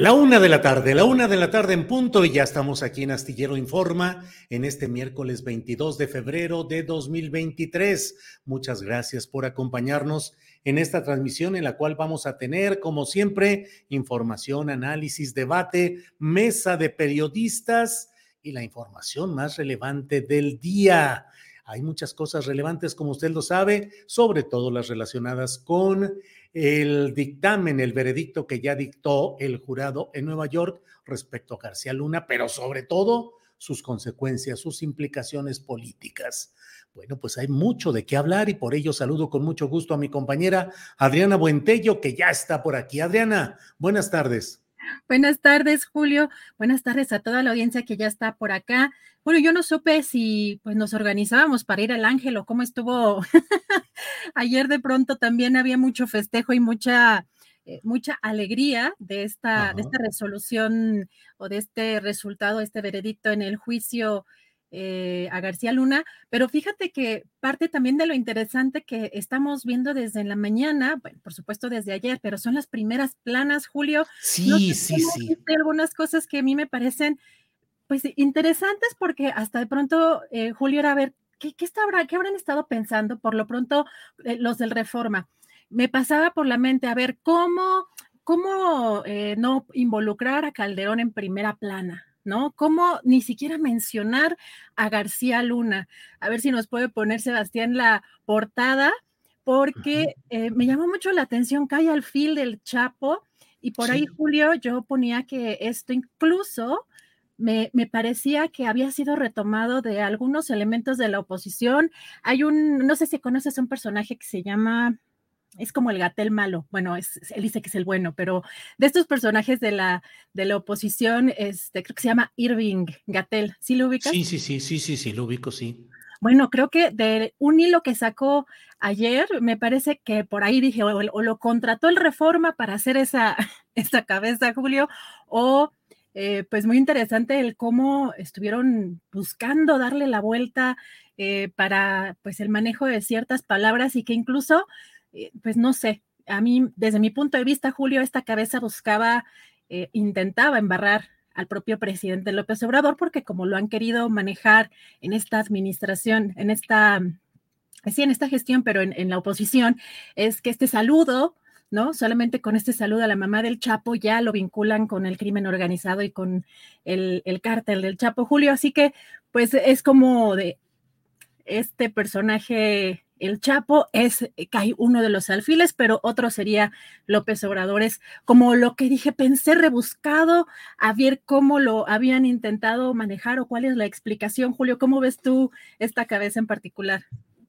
La una de la tarde, la una de la tarde en punto y ya estamos aquí en Astillero Informa en este miércoles 22 de febrero de 2023. Muchas gracias por acompañarnos en esta transmisión en la cual vamos a tener, como siempre, información, análisis, debate, mesa de periodistas y la información más relevante del día. Hay muchas cosas relevantes, como usted lo sabe, sobre todo las relacionadas con el dictamen, el veredicto que ya dictó el jurado en Nueva York respecto a García Luna, pero sobre todo sus consecuencias, sus implicaciones políticas. Bueno, pues hay mucho de qué hablar y por ello saludo con mucho gusto a mi compañera Adriana Buentello, que ya está por aquí. Adriana, buenas tardes. Buenas tardes, Julio. Buenas tardes a toda la audiencia que ya está por acá. Bueno, yo no supe si pues nos organizábamos para ir al Ángel o cómo estuvo. Ayer de pronto también había mucho festejo y mucha eh, mucha alegría de esta, de esta resolución o de este resultado, este veredicto en el juicio eh, a García Luna, pero fíjate que parte también de lo interesante que estamos viendo desde la mañana, bueno, por supuesto desde ayer, pero son las primeras planas, Julio. Sí, sí, sí. Algunas cosas que a mí me parecen, pues, interesantes porque hasta de pronto, eh, Julio, era a ver, ¿qué, qué, qué habrán estado pensando por lo pronto eh, los del Reforma? Me pasaba por la mente, a ver, ¿cómo, cómo no involucrar a Calderón en primera plana? ¿no? ¿Cómo ni siquiera mencionar a García Luna? A ver si nos puede poner Sebastián la portada, porque eh, me llamó mucho la atención que hay al fil del Chapo, y por ahí, Julio, yo ponía que esto incluso me, me, parecía que había sido retomado de algunos elementos de la oposición. Hay un, no sé si conoces un personaje que se llama es como el Gatel malo, bueno, es, él dice que es el bueno, pero de estos personajes de la, de la oposición, este, creo que se llama Irving Gatel, ¿sí lo ubicas? Sí, sí, sí, sí, sí, sí, lo ubico, sí. Bueno, creo que de un hilo que sacó ayer, me parece que por ahí dije, o, lo contrató el Reforma para hacer esa, esa cabeza, Julio, o eh, pues muy interesante el cómo estuvieron buscando darle la vuelta eh, para pues el manejo de ciertas palabras y que incluso eh, pues no sé, a mí, desde mi punto de vista, Julio, esta cabeza buscaba, intentaba embarrar al propio presidente López Obrador, porque como lo han querido manejar en esta administración, en esta, sí, en esta gestión, pero en, la oposición, es que este saludo, ¿no? Solamente con este saludo a la mamá del Chapo ya lo vinculan con el crimen organizado y con el, el cártel del Chapo, Julio. Así que, pues es como de este personaje el Chapo es eh, cae uno de los alfiles, pero otro sería López Obrador. Es como lo que dije, pensé rebuscado a ver cómo lo habían intentado manejar o cuál es la explicación. Julio, ¿cómo ves tú esta cabeza en particular?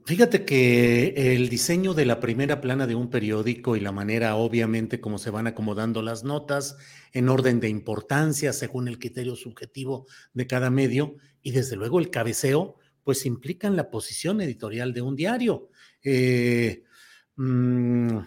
Fíjate que el diseño de la primera plana de un periódico y la manera, obviamente, como se van acomodando las notas en orden de importancia según el criterio subjetivo de cada medio y desde luego el cabeceo, pues implican la posición editorial de un diario. Eh, mm,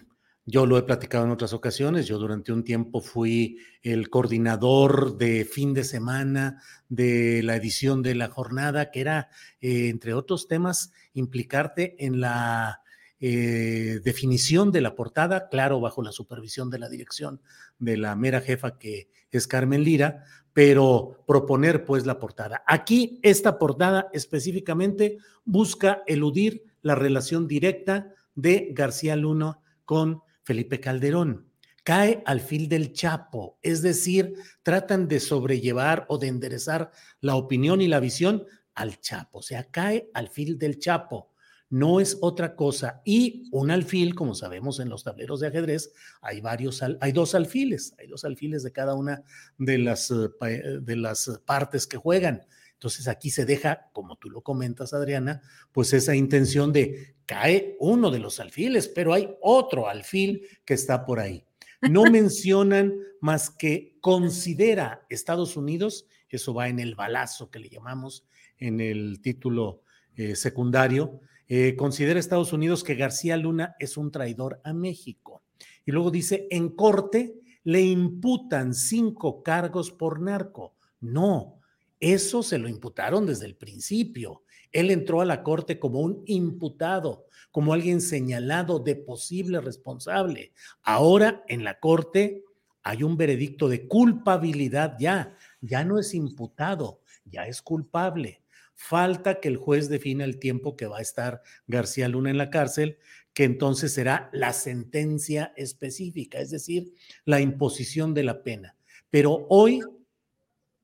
Yo lo he platicado en otras ocasiones. Yo durante un tiempo fui el coordinador de fin de semana de la edición de la jornada, que era, eh, entre otros temas, implicarte en la eh, definición de la portada, claro, bajo la supervisión de la dirección de la mera jefa que es Carmen Lira, pero proponer pues la portada. Aquí esta portada específicamente busca eludir la relación directa de García Luna con Felipe Calderón. Cae al fil del Chapo, es decir, tratan de sobrellevar o de enderezar la opinión y la visión al Chapo, o sea, cae al fil del Chapo no es otra cosa. Y un alfil, como sabemos en los tableros de ajedrez, hay varios, hay dos alfiles, hay dos alfiles de cada una de las, eh, de las partes que juegan. Entonces aquí se deja, como tú lo comentas, Adriana, pues esa intención de cae uno de los alfiles, pero hay otro alfil que está por ahí. No mencionan más que considera Estados Unidos, eso va en el balazo que le llamamos en el título eh, secundario, eh, considera Estados Unidos que García Luna es un traidor a México. Y luego dice, en corte le imputan cinco cargos por narco. No, eso se lo imputaron desde el principio. Él entró a la corte como un imputado, como alguien señalado de posible responsable. Ahora en la corte hay un veredicto de culpabilidad ya, ya no es imputado, ya es culpable. Falta que el juez defina el tiempo que va a estar García Luna en la cárcel, que entonces será la sentencia específica, es decir, la imposición de la pena. Pero hoy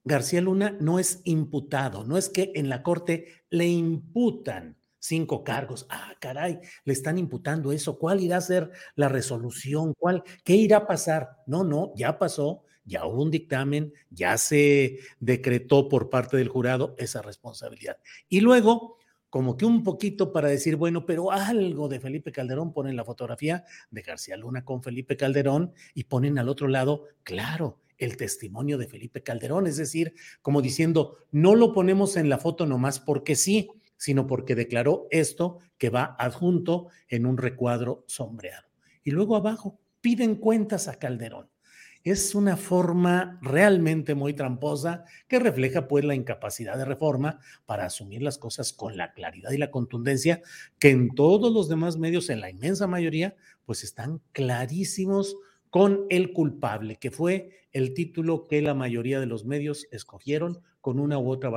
García Luna no es imputado, no es que en la corte le imputan cinco cargos. Ah, caray, le están imputando eso. ¿Cuál irá a ser la resolución? ¿Cuál, ¿Qué irá a pasar? No, no, ya pasó ya hubo un dictamen, ya se decretó por parte del jurado esa responsabilidad. Y luego, como que un poquito para decir, bueno, pero algo de Felipe Calderón, ponen la fotografía de García Luna con Felipe Calderón y ponen al otro lado, claro, el testimonio de Felipe Calderón, es decir, como diciendo, no lo ponemos en la foto nomás porque sí, sino porque declaró esto que va adjunto en un recuadro sombreado. Y luego abajo, piden cuentas a Calderón es una forma realmente muy tramposa que refleja pues la incapacidad de reforma para asumir las cosas con la claridad y la contundencia que en todos los demás medios, en la inmensa mayoría, pues están clarísimos con el culpable, que fue el título que la mayoría de los medios escogieron con una u otra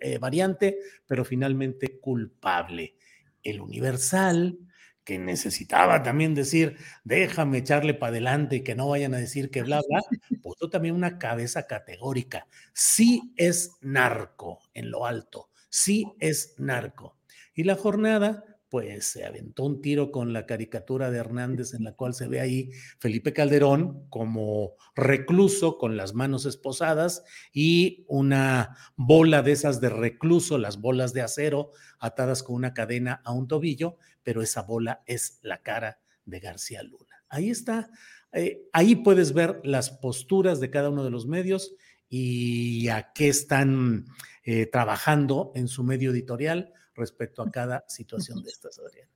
eh, variante, pero finalmente culpable. El Universal, que necesitaba también decir, déjame echarle para adelante y que no vayan a decir que bla, bla, puso también una cabeza categórica. Sí es narco en lo alto, sí es narco. Y la jornada pues se aventó un tiro con la caricatura de Hernández en la cual se ve ahí Felipe Calderón como recluso con las manos esposadas y una bola de esas de recluso, las bolas de acero atadas con una cadena a un tobillo, pero esa bola es la cara de García Luna. Ahí está, eh, ahí puedes ver las posturas de cada uno de los medios y a qué están eh, trabajando en su medio editorial respecto a cada situación de estas, Adriana.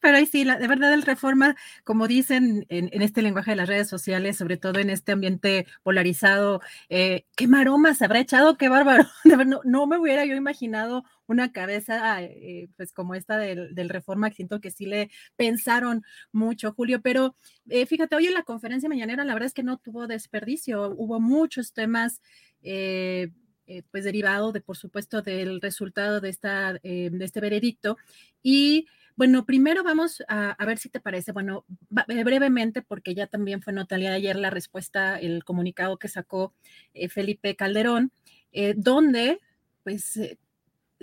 Pero ahí sí, la, de verdad el reforma, como dicen en, este lenguaje de las redes sociales, sobre todo en este ambiente polarizado, eh, qué maromas habrá echado, qué bárbaro. no, me hubiera yo imaginado una cabeza eh, pues como esta del, reforma, siento que sí le pensaron mucho, Julio, pero eh, fíjate, hoy en la conferencia mañanera la verdad es que no tuvo desperdicio, hubo muchos temas. Pues derivado de, por supuesto, del resultado de, esta, de este veredicto. Y bueno, primero vamos a, ver si te parece, bueno, eh, brevemente, porque ya también fue notaria de ayer la respuesta, el comunicado que sacó eh, Felipe Calderón, eh, donde pues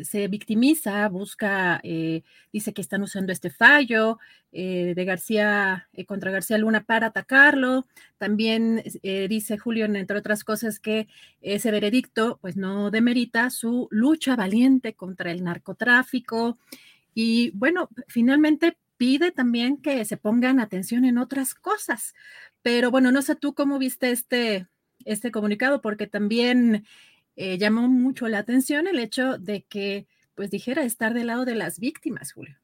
se victimiza, busca, dice que están usando este fallo de García contra García Luna para atacarlo. También dice Julio, entre otras cosas, que ese veredicto pues no demerita su lucha valiente contra el narcotráfico. Y bueno, finalmente pide también que se pongan atención en otras cosas. Pero bueno, no sé tú cómo viste este, este comunicado, porque también eh, llamó mucho la atención el hecho de que, pues dijera, estar del lado de las víctimas, Julio.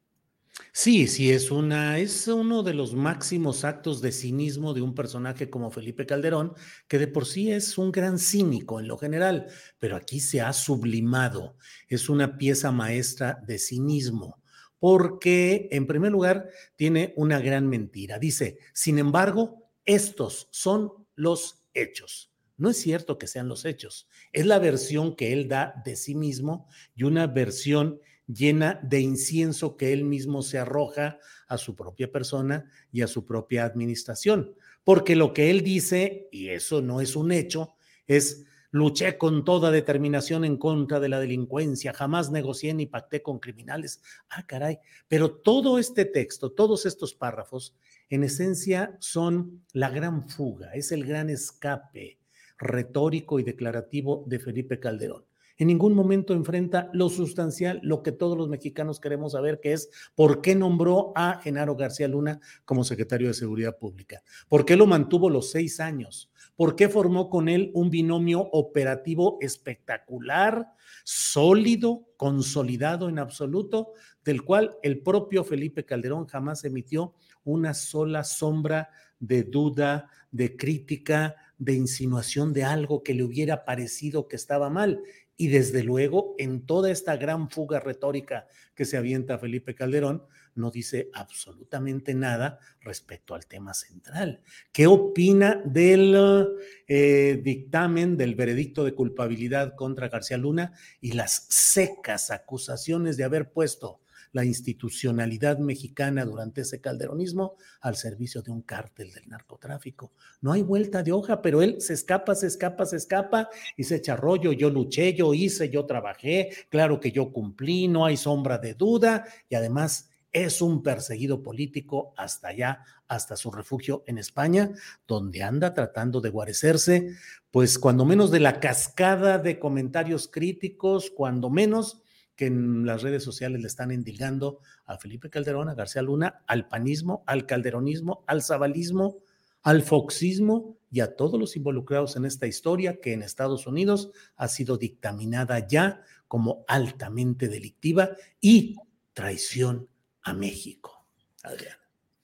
Sí, sí, es una, es uno de los máximos actos de cinismo de un personaje como Felipe Calderón, que de por sí es un gran cínico en lo general, pero aquí se ha sublimado. Es una pieza maestra de cinismo, porque en primer lugar tiene una gran mentira. Dice, sin embargo, estos son los hechos. No es cierto que sean los hechos, es la versión que él da de sí mismo y una versión llena de incienso que él mismo se arroja a su propia persona y a su propia administración. Porque lo que él dice, y eso no es un hecho, es luché con toda determinación en contra de la delincuencia, jamás negocié ni pacté con criminales. Ah, caray, pero todo este texto, todos estos párrafos, en esencia son la gran fuga, es el gran escape retórico y declarativo de Felipe Calderón. En ningún momento enfrenta lo sustancial, lo que todos los mexicanos queremos saber, que es por qué nombró a Genaro García Luna como secretario de Seguridad Pública, por qué lo mantuvo los seis años, por qué formó con él un binomio operativo espectacular, sólido, consolidado en absoluto, del cual el propio Felipe Calderón jamás emitió una sola sombra de duda, de crítica, de insinuación de algo que le hubiera parecido que estaba mal. Y desde luego, en toda esta gran fuga retórica que se avienta Felipe Calderón, no dice absolutamente nada respecto al tema central. ¿Qué opina del eh, dictamen del veredicto de culpabilidad contra García Luna y las secas acusaciones de haber puesto la institucionalidad mexicana durante ese calderonismo al servicio de un cártel del narcotráfico. No hay vuelta de hoja, pero él se escapa, se escapa, se escapa y se echa rollo. Yo luché, yo hice, yo trabajé, claro que yo cumplí, no hay sombra de duda y además es un perseguido político hasta allá, hasta su refugio en España, donde anda tratando de guarecerse, pues cuando menos de la cascada de comentarios críticos, cuando menos que en las redes sociales le están endilgando a Felipe Calderón, a García Luna, al panismo, al calderonismo, al zabalismo, al foxismo y a todos los involucrados en esta historia que en Estados Unidos ha sido dictaminada ya como altamente delictiva y traición a México. Adriana.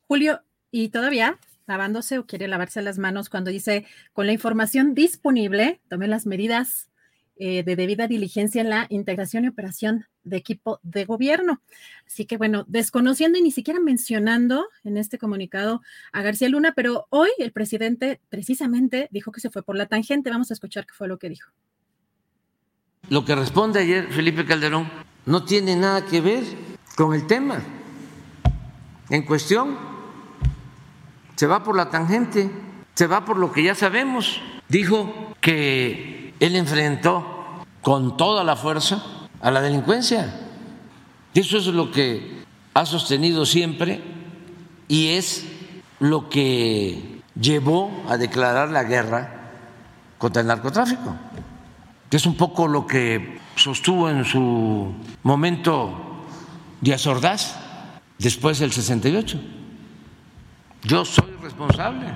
Julio, y todavía lavándose o quiere lavarse las manos cuando dice, con la información disponible, tome las medidas eh, de debida diligencia en la integración y operación de equipo de gobierno. Así que bueno, desconociendo y ni siquiera mencionando en este comunicado a García Luna, pero hoy el presidente precisamente dijo que se fue por la tangente. Vamos a escuchar qué fue lo que dijo. Lo que responde ayer Felipe Calderón no tiene nada que ver con el tema en cuestión. Se va por la tangente, se va por lo que ya sabemos. Dijo que él enfrentó con toda la fuerza a la delincuencia. Eso es lo que ha sostenido siempre y es lo que llevó a declarar la guerra contra el narcotráfico, que es un poco lo que sostuvo en su momento Díaz Ordaz después del 68. Yo soy responsable,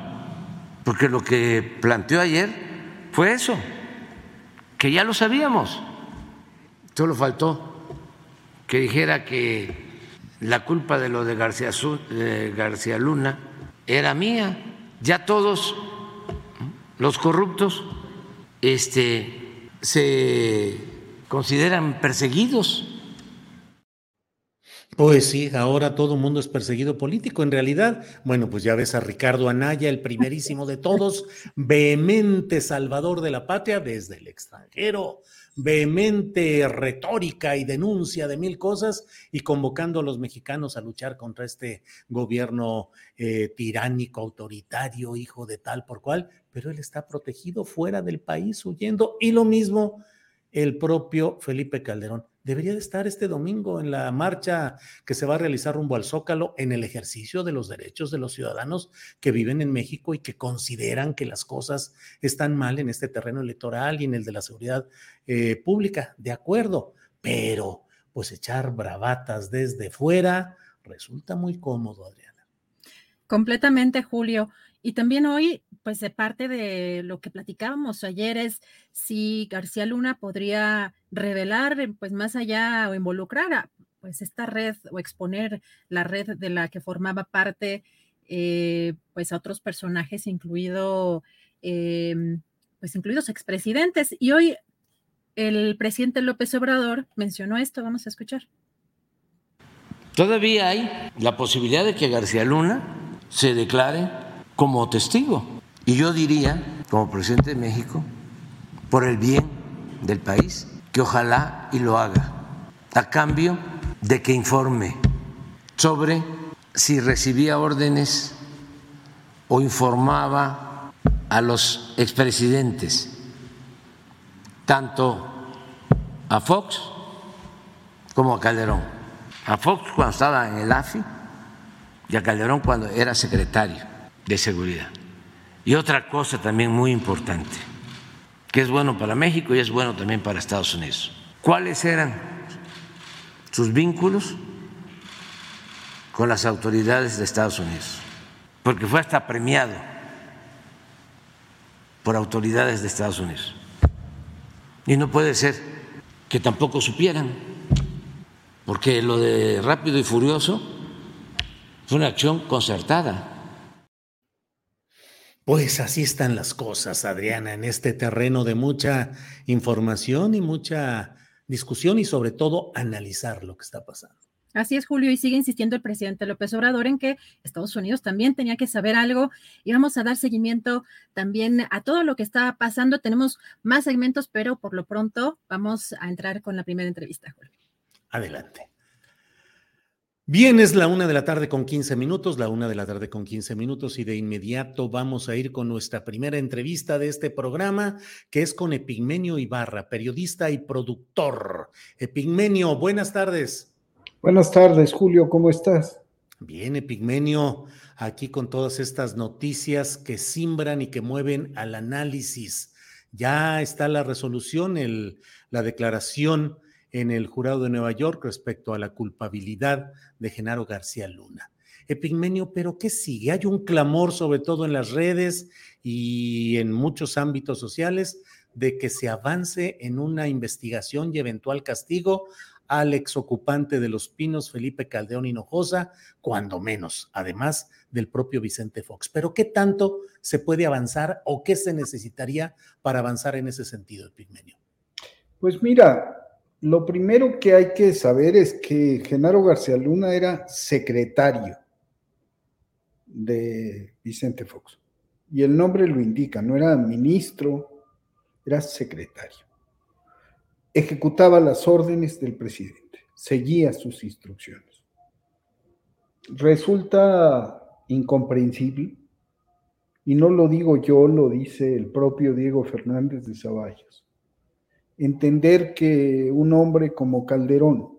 porque lo que planteó ayer fue eso que ya lo sabíamos. Solo faltó que dijera que la culpa de lo de García, García Luna era mía. Ya todos los corruptos este, se consideran perseguidos pues sí, ahora todo el mundo es perseguido político. En realidad, bueno, pues ya ves a Ricardo Anaya, el primerísimo de todos, vehemente salvador de la patria desde el extranjero, vehemente retórica y denuncia de mil cosas y convocando a los mexicanos a luchar contra este gobierno eh, tiránico, autoritario, hijo de tal por cual, pero él está protegido fuera del país, huyendo. Y lo mismo el propio Felipe Calderón debería de estar este domingo en la marcha que se va a realizar rumbo al Zócalo en el ejercicio de los derechos de los ciudadanos que viven en México y que consideran que las cosas están mal en este terreno electoral y en el de la seguridad eh, pública. De acuerdo, pero pues echar bravatas desde fuera resulta muy cómodo, Adriana. Completamente, Julio. Y también hoy, pues de parte de lo que platicábamos ayer es si García Luna podría revelar, pues más allá o involucrar a, pues esta red o exponer la red de la que formaba parte eh, pues a otros personajes, incluido, em, pues incluidos expresidentes. Y hoy el presidente López Obrador mencionó esto, vamos a escuchar. Todavía hay la posibilidad de que García Luna se declare como testigo. Y yo diría, como presidente de México, por el bien del país, que ojalá y lo haga, a cambio de que informe sobre si recibía órdenes o informaba a los expresidentes, tanto a Fox como a Calderón. A Fox cuando estaba en el AFI y a Calderón cuando era secretario de Seguridad. Y otra cosa también muy importante, que es bueno para México y es bueno también para Estados Unidos. ¿Cuáles eran sus vínculos con las autoridades de Estados Unidos? Porque fue hasta premiado por autoridades de Estados Unidos. Y no puede ser que tampoco supieran, porque lo de rápido y furioso fue una acción concertada. Pues así están las cosas, Adriana, en este terreno de mucha información y mucha discusión y sobre todo analizar lo que está pasando. Así es, Julio, y sigue insistiendo el presidente López Obrador en que Estados Unidos también tenía que saber algo y vamos a dar seguimiento también a todo lo que está pasando. Tenemos más segmentos, pero por lo pronto vamos a entrar con la primera entrevista, Julio. Adelante. Bien, es la una de la tarde con 15 minutos, la una de la tarde con 15 minutos y de inmediato vamos a ir con nuestra primera entrevista de este programa, que es con Epigmenio Ibarra, periodista y productor. Epigmenio, buenas tardes. Buenas tardes, Julio, ¿cómo estás? Bien, Epigmenio, aquí con todas estas noticias que simbran y que mueven al análisis. Ya está la resolución, el, la declaración en el jurado de Nueva York respecto a la culpabilidad de Genaro García Luna. Epigmenio, pero ¿qué sigue? Hay un clamor, sobre todo en las redes y en muchos ámbitos sociales, de que se avance en una investigación y eventual castigo al exocupante de Los Pinos, Felipe Caldeón Hinojosa, cuando menos, además del propio Vicente Fox. Pero ¿qué tanto se puede avanzar o qué se necesitaría para avanzar en ese sentido, Epigmenio? Pues mira, lo primero que hay que saber es que Genaro García Luna era secretario de Vicente Fox. Y el nombre lo indica, no era ministro, era secretario. Ejecutaba las órdenes del presidente, seguía sus instrucciones. Resulta incomprensible, y no lo digo yo, lo dice el propio Diego Fernández de Zavallos entender que un hombre como Calderón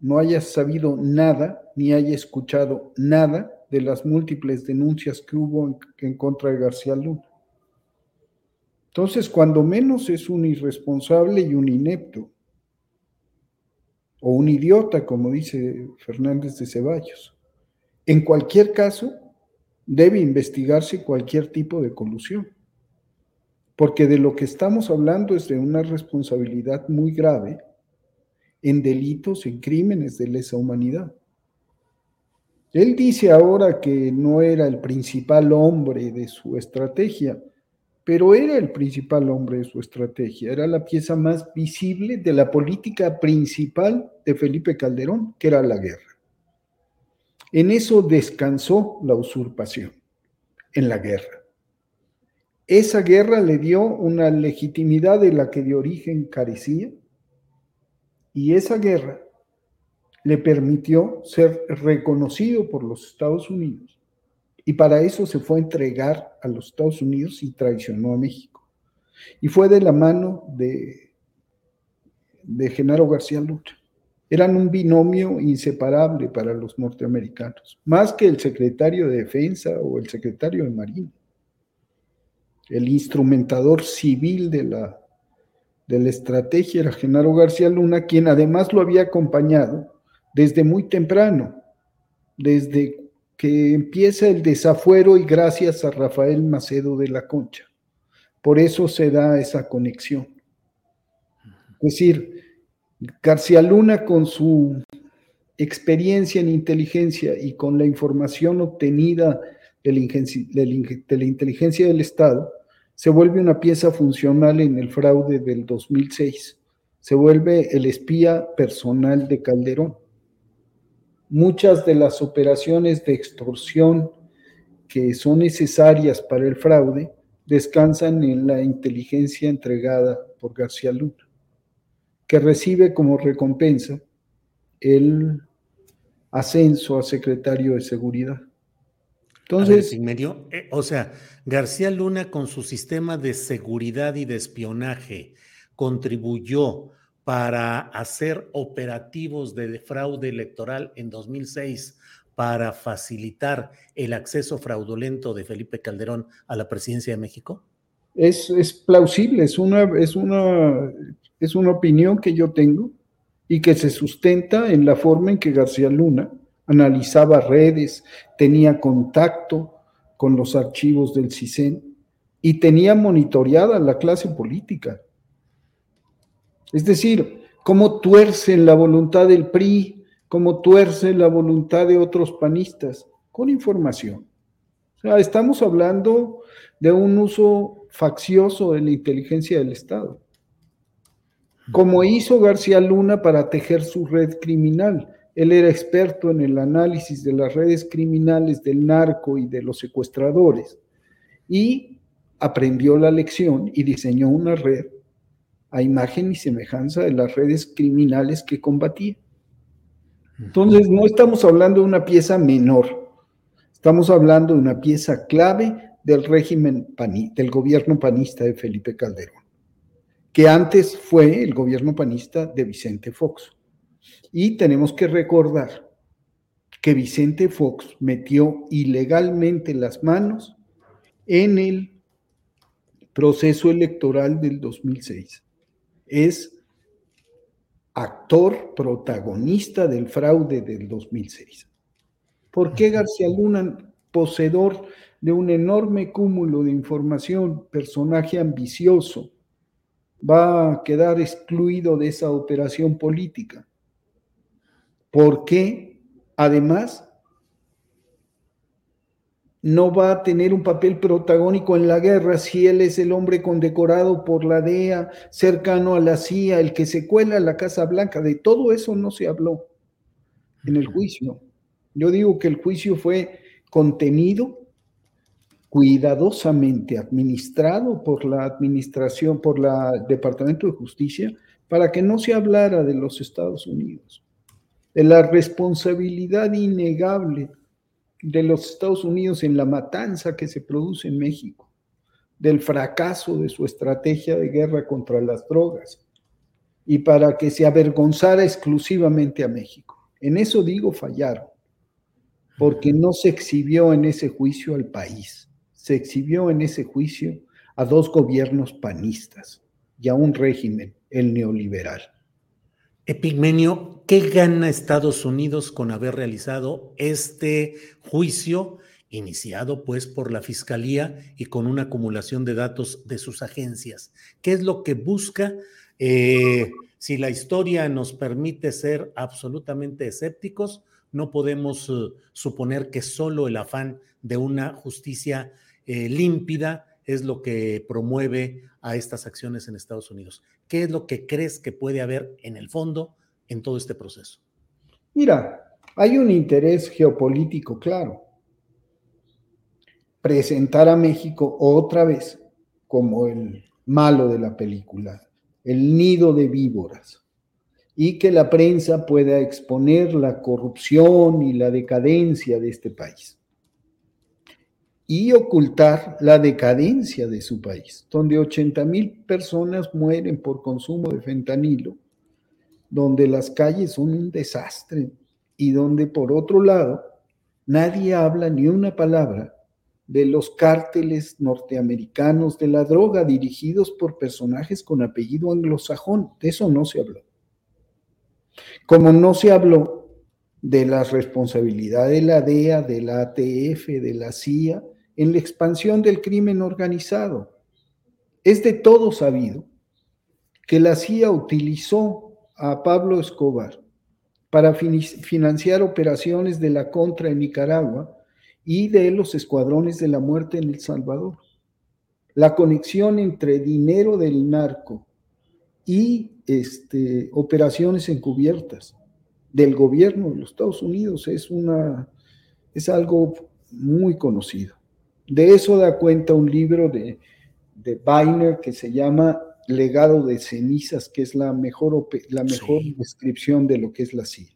no haya sabido nada ni haya escuchado nada de las múltiples denuncias que hubo en, contra de García Luna. Entonces, cuando menos es un irresponsable y un inepto, o un idiota, como dice Fernández de Ceballos. En cualquier caso, debe investigarse cualquier tipo de colusión porque de lo que estamos hablando es de una responsabilidad muy grave en delitos, en crímenes de lesa humanidad. Él dice ahora que no era el principal hombre de su estrategia, pero era el principal hombre de su estrategia, era la pieza más visible de la política principal de Felipe Calderón, que era la guerra. En eso descansó la usurpación, en la guerra. Esa guerra le dio una legitimidad de la que de origen carecía y esa guerra le permitió ser reconocido por los Estados Unidos y para eso se fue a entregar a los Estados Unidos y traicionó a México. Y fue de la mano de, de Genaro García Lucha. Eran un binomio inseparable para los norteamericanos, más que el secretario de Defensa o el secretario de Marina el instrumentador civil de la, de estrategia era Genaro García Luna, quien además lo había acompañado desde muy temprano, desde que empieza el desafuero y gracias a Rafael Macedo de la Concha. Por eso se da esa conexión. Es decir, García Luna con su experiencia en inteligencia y con la información obtenida de la inteligencia del Estado, se vuelve una pieza funcional en el fraude del 2006. Se vuelve el espía personal de Calderón. Muchas de las operaciones de extorsión que son necesarias para el fraude descansan en la inteligencia entregada por García Luna, que recibe como recompensa el ascenso a secretario de Seguridad. Entonces, eh, o sea, García Luna con su sistema de seguridad y de espionaje contribuyó para hacer operativos de fraude electoral en 2006 para facilitar el acceso fraudulento de Felipe Calderón a la presidencia de México? Es, es plausible, es una, es, una, es una opinión que yo tengo y que se sustenta en la forma en que García Luna analizaba redes, tenía contacto con los archivos del CISEN y tenía monitoreada la clase política. Es decir, cómo tuercen la voluntad del PRI, cómo tuerce la voluntad de otros panistas, con información. O sea, estamos hablando de un uso faccioso de la inteligencia del Estado. Como hizo García Luna para tejer su red criminal, él era experto en el análisis de las redes criminales del narco y de los secuestradores y aprendió la lección y diseñó una red a imagen y semejanza de las redes criminales que combatía. Entonces, no estamos hablando de una pieza menor, estamos hablando de una pieza clave del régimen del gobierno panista de Felipe Calderón, que antes fue el gobierno panista de Vicente Fox. Y tenemos que recordar que Vicente Fox metió ilegalmente las manos en el proceso electoral del 2006. Es actor protagonista del fraude del 2006. ¿Por qué García Luna, poseedor de un enorme cúmulo de información, personaje ambicioso, va a quedar excluido de esa operación política? Porque además no va a tener un papel protagónico en la guerra si él es el hombre condecorado por la DEA, cercano a la CIA, el que se cuela a la Casa Blanca. De todo eso no se habló en el juicio. Yo digo que el juicio fue contenido, cuidadosamente administrado por la administración, por el Departamento de Justicia, para que no se hablara de los Estados Unidos de la responsabilidad innegable de los Estados Unidos en la matanza que se produce en México, del fracaso de su estrategia de guerra contra las drogas y para que se avergonzara exclusivamente a México. En eso digo fallaron, porque no se exhibió en ese juicio al país, se exhibió en ese juicio a dos gobiernos panistas y a un régimen, el neoliberal. Epigmenio, ¿qué gana Estados Unidos con haber realizado este juicio iniciado pues por la Fiscalía y con una acumulación de datos de sus agencias? ¿Qué es lo que busca? Eh, si la historia nos permite ser absolutamente escépticos, no podemos eh, suponer que solo el afán de una justicia eh, límpida es lo que promueve a estas acciones en Estados Unidos. ¿Qué es lo que crees que puede haber en el fondo en todo este proceso? Mira, hay un interés geopolítico claro. Presentar a México otra vez como el malo de la película, el nido de víboras, y que la prensa pueda exponer la corrupción y la decadencia de este país y ocultar la decadencia de su país, donde 80 mil personas mueren por consumo de fentanilo, donde las calles son un desastre y donde por otro lado nadie habla ni una palabra de los cárteles norteamericanos de la droga dirigidos por personajes con apellido anglosajón. De eso no se habló. Como no se habló de la responsabilidad de la DEA, de la ATF, de la CIA, en la expansión del crimen organizado. Es de todo sabido que la CIA utilizó a Pablo Escobar para financiar operaciones de la contra en Nicaragua y de los escuadrones de la muerte en El Salvador. La conexión entre dinero del narco y este, operaciones encubiertas del gobierno de los Estados Unidos es, una, es algo muy conocido. De eso da cuenta un libro de, de Weiner que se llama Legado de cenizas, que es la mejor, la mejor descripción de lo que es la CIA.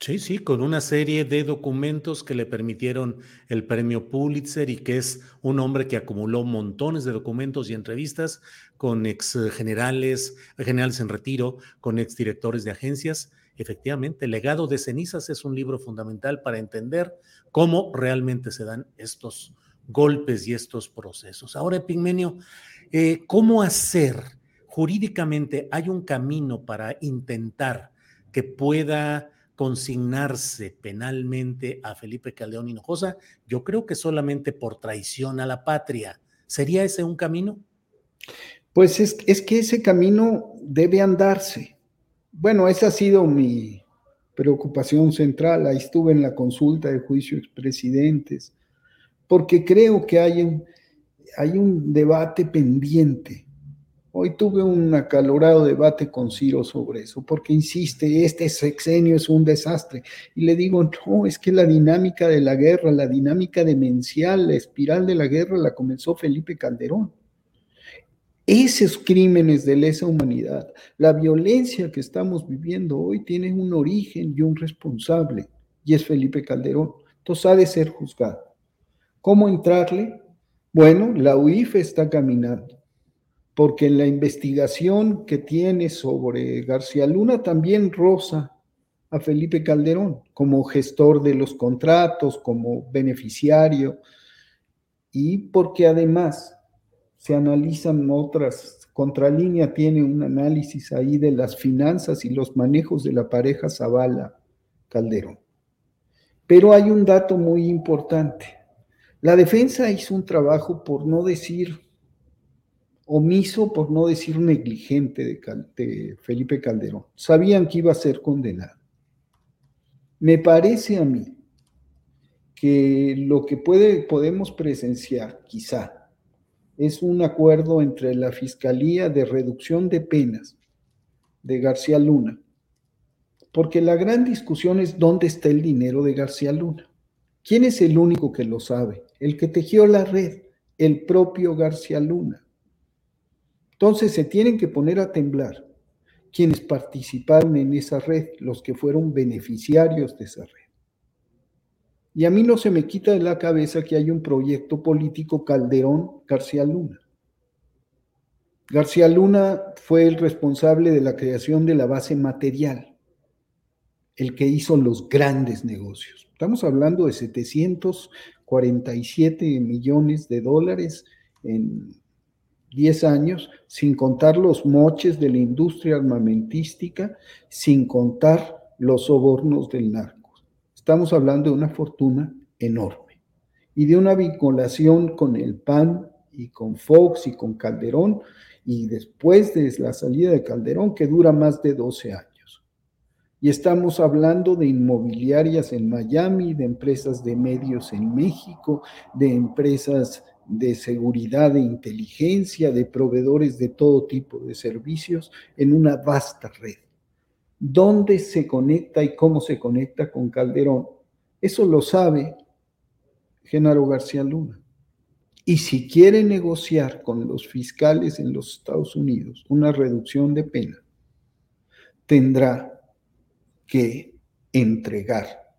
Sí, sí, con una serie de documentos que le permitieron el premio Pulitzer y que es un hombre que acumuló montones de documentos y entrevistas con ex generales, generales en retiro, con ex directores de agencias. Efectivamente, Legado de cenizas es un libro fundamental para entender cómo realmente se dan estos golpes y estos procesos. Ahora, Epigmenio, eh, ¿cómo hacer jurídicamente? ¿Hay un camino para intentar que pueda consignarse penalmente a Felipe Caldeón Hinojosa? Yo creo que solamente por traición a la patria. ¿Sería ese un camino? Pues es, es que ese camino debe andarse. Bueno, esa ha sido mi preocupación central. Ahí estuve en la consulta de juicio expresidentes porque creo que hay un, hay un debate pendiente. Hoy tuve un acalorado debate con Ciro sobre eso, porque insiste, este sexenio es un desastre. Y le digo, no, es que la dinámica de la guerra, la dinámica demencial, la espiral de la guerra la comenzó Felipe Calderón. Esos crímenes de lesa humanidad, la violencia que estamos viviendo hoy tiene un origen y un responsable, y es Felipe Calderón. Entonces ha de ser juzgado. ¿Cómo entrarle? Bueno, la UIF está caminando, porque en la investigación que tiene sobre García Luna también rosa a Felipe Calderón como gestor de los contratos, como beneficiario, y porque además se analizan otras, Contralínea tiene un análisis ahí de las finanzas y los manejos de la pareja Zavala Calderón. Pero hay un dato muy importante. La defensa hizo un trabajo, por no decir omiso, por no decir negligente de, Felipe Calderón. Sabían que iba a ser condenado. Me parece a mí que lo que puede, podemos presenciar, quizá, es un acuerdo entre la Fiscalía de Reducción de Penas de García Luna, porque la gran discusión es dónde está el dinero de García Luna. ¿Quién es el único que lo sabe? El que tejió la red, el propio García Luna. Entonces se tienen que poner a temblar quienes participaron en esa red, los que fueron beneficiarios de esa red. Y a mí no se me quita de la cabeza que hay un proyecto político Calderón García Luna. García Luna fue el responsable de la creación de la base material, el que hizo los grandes negocios. Estamos hablando de 747 millones de dólares en 10 años, sin contar los moches de la industria armamentística, sin contar los sobornos del narco. Estamos hablando de una fortuna enorme y de una vinculación con el PAN y con Fox y con Calderón y después de la salida de Calderón que dura más de 12 años. Y estamos hablando de inmobiliarias en Miami, de empresas de medios en México, de empresas de seguridad e inteligencia, de proveedores de todo tipo de servicios en una vasta red. ¿Dónde se conecta y cómo se conecta con Calderón? Eso lo sabe Genaro García Luna. Y si quiere negociar con los fiscales en los Estados Unidos una reducción de pena, tendrá que entregar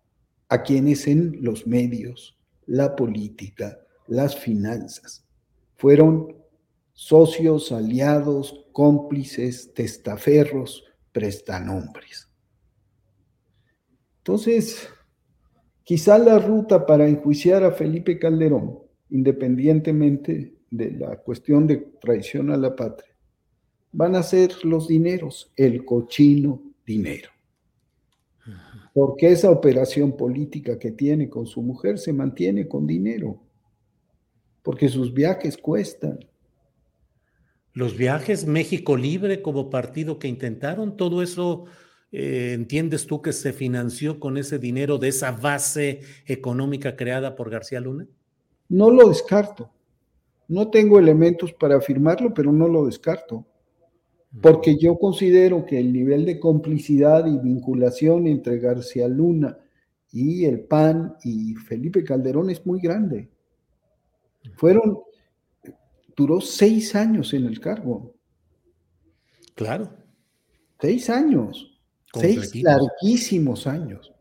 a quienes en los medios, la política, las finanzas, fueron socios, aliados, cómplices, testaferros, prestanombres. Entonces, quizá la ruta para enjuiciar a Felipe Calderón, independientemente de la cuestión de traición a la patria, van a ser los dineros, el cochino dinero porque esa operación política que tiene con su mujer se mantiene con dinero, porque sus viajes cuestan. Los viajes, México Libre como partido que intentaron, todo eso, eh, ¿entiendes tú que se financió con ese dinero de esa base económica creada por García Luna? No lo descarto. No tengo elementos para afirmarlo, pero no lo descarto. Porque yo considero que el nivel de complicidad y vinculación entre García Luna y el PAN y Felipe Calderón es muy grande. Fueron, duró seis años en el cargo. Claro. Seis años. Seis larguísimos años.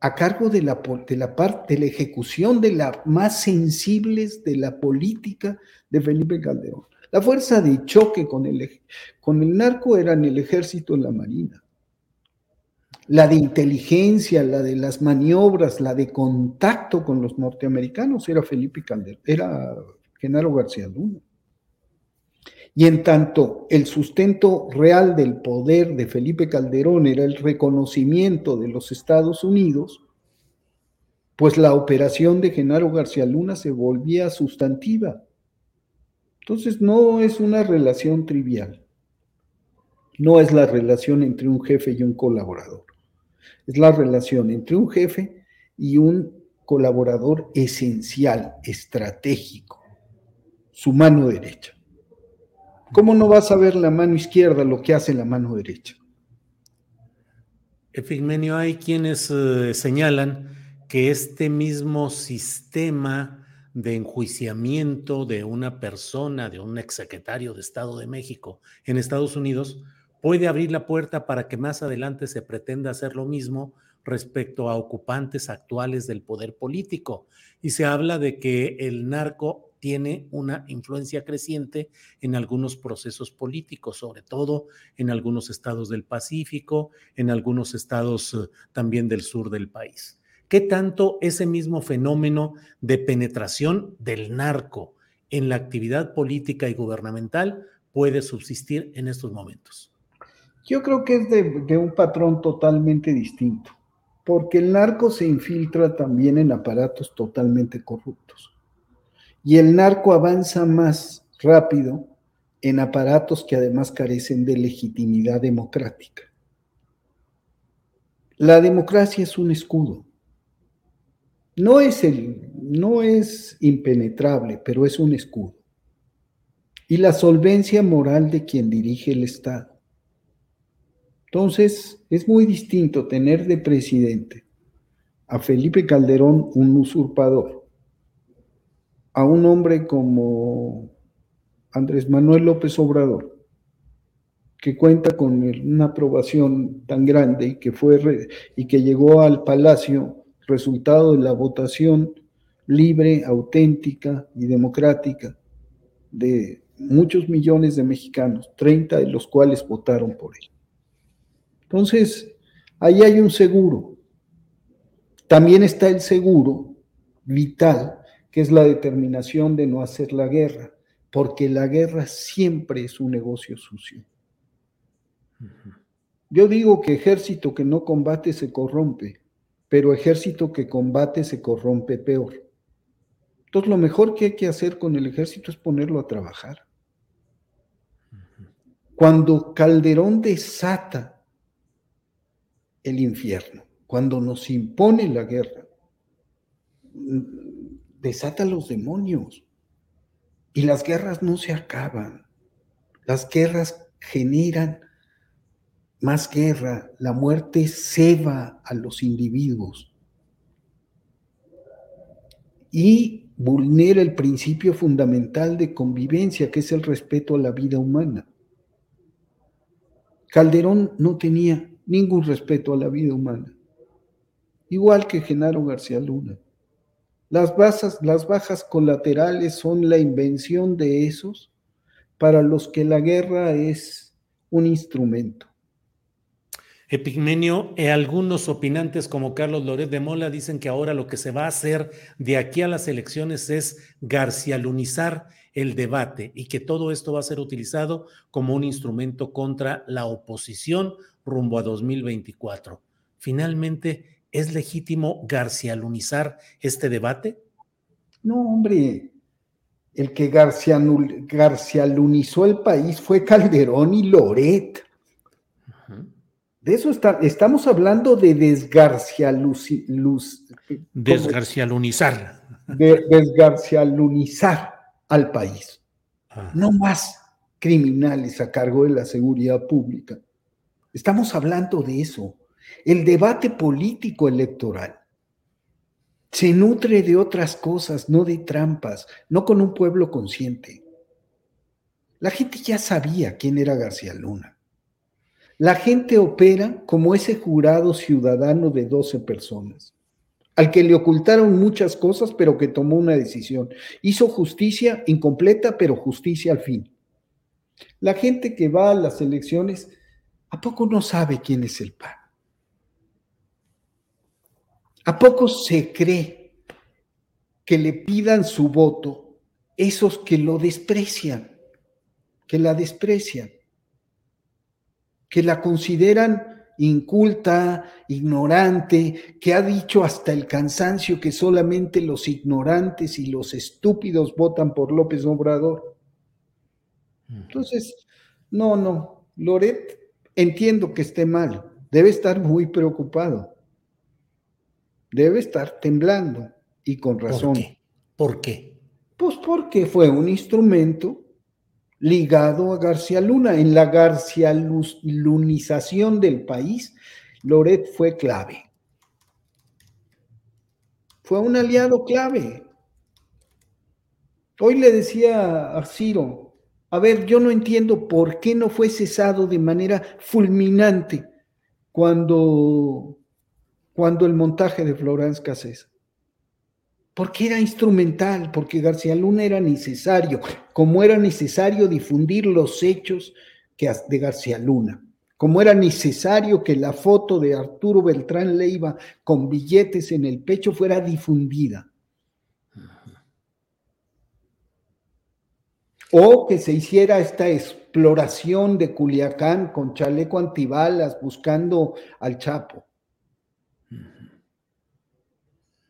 A cargo de la, de la parte, de la ejecución de las más sensibles de la política de Felipe Calderón. La fuerza de choque con el, con el narco eran el ejército y la marina la de inteligencia, la de las maniobras, la de contacto con los norteamericanos era Felipe Calderón, era Genaro García Luna. Y en tanto el sustento real del poder de Felipe Calderón era el reconocimiento de los Estados Unidos, pues la operación de Genaro García Luna se volvía sustantiva. Entonces no es una relación trivial, no es la relación entre un jefe y un colaborador es la relación entre un jefe y un colaborador esencial, estratégico, su mano derecha. ¿Cómo no vas a ver la mano izquierda lo que hace la mano derecha? Epigmenio, hay quienes eh, señalan que este mismo sistema de enjuiciamiento de una persona, de un exsecretario de Estado de México en Estados Unidos, puede abrir la puerta para que más adelante se pretenda hacer lo mismo respecto a ocupantes actuales del poder político. Y se habla de que el narco tiene una influencia creciente en algunos procesos políticos, sobre todo en algunos estados del Pacífico, en algunos estados eh, también del sur del país. ¿Qué tanto ese mismo fenómeno de penetración del narco en la actividad política y gubernamental puede subsistir en estos momentos? Yo creo que es de, un patrón totalmente distinto, porque el narco se infiltra también en aparatos totalmente corruptos. Y el narco avanza más rápido en aparatos que además carecen de legitimidad democrática. La democracia es un escudo. No es, el, no es impenetrable, pero es un escudo. Y la solvencia moral de quien dirige el Estado entonces, es muy distinto tener de presidente a Felipe Calderón, un usurpador, a un hombre como Andrés Manuel López Obrador, que cuenta con una aprobación tan grande y que fue y que llegó al palacio resultado de la votación libre, auténtica y democrática de muchos millones de mexicanos, 30 de los cuales votaron por él. Entonces, ahí hay un seguro. También está el seguro vital, que es la determinación de no hacer la guerra, porque la guerra siempre es un negocio sucio. Yo digo que ejército que no combate se corrompe, pero ejército que combate se corrompe peor. Entonces lo mejor que hay que hacer con el ejército es ponerlo a trabajar. Cuando Calderón desata el infierno, cuando nos impone la guerra, desata los demonios. Y las guerras no se acaban. Las guerras generan más guerra. La muerte ceba a los individuos. Y vulnera el principio fundamental de convivencia, que es el respeto a la vida humana. Calderón no tenía ningún respeto a la vida humana. Igual que Genaro García Luna. Las, las bajas colaterales son la invención de esos para los que la guerra es un instrumento. Epigmenio, eh, algunos opinantes como Carlos Loret de Mola dicen que ahora lo que se va a hacer de aquí a las elecciones es garcialunizar el debate y que todo esto va a ser utilizado como un instrumento contra la oposición rumbo a 2024. Finalmente, ¿es legítimo garcialunizar este debate? No, hombre. el que García, Lunizó el país fue Calderón y Loret. De eso está, estamos hablando de desgarcialunizar. De desgarcialunizar al país. Ah. No más criminales a cargo de la seguridad pública. Estamos hablando de eso. El debate político electoral se nutre de otras cosas, no de trampas, no con un pueblo consciente. La gente ya sabía quién era García Luna. La gente opera como ese jurado ciudadano de 12 personas, al que le ocultaron muchas cosas, pero que tomó una decisión. Hizo justicia incompleta, pero justicia al fin. La gente que va a las elecciones, ¿a poco no sabe quién es el PAN? ¿A poco se cree que le pidan su voto esos que lo desprecian, que la desprecian, que la consideran inculta, ignorante, que ha dicho hasta el cansancio que solamente los ignorantes y los estúpidos votan por López Obrador? Entonces, no, no, Loret, entiendo que esté mal, debe estar muy preocupado debe estar temblando y con razón. ¿Por qué? ¿Por qué? Pues porque fue un instrumento ligado a García Luna. En la García Lunización del país, Loret fue clave. Fue un aliado clave. Hoy le decía a Ciro, a ver, yo no entiendo por qué no fue cesado de manera fulminante cuando cuando el montaje de Florence Cassés. Porque era instrumental, porque García Luna era necesario, como era necesario difundir los hechos de García Luna, como era necesario que la foto de Arturo Beltrán Leiva con billetes en el pecho fuera difundida. O que se hiciera esta exploración de Culiacán con chaleco antibalas buscando al Chapo.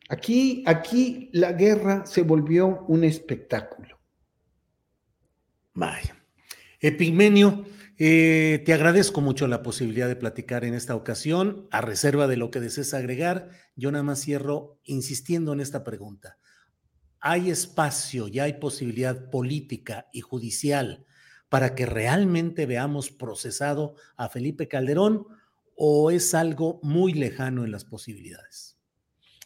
Aquí, aquí la guerra se volvió un espectáculo. Vaya. Epigmenio, eh, te agradezco mucho la posibilidad de platicar en esta ocasión. A reserva de lo que desees agregar, yo nada más cierro insistiendo en esta pregunta. ¿Hay espacio y hay posibilidad política y judicial para que realmente veamos procesado a Felipe Calderón o es algo muy lejano en las posibilidades?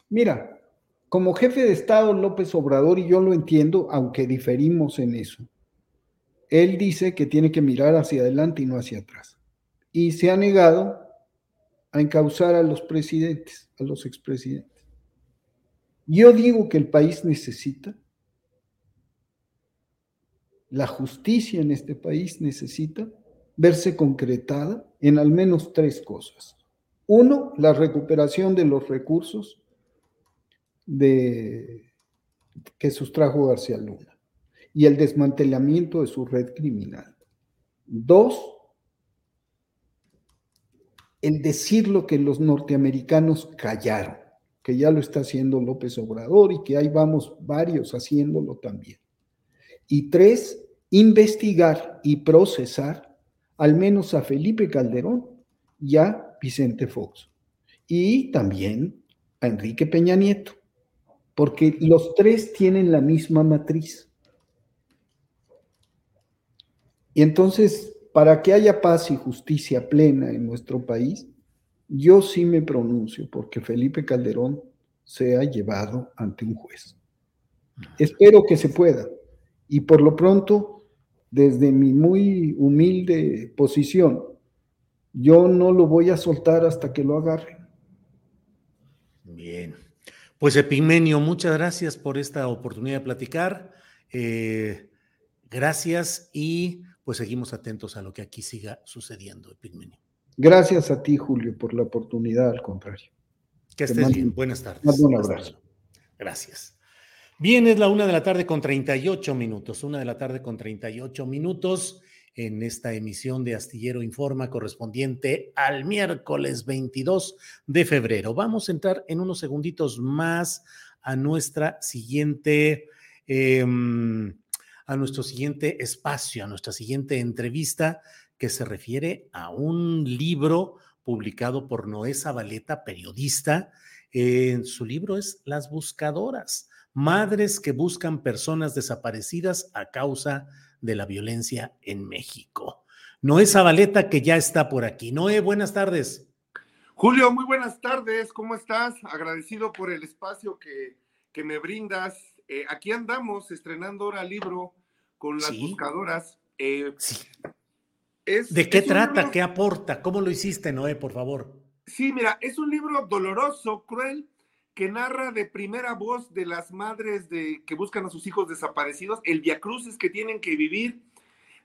Mira, como jefe de Estado López Obrador, y yo lo entiendo, aunque diferimos en eso, él dice que tiene que mirar hacia adelante y no hacia atrás. Y se ha negado a encauzar a los presidentes, a los expresidentes. Yo digo que el país necesita, la justicia en este país necesita verse concretada en al menos tres cosas. Uno, la recuperación de los recursos que sustrajo García Luna y el desmantelamiento de su red criminal. Dos, el decir lo que los norteamericanos callaron, que ya lo está haciendo López Obrador y que ahí vamos varios haciéndolo también. Y tres, investigar y procesar al menos a Felipe Calderón y a Vicente Fox. Y también a Enrique Peña Nieto porque los tres tienen la misma matriz. Y entonces, para que haya paz y justicia plena en nuestro país, yo sí me pronuncio porque Felipe Calderón sea llevado ante un juez. Espero que se pueda. Y por lo pronto, desde mi muy humilde posición, yo no lo voy a soltar hasta que lo agarren. Bien. Pues Epigmenio, muchas gracias por esta oportunidad de platicar. Eh, gracias y pues seguimos atentos a lo que aquí siga sucediendo, Epigmenio. Gracias a ti, Julio, por la oportunidad, al contrario. Que estés bien. Buenas tardes. Un abrazo. Gracias. Bien, es la una de la tarde con 38 minutos. Una de la tarde con 38 minutos en esta emisión de Astillero Informa correspondiente al miércoles 22 de febrero. Vamos a entrar en unos segunditos más a nuestra siguiente em, a nuestro siguiente espacio, a nuestra siguiente entrevista, que se refiere a un libro publicado por Noé Zabaleta, periodista. En su libro es Las Buscadoras, madres que buscan personas desaparecidas a causa de la violencia en México. Noé Zabaleta, que ya está por aquí. Noé, buenas tardes. Julio, muy buenas tardes. ¿Cómo estás? Agradecido por el espacio que, que me brindas. Eh, aquí andamos estrenando ahora libro con las buscadoras. Eh, sí. ¿De qué trata? ¿Qué aporta? ¿Cómo lo hiciste, Noé, por favor? Sí, mira, es un libro doloroso, cruel, que narra de primera voz de las madres de, que buscan a sus hijos desaparecidos, el viacruces que tienen que vivir.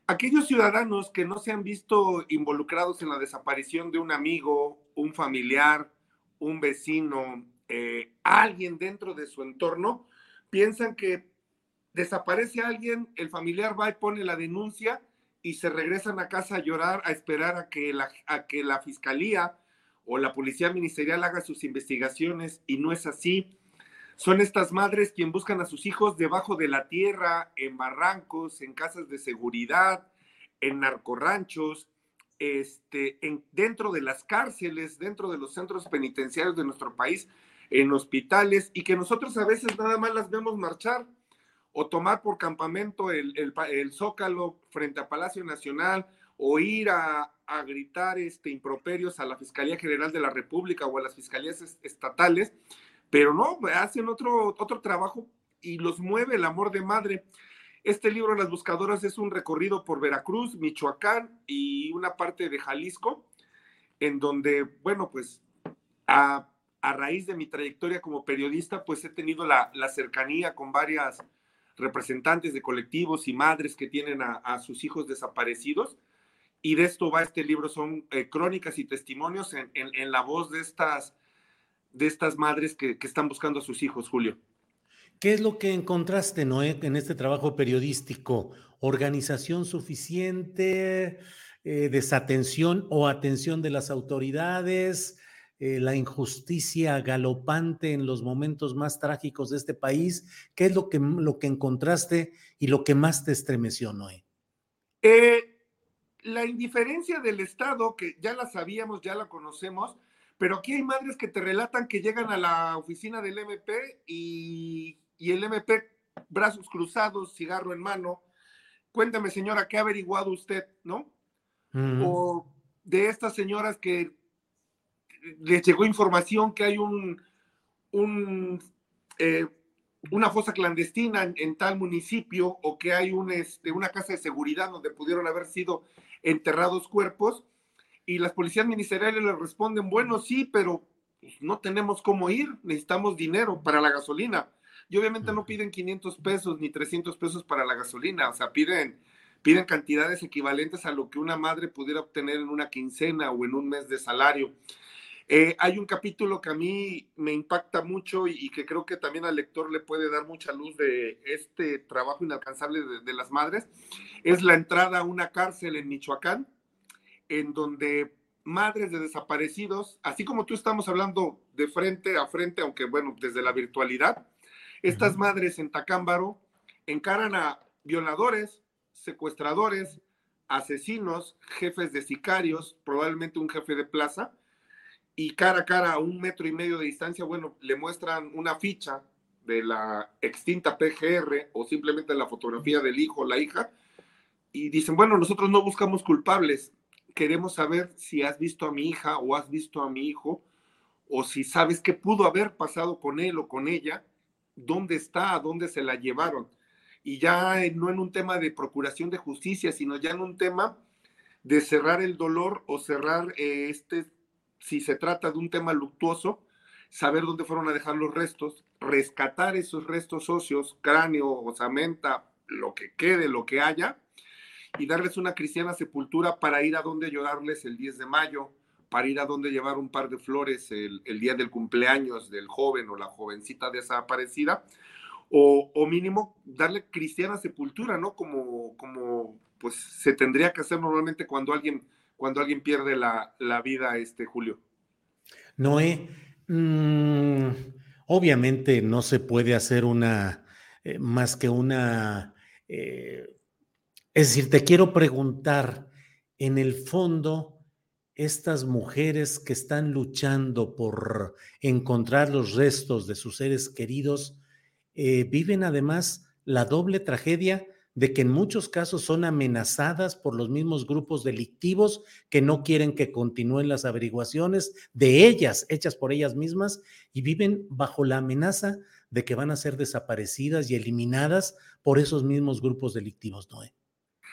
Aquellos ciudadanos que no se han visto involucrados en la desaparición de un amigo, un familiar, un vecino, eh, alguien dentro de su entorno, piensan que desaparece alguien, el familiar va y pone la denuncia y se regresan a casa a llorar, a esperar a que la, a que la fiscalía o la policía ministerial haga sus investigaciones y no es así. Son estas madres quien buscan a sus hijos debajo de la tierra, en barrancos, en casas de seguridad, en narcoranchos, este, en, dentro de las cárceles, dentro de los centros penitenciarios de nuestro país, en hospitales, y que nosotros a veces nada más las vemos marchar o tomar por campamento el, Zócalo frente a Palacio Nacional o ir a, gritar este, improperios a la Fiscalía General de la República o a las fiscalías estatales, pero no, hacen otro, otro trabajo y los mueve el amor de madre. Este libro, Las Buscadoras, es un recorrido por Veracruz, Michoacán y una parte de Jalisco, en donde, bueno, pues a, raíz de mi trayectoria como periodista, pues he tenido la, la cercanía con varias representantes de colectivos y madres que tienen a, sus hijos desaparecidos. Y de esto va este libro, son eh, crónicas y testimonios en, la voz de estas, de estas madres que, están buscando a sus hijos, Julio. ¿Qué es lo que encontraste, Noé, en este trabajo periodístico? ¿Organización suficiente? Eh, ¿Desatención o atención de las autoridades? Eh, la injusticia galopante en los momentos más trágicos de este país? ¿Qué es lo que, lo que encontraste y lo que más te estremeció, Noé? Eh, la indiferencia del Estado, que ya la sabíamos, ya la conocemos, pero aquí hay madres que te relatan que llegan a la oficina del MP y, el MP, brazos cruzados, cigarro en mano. Cuéntame, señora, ¿qué ha averiguado usted, no? O de estas señoras que les llegó información que hay un, eh, una fosa clandestina en, tal municipio o que hay un, este, una casa de seguridad donde pudieron haber sido enterrados cuerpos y las policías ministeriales les responden, bueno, sí, pero pues, no tenemos cómo ir, necesitamos dinero para la gasolina. Y obviamente no piden 500 pesos ni 300 pesos para la gasolina, o sea, piden, piden cantidades equivalentes a lo que una madre pudiera obtener en una quincena o en un mes de salario. Eh, hay un capítulo que a mí me impacta mucho y, que creo que también al lector le puede dar mucha luz de este trabajo inalcanzable de, las madres. Es la entrada a una cárcel en Michoacán, en donde madres de desaparecidos, así como tú estamos hablando de frente a frente, aunque bueno, desde la virtualidad, estas madres en Tacámbaro encaran a violadores, secuestradores, asesinos, jefes de sicarios, probablemente un jefe de plaza, y cara a cara, a un metro y medio de distancia, bueno, le muestran una ficha de la extinta PGR o simplemente la fotografía del hijo o la hija y dicen, bueno, nosotros no buscamos culpables, queremos saber si has visto a mi hija o has visto a mi hijo o si sabes qué pudo haber pasado con él o con ella, dónde está, a dónde se la llevaron. Y ya no en un tema de procuración de justicia, sino ya en un tema de cerrar el dolor o cerrar eh, este si se trata de un tema luctuoso, saber dónde fueron a dejar los restos, rescatar esos restos óseos, cráneo, osamenta, lo que quede, lo que haya, y darles una cristiana sepultura para ir a donde llorarles el 10 de mayo, para ir a donde llevar un par de flores el, día del cumpleaños del joven o la jovencita desaparecida, o, o, mínimo darle cristiana sepultura, ¿no? Como, como pues se tendría que hacer normalmente cuando alguien cuando alguien pierde la, vida, este Julio? Noé, mm, obviamente no se puede hacer una, eh, más que una Eh, es decir, te quiero preguntar, en el fondo, estas mujeres que están luchando por encontrar los restos de sus seres queridos, eh, viven además la doble tragedia de que en muchos casos son amenazadas por los mismos grupos delictivos que no quieren que continúen las averiguaciones de ellas, hechas por ellas mismas, y viven bajo la amenaza de que van a ser desaparecidas y eliminadas por esos mismos grupos delictivos, Noé.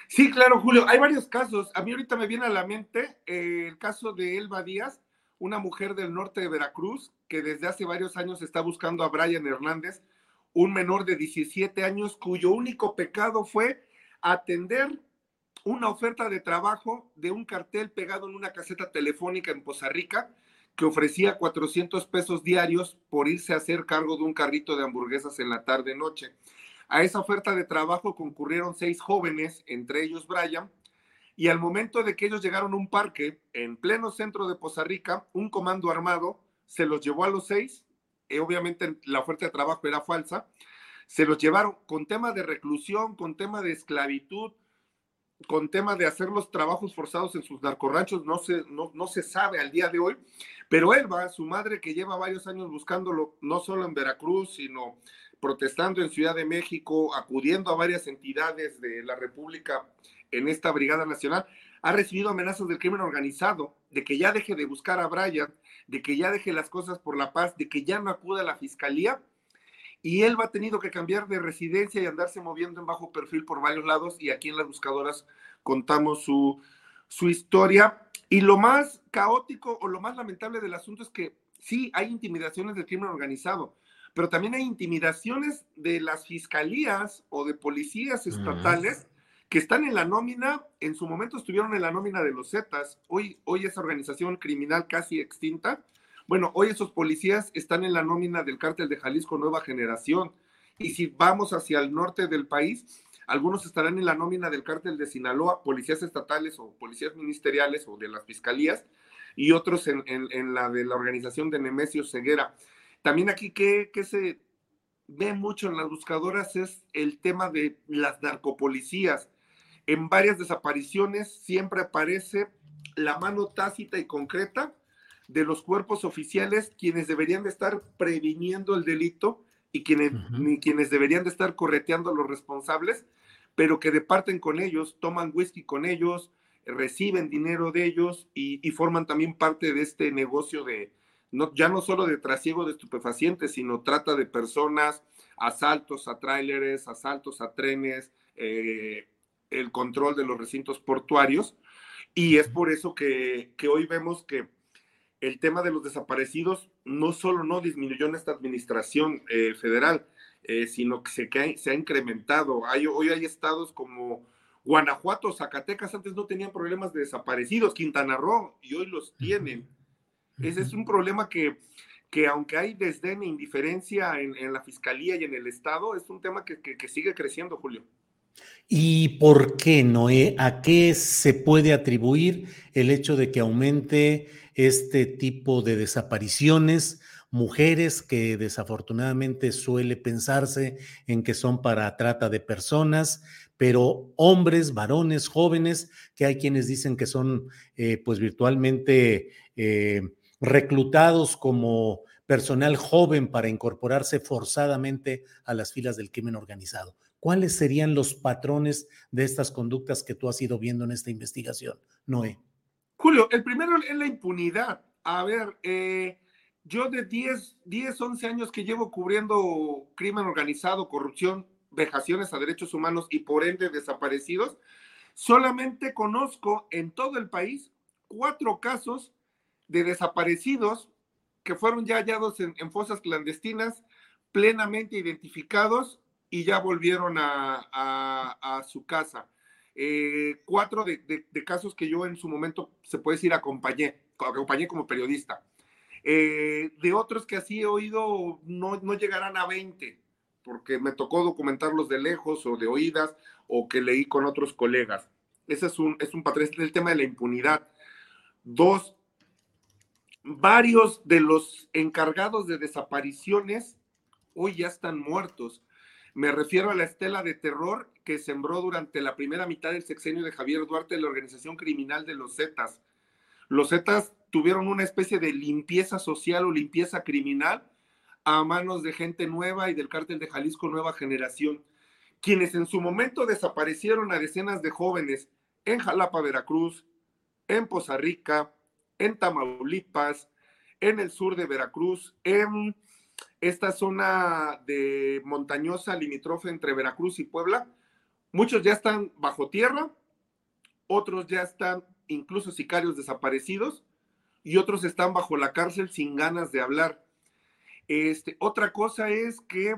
Sí, claro, Julio. Hay varios casos. A mí ahorita me viene a la mente eh, el caso de Elba Díaz, una mujer del norte de Veracruz que desde hace varios años está buscando a Brian Hernández, un menor de 17 años cuyo único pecado fue atender una oferta de trabajo de un cartel pegado en una caseta telefónica en Poza Rica que ofrecía 400 pesos diarios por irse a hacer cargo de un carrito de hamburguesas en la tarde-noche. A esa oferta de trabajo concurrieron seis jóvenes, entre ellos Brian, y al momento de que ellos llegaron a un parque en pleno centro de Poza Rica, un comando armado se los llevó a los seis, obviamente la oferta de trabajo era falsa, se los llevaron con tema de reclusión, con tema de esclavitud, con tema de hacer los trabajos forzados en sus narcorranchos, no se, no, no se sabe al día de hoy, pero Elba, su madre que lleva varios años buscándolo, no solo en Veracruz, sino protestando en Ciudad de México, acudiendo a varias entidades de la República en esta Brigada Nacional, ha recibido amenazas del crimen organizado, de que ya deje de buscar a Brian, de que ya deje las cosas por la paz, de que ya no acuda a la fiscalía. Y él va tenido que cambiar de residencia y andarse moviendo en bajo perfil por varios lados. Y aquí en las buscadoras contamos su, su historia. Y lo más caótico o lo más lamentable del asunto es que sí hay intimidaciones del crimen organizado pero también hay intimidaciones de las fiscalías o de policías estatales que están en la nómina, en su momento estuvieron en la nómina de los Zetas, hoy, hoy esa organización criminal casi extinta, bueno, hoy esos policías están en la nómina del cártel de Jalisco Nueva Generación, y si vamos hacia el norte del país, algunos estarán en la nómina del cártel de Sinaloa, policías estatales o policías ministeriales o de las fiscalías, y otros en, en la de la organización de Nemesio Ceguera. También aquí que, se ve mucho en las buscadoras es el tema de las narcopolicías. En varias desapariciones siempre aparece la mano tácita y concreta de los cuerpos oficiales, quienes deberían de estar previniendo el delito y quienes, quienes deberían de estar correteando a los responsables, pero que departen con ellos, toman whisky con ellos, reciben dinero de ellos y forman también parte de este negocio de, ya no solo de trasiego de estupefacientes, sino trata de personas, asaltos a tráileres, asaltos a trenes, eh, el control de los recintos portuarios. Y es por eso que, hoy vemos que el tema de los desaparecidos no solo no disminuyó en esta administración eh, federal, eh, sino que se, se ha incrementado. Hay, hoy hay estados como Guanajuato, Zacatecas, antes no tenían problemas de desaparecidos, Quintana Roo, y hoy los tienen. Ese es un problema que, que aunque hay desdén e indiferencia en, la fiscalía y en el Estado, es un tema que, sigue creciendo, Julio. ¿Y por qué, Noé? ¿A qué se puede atribuir el hecho de que aumente este tipo de desapariciones? Mujeres que desafortunadamente suele pensarse en que son para trata de personas, pero hombres, varones, jóvenes, que hay quienes dicen que son eh, pues virtualmente eh, reclutados como personal joven para incorporarse forzadamente a las filas del crimen organizado. ¿Cuáles serían los patrones de estas conductas que tú has ido viendo en esta investigación, Noé? Julio, el primero es la impunidad. A ver, eh, yo de 10, 10, 11 años que llevo cubriendo crimen organizado, corrupción, vejaciones a derechos humanos y por ende desaparecidos, solamente conozco en todo el país cuatro casos de desaparecidos que fueron ya hallados en, fosas clandestinas, plenamente identificados y ya volvieron a, su casa. Eh, cuatro de, casos que yo en su momento, se puede decir, acompañé, acompañé como periodista. Eh, de otros que así he oído, no, no llegarán a 20, porque me tocó documentarlos de lejos o de oídas o que leí con otros colegas. Ese es un, es un patrón, el tema de la impunidad. Dos, varios de los encargados de desapariciones hoy ya están muertos. Me refiero a la estela de terror que sembró durante la primera mitad del sexenio de Javier Duarte la organización criminal de los Zetas. Los Zetas tuvieron una especie de limpieza social o limpieza criminal a manos de gente nueva y del cártel de Jalisco Nueva Generación, quienes en su momento desaparecieron a decenas de jóvenes en Jalapa, Veracruz, en Poza Rica, en Tamaulipas, en el sur de Veracruz, en esta zona de montañosa limítrofe entre Veracruz y Puebla. Muchos ya están bajo tierra, otros ya están incluso sicarios desaparecidos y otros están bajo la cárcel sin ganas de hablar. Este, otra cosa es que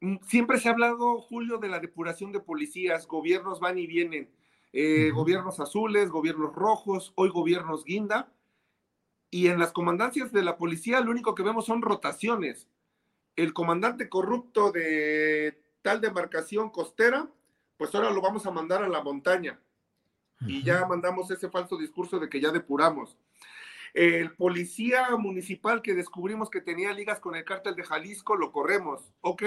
mm, siempre se ha hablado, Julio, de la depuración de policías, gobiernos van y vienen, eh, gobiernos azules, gobiernos rojos, hoy gobiernos guinda, y en las comandancias de la policía lo único que vemos son rotaciones. El comandante corrupto de tal demarcación costera, pues ahora lo vamos a mandar a la montaña. Y ya mandamos ese falso discurso de que ya depuramos. El policía municipal que descubrimos que tenía ligas con el cártel de Jalisco, lo corremos. Ok,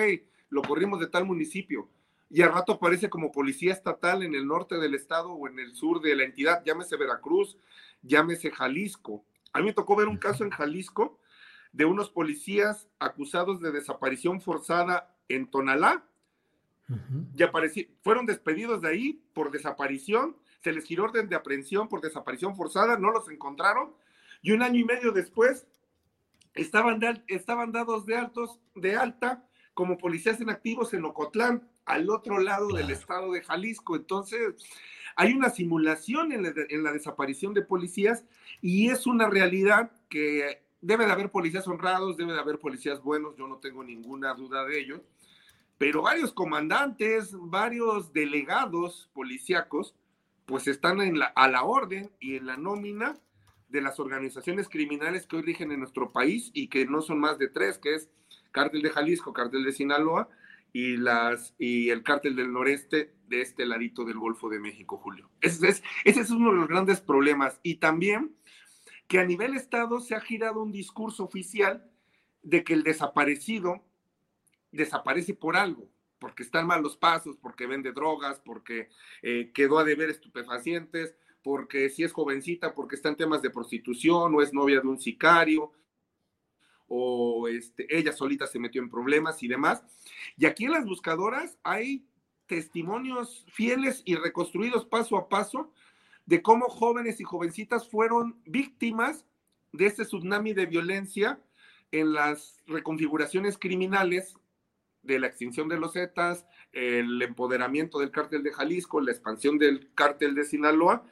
lo corrimos de tal municipio. Y al rato aparece como policía estatal en el norte del estado o en el sur de la entidad, llámese Veracruz, llámese Jalisco. A mí me tocó ver un caso en Jalisco de unos policías acusados de desaparición forzada en Tonalá. Y fueron despedidos de ahí por desaparición, se les giró orden de aprehensión por desaparición forzada, no los encontraron, y un año y medio después estaban, estaban dados de, altos, de alta como policías en activos en Ocotlán, al otro lado del estado de Jalisco. Entonces, hay una simulación en la, desaparición de policías y es una realidad que debe de haber policías honrados, debe de haber policías buenos, yo no tengo ninguna duda de ello, pero varios comandantes, varios delegados policíacos, pues están a la orden y en la nómina de las organizaciones criminales que hoy rigen en nuestro país y que no son más de tres, que es Cártel de Jalisco, Cártel de Sinaloa y, las, y el cártel del noreste de este ladito del Golfo de México, Julio. Ese es, ese es uno de los grandes problemas. Y también que a nivel Estado se ha girado un discurso oficial de que el desaparecido desaparece por algo, porque están malos pasos, porque vende drogas, porque eh, quedó a deber estupefacientes, porque si es jovencita, porque está en temas de prostitución o es novia de un sicario, o este, ella solita se metió en problemas y demás. Y aquí en las buscadoras hay testimonios fieles y reconstruidos paso a paso de cómo jóvenes y jovencitas fueron víctimas de este tsunami de violencia en las reconfiguraciones criminales de la extinción de los Zetas, el empoderamiento del cártel de Jalisco, la expansión del cártel de Sinaloa,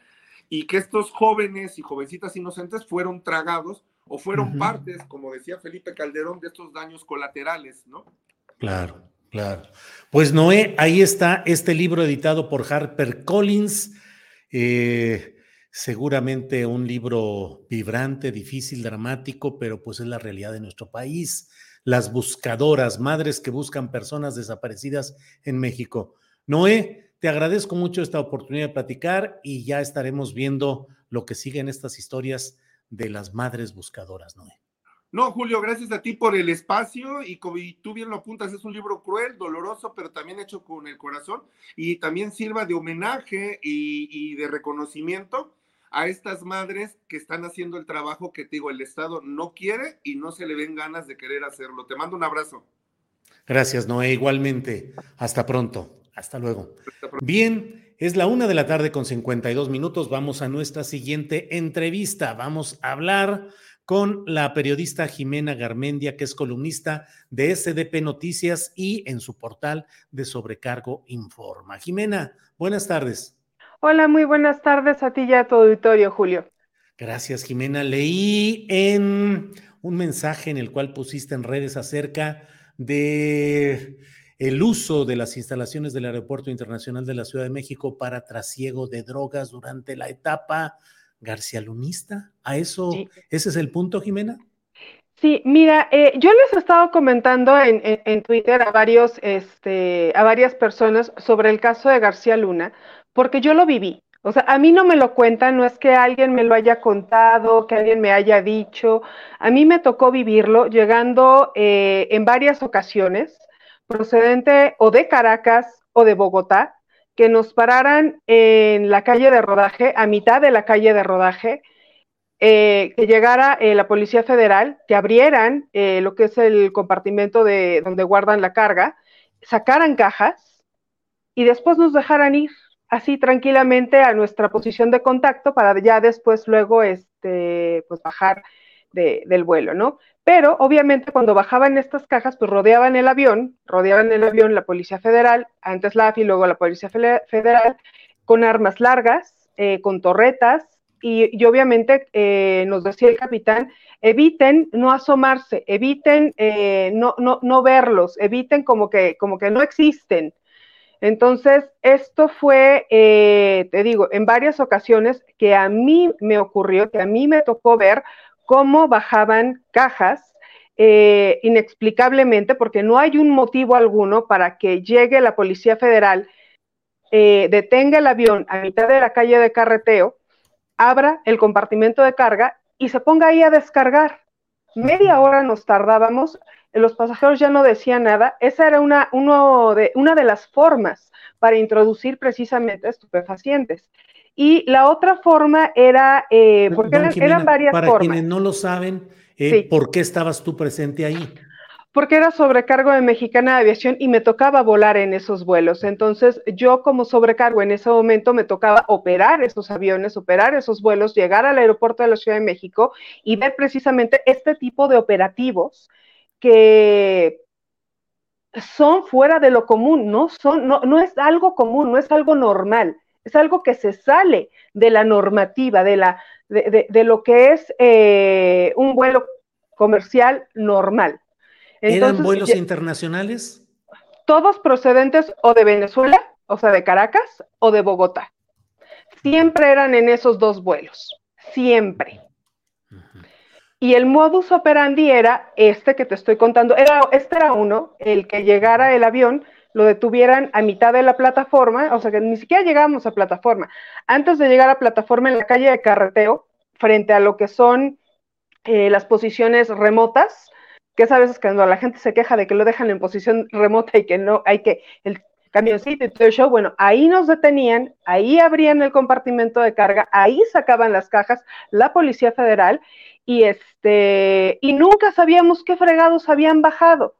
y que estos jóvenes y jovencitas inocentes fueron tragados o fueron partes, como decía Felipe Calderón, de estos daños colaterales, ¿no? Claro, claro. Pues Noé, ahí está este libro editado por Harper Collins. Eh, seguramente un libro vibrante, difícil, dramático, pero pues es la realidad de nuestro país. Las buscadoras, madres que buscan personas desaparecidas en México. Noé, te agradezco mucho esta oportunidad de platicar y ya estaremos viendo lo que sigue en estas historias de las madres buscadoras, Noé. No, Julio, gracias a ti por el espacio y como tú bien lo apuntas, es un libro cruel, doloroso, pero también hecho con el corazón y también sirva de homenaje y, de reconocimiento a estas madres que están haciendo el trabajo que te digo, el Estado no quiere y no se le ven ganas de querer hacerlo. Te mando un abrazo. Gracias, Noé. Igualmente. Hasta pronto. Hasta luego. Bien, es la una de la tarde con 52 minutos. Vamos a nuestra siguiente entrevista. Vamos a hablar con la periodista Jimena Garmendia, que es columnista de SDP Noticias y en su portal de Sobrecargo Informa. Jimena, buenas tardes. Hola, muy buenas tardes a ti y a tu auditorio, Julio. Gracias, Jimena. Leí en un mensaje en el cual pusiste en redes acerca de el uso de las instalaciones del Aeropuerto Internacional de la Ciudad de México para trasiego de drogas durante la etapa García Lunista. ¿A eso, ese es el punto, Jimena? Sí, mira, eh, yo les he estado comentando en, Twitter a varios, este, a varias personas sobre el caso de García Luna, porque yo lo viví. O sea, a mí no me lo cuentan, no es que alguien me lo haya contado, que alguien me haya dicho. A mí me tocó vivirlo llegando eh, en varias ocasiones procedente o de Caracas o de Bogotá, que nos pararan en la calle de rodaje, a mitad de la calle de rodaje, eh, que llegara eh, la Policía Federal, que abrieran eh, lo que es el compartimento de donde guardan la carga, sacaran cajas y después nos dejaran ir así tranquilamente a nuestra posición de contacto para ya después luego este, pues bajar del vuelo, ¿no? Pero obviamente cuando bajaban estas cajas, pues rodeaban el avión, rodeaban el avión la Policía Federal, antes la AFI, luego la Policía Federal, con armas largas, con torretas, y, obviamente eh, nos decía el capitán, eviten no asomarse, eviten eh, no, no, no, verlos, eviten como que, como que no existen. Entonces, esto fue, eh, te digo, en varias ocasiones que a mí me ocurrió, que a mí me tocó ver cómo bajaban cajas inexplicablemente, porque no hay un motivo alguno para que llegue la Policía Federal, detenga el avión a mitad de la calle de carreteo, abra el compartimento de carga y se ponga ahí a descargar. Media hora nos tardábamos, los pasajeros ya no decían nada. Esa era una, de, una de las formas para introducir precisamente estupefacientes. Y la otra forma era, eh, porque eran, varias para formas. Para quienes no lo saben, eh, ¿por qué estabas tú presente ahí? porque era sobrecargo de Mexicana de Aviación y me tocaba volar en esos vuelos. Entonces, yo como sobrecargo en ese momento me tocaba operar esos aviones, operar esos vuelos, llegar al aeropuerto de la Ciudad de México y ver precisamente este tipo de operativos que son fuera de lo común, no, son, no, no es algo común, no es algo normal, es algo que se sale de la normativa, de, la, de, lo que es eh, un vuelo comercial normal. ¿Eran vuelos internacionales? Todos procedentes o de Venezuela, o sea, de Caracas, o de Bogotá. Siempre eran en esos dos vuelos, siempre. Y el modus operandi era este que te estoy contando. Era, este era uno, el que llegara el avión, lo detuvieran a mitad de la plataforma, o sea que ni siquiera llegábamos a plataforma. Antes de llegar a plataforma en la calle de carreteo, frente a lo que son eh, las posiciones remotas, que es a veces cuando la gente se queja de que lo dejan en posición remota y que no hay que, el camioncito y todo el show, bueno, ahí nos detenían, ahí abrían el compartimento de carga, ahí sacaban las cajas la Policía Federal y este, y nunca sabíamos qué fregados habían bajado.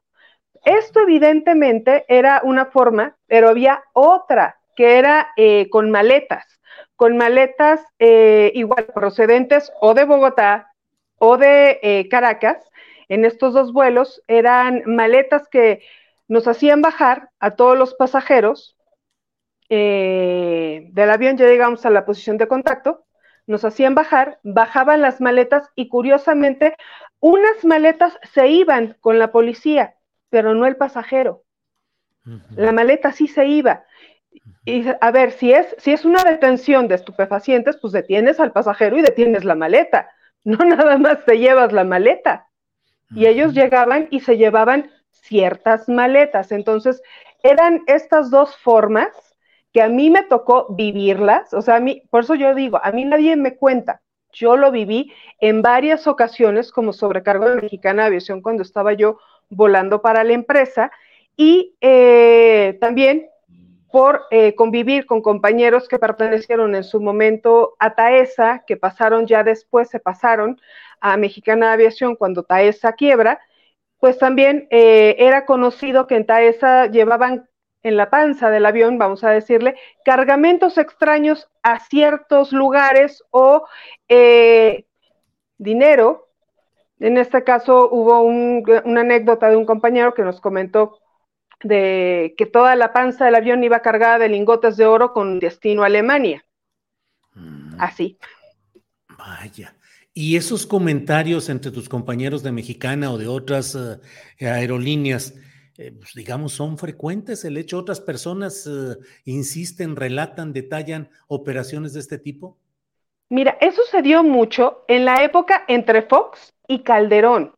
Esto evidentemente era una forma, pero había otra que era eh, con maletas, con maletas eh, igual procedentes o de Bogotá o de eh, Caracas, en estos dos vuelos eran maletas que nos hacían bajar a todos los pasajeros del avión, ya llegamos a la posición de contacto, nos hacían bajar, bajaban las maletas y curiosamente unas maletas se iban con la policía, pero no el pasajero. La maleta sí se iba. Y a ver, si es, si es una detención de estupefacientes, pues detienes al pasajero y detienes la maleta. No nada más te llevas la maleta y ellos llegaban y se llevaban ciertas maletas. Entonces, eran estas dos formas que a mí me tocó vivirlas, o sea, a mí, por eso yo digo, a mí nadie me cuenta, yo lo viví en varias ocasiones como sobrecargo de Mexicana Aviación cuando estaba yo volando para la empresa y eh, también por eh, convivir con compañeros que pertenecieron en su momento a TAESA, que pasaron ya después, se pasaron a Mexicana Aviación cuando Taesa quiebra, pues también eh, era conocido que en Taesa llevaban en la panza del avión, vamos a decirle, cargamentos extraños a ciertos lugares o dinero. En este caso hubo una anécdota de un compañero que nos comentó de que toda la panza del avión iba cargada de lingotes de oro con destino a Alemania. Mm. Así. Vaya. Y esos comentarios entre tus compañeros de Mexicana o de otras eh, aerolíneas, eh, pues, digamos, son frecuentes. El hecho, otras personas eh, insisten, relatan, detallan operaciones de este tipo. Mira, eso se dio mucho en la época entre Fox y Calderón.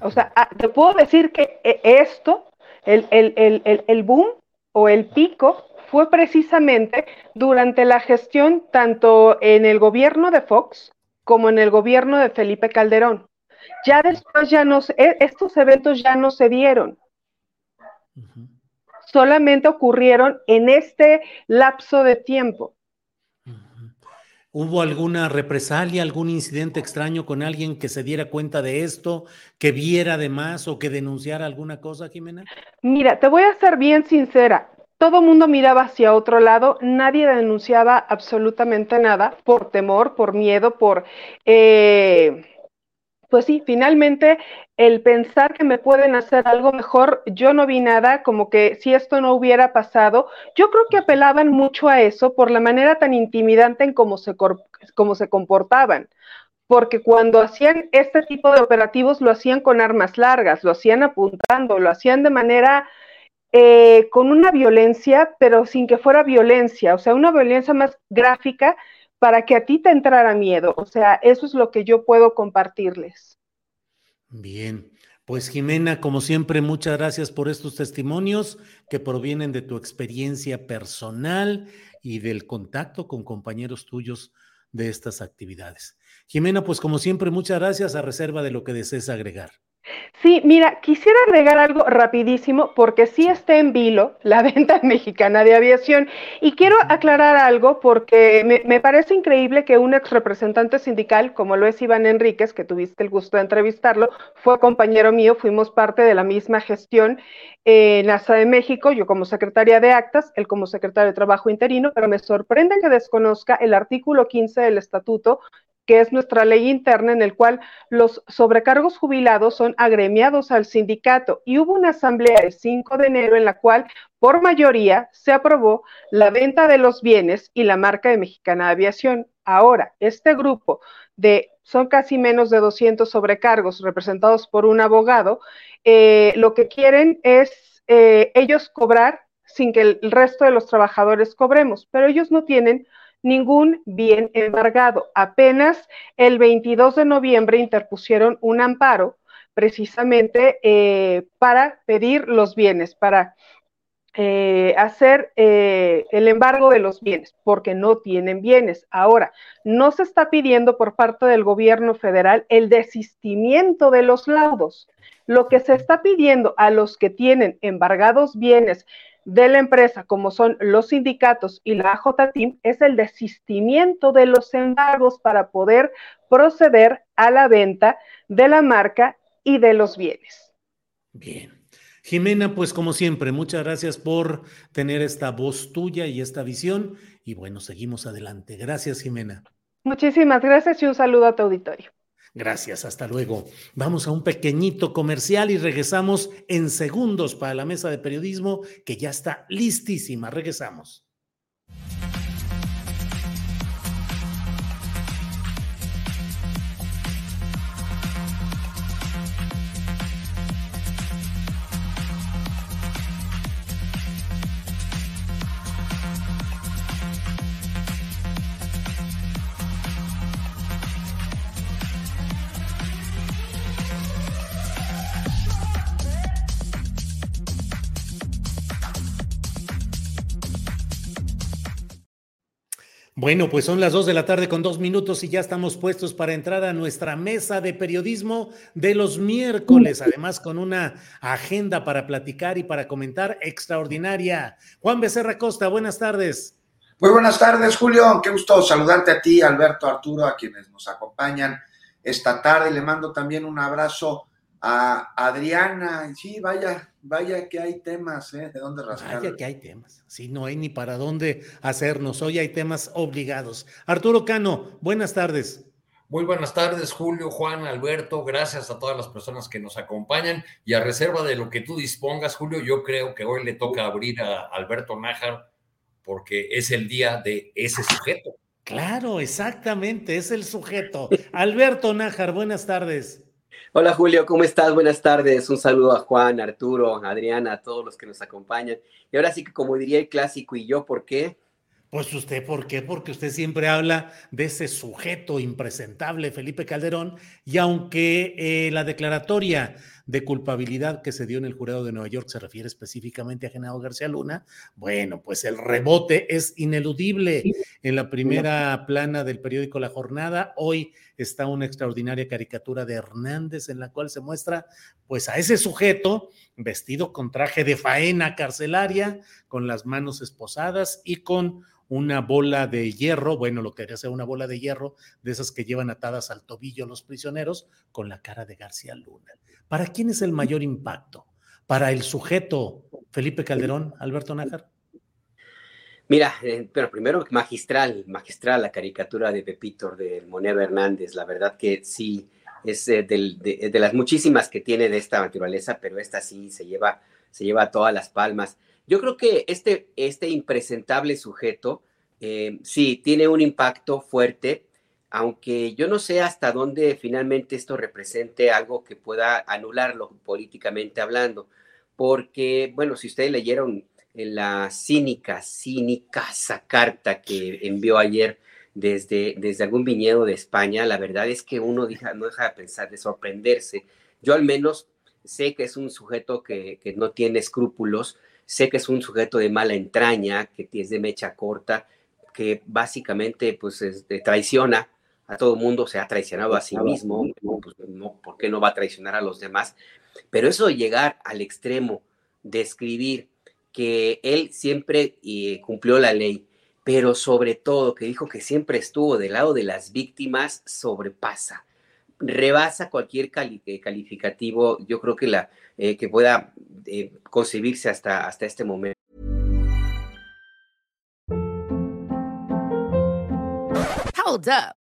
O sea, ah, te puedo decir que esto, el, el boom o el pico, fue precisamente durante la gestión tanto en el gobierno de Fox como en el gobierno de Felipe Calderón. Ya después ya no, e, estos eventos ya no se dieron. solamente ocurrieron en este lapso de tiempo. ¿Hubo alguna represalia, algún incidente extraño con alguien que se diera cuenta de esto, que viera además o que denunciara alguna cosa, Jimena? Mira, te voy a ser bien sincera. Todo mundo miraba hacia otro lado, nadie denunciaba absolutamente nada por temor, por miedo, por... Eh, pues sí, finalmente el pensar que me pueden hacer algo mejor, yo no vi nada, como que si esto no hubiera pasado, yo creo que apelaban mucho a eso por la manera tan intimidante en cómo se, cómo se comportaban, porque cuando hacían este tipo de operativos lo hacían con armas largas, lo hacían apuntando, lo hacían de manera eh, con una violencia, pero sin que fuera violencia, o sea, una violencia más gráfica para que a ti te entrara miedo. O sea, eso es lo que yo puedo compartirles. Bien, pues Jimena, como siempre, muchas gracias por estos testimonios que provienen de tu experiencia personal y del contacto con compañeros tuyos de estas actividades. Jimena, pues como siempre, muchas gracias a reserva de lo que desees agregar. Sí, mira, quisiera agregar algo rapidísimo porque sí está en vilo la venta mexicana de aviación. Y quiero aclarar algo porque me, parece increíble que un ex representante sindical como lo es Iván Enríquez, que tuviste el gusto de entrevistarlo, fue compañero mío, fuimos parte de la misma gestión en NASA de México, yo como secretaria de actas, él como secretario de Trabajo interino, pero me sorprende que desconozca el artículo 15 del estatuto que es nuestra ley interna en el cual los sobrecargos jubilados son agremiados al sindicato y hubo una asamblea el 5 de enero en la cual por mayoría se aprobó la venta de los bienes y la marca de Mexicana de Aviación. Ahora, este grupo de, son casi menos de 200 sobrecargos representados por un abogado, eh, lo que quieren es eh, ellos cobrar sin que el resto de los trabajadores cobremos, pero ellos no tienen ningún bien embargado. Apenas el 22 de noviembre interpusieron un amparo precisamente eh, para pedir los bienes, para eh, hacer eh, el embargo de los bienes, porque no tienen bienes. Ahora, no se está pidiendo por parte del gobierno federal el desistimiento de los laudos. Lo que se está pidiendo a los que tienen embargados bienes de la empresa, como son los sindicatos y la AJTIM, es el desistimiento de los embargos para poder proceder a la venta de la marca y de los bienes. Bien. Jimena, pues como siempre, muchas gracias por tener esta voz tuya y esta visión. Y bueno, seguimos adelante. Gracias, Jimena. Muchísimas gracias y un saludo a tu auditorio. Gracias, hasta luego. Vamos a un pequeñito comercial y regresamos en segundos para la mesa de periodismo que ya está listísima. Regresamos. Bueno, pues son las dos de la tarde con dos minutos y ya estamos puestos para entrar a nuestra mesa de periodismo de los miércoles, además con una agenda para platicar y para comentar extraordinaria. Juan Becerra Costa, buenas tardes. Muy buenas tardes, Julio. Qué gusto saludarte a ti, Alberto, Arturo, a quienes nos acompañan esta tarde. Le mando también un abrazo a Adriana. Sí, vaya, vaya que hay temas, ¿eh? De dónde rascar. Vaya que hay temas. Sí, no hay ni para dónde hacernos. Hoy hay temas obligados. Arturo Cano, buenas tardes. Muy buenas tardes, Julio, Juan, Alberto. Gracias a todas las personas que nos acompañan. Y a reserva de lo que tú dispongas, Julio, yo creo que hoy le toca abrir a Alberto Nájar porque es el día de ese sujeto. Claro, exactamente, es el sujeto. Alberto Nájar, buenas tardes. Hola Julio, ¿cómo estás? Buenas tardes. Un saludo a Juan, Arturo, Adriana, a todos los que nos acompañan. Y ahora sí que como diría el clásico, ¿y yo por qué? Pues usted, ¿por qué? Porque usted siempre habla de ese sujeto impresentable, Felipe Calderón, y aunque eh, la declaratoria de culpabilidad que se dio en el jurado de Nueva York se refiere específicamente a Genaro García Luna, bueno, pues el rebote es ineludible. En la primera plana del periódico La Jornada, hoy está una extraordinaria caricatura de Hernández en la cual se muestra pues a ese sujeto vestido con traje de faena carcelaria, con las manos esposadas y con una bola de hierro, bueno, lo que haría ser una bola de hierro, de esas que llevan atadas al tobillo los prisioneros, con la cara de García Luna. ¿Para quién es el mayor impacto? ¿Para el sujeto Felipe Calderón, Alberto Nájar? Mira, eh, pero primero magistral, magistral la caricatura de Pepito de Monero Hernández, la verdad que sí, es eh, de, las muchísimas que tiene de esta naturaleza, pero esta sí se lleva, se lleva todas las palmas. Yo creo que este, este impresentable sujeto, eh, sí, tiene un impacto fuerte, aunque yo no sé hasta dónde finalmente esto represente algo que pueda anularlo políticamente hablando, porque, bueno, si ustedes leyeron la cínica, cínica carta que envió ayer desde, desde algún viñedo de España, la verdad es que uno no deja de pensar, de sorprenderse. Yo al menos sé que es un sujeto que, que no tiene escrúpulos, Sé que es un sujeto de mala entraña, que es de mecha corta, que básicamente pues traiciona a todo el mundo, se ha traicionado a sí mismo, pues, no, ¿por qué no va a traicionar a los demás? Pero eso de llegar al extremo de escribir que él siempre eh, cumplió la ley, pero sobre todo que dijo que siempre estuvo del lado de las víctimas, sobrepasa rebasa cualquier eh, calificativo, yo creo que la eh, que pueda eh, concebirse hasta, hasta este momento. Hold up.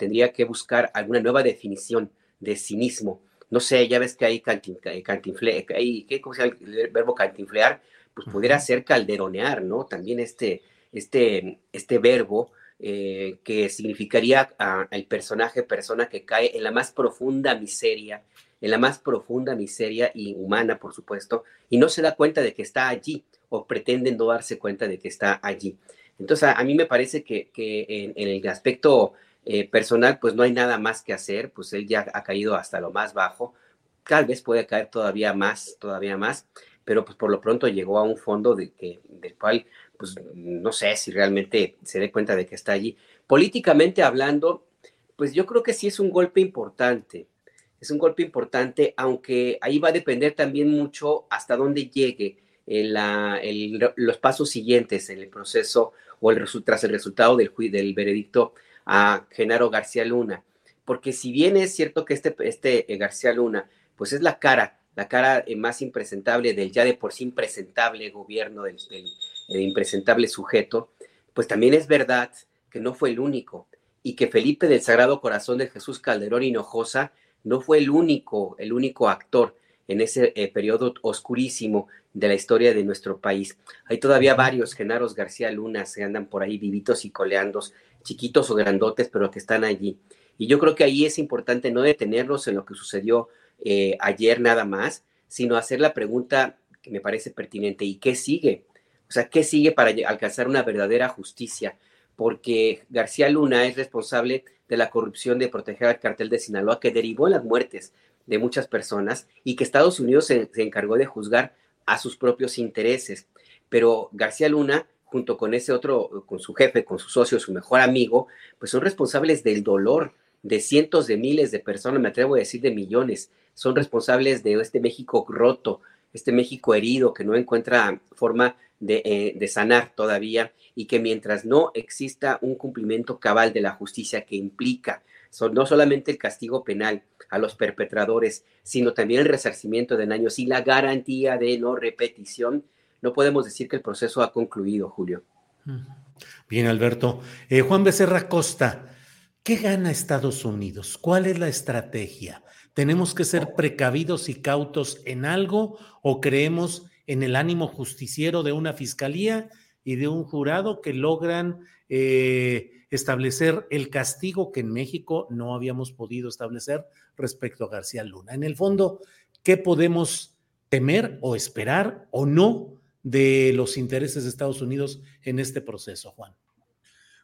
tendría que buscar alguna nueva definición de cinismo. No sé, ya ves que hay eh, cantinfle, hay, ¿qué, ¿cómo se llama el verbo cantinflear? Pues pudiera ser calderonear, ¿no? También este, este, este verbo eh, que significaría al personaje, persona que cae en la más profunda miseria, en la más profunda miseria y humana, por supuesto, y no se da cuenta de que está allí o pretenden no darse cuenta de que está allí. Entonces, a, mí me parece que, en, el aspecto eh, personal, pues no hay nada más que hacer, pues él ya ha caído hasta lo más bajo, tal vez puede caer todavía más, todavía más, pero pues por lo pronto llegó a un fondo de que, del cual, pues no sé si realmente se dé cuenta de que está allí. Políticamente hablando, pues yo creo que sí es un golpe importante, es un golpe importante, aunque ahí va a depender también mucho hasta dónde llegue los pasos siguientes en el proceso o el, tras el resultado del, del veredicto a Genaro García Luna, porque si bien es cierto que este, este eh, García Luna, pues es la cara, la cara eh, más impresentable del ya de por sí impresentable gobierno, del, impresentable sujeto, pues también es verdad que no fue el único y que Felipe del Sagrado Corazón de Jesús Calderón Hinojosa no fue el único, el único actor en ese eh, periodo oscurísimo de la historia de nuestro país. Hay todavía varios Genaros García Luna que andan por ahí vivitos y coleandos chiquitos o grandotes, pero que están allí. Y yo creo que ahí es importante no detenernos en lo que sucedió eh, ayer nada más, sino hacer la pregunta que me parece pertinente, ¿y qué sigue? O sea, ¿qué sigue para alcanzar una verdadera justicia? Porque García Luna es responsable de la corrupción de proteger al cartel de Sinaloa que derivó en las muertes de muchas personas y que Estados Unidos se encargó de juzgar a sus propios intereses. Pero García Luna junto con ese otro, con su jefe, con su socio, su mejor amigo, pues son responsables del dolor de cientos de miles de personas, me atrevo a decir de millones, son responsables de este México roto, este México herido que no encuentra forma de, eh, sanar todavía y que mientras no exista un cumplimiento cabal de la justicia que implica no solamente el castigo penal a los perpetradores, sino también el resarcimiento de daños y la garantía de no repetición, no podemos decir que el proceso ha concluido, Julio. Bien, Alberto. Eh, Juan Becerra Costa, ¿qué gana Estados Unidos? ¿Cuál es la estrategia? ¿Tenemos que ser precavidos y cautos en algo o creemos en el ánimo justiciero de una fiscalía y de un jurado que logran eh, establecer el castigo que en México no habíamos podido establecer respecto a García Luna? En el fondo, ¿qué podemos temer o esperar o no de los intereses de Estados Unidos en este proceso, Juan?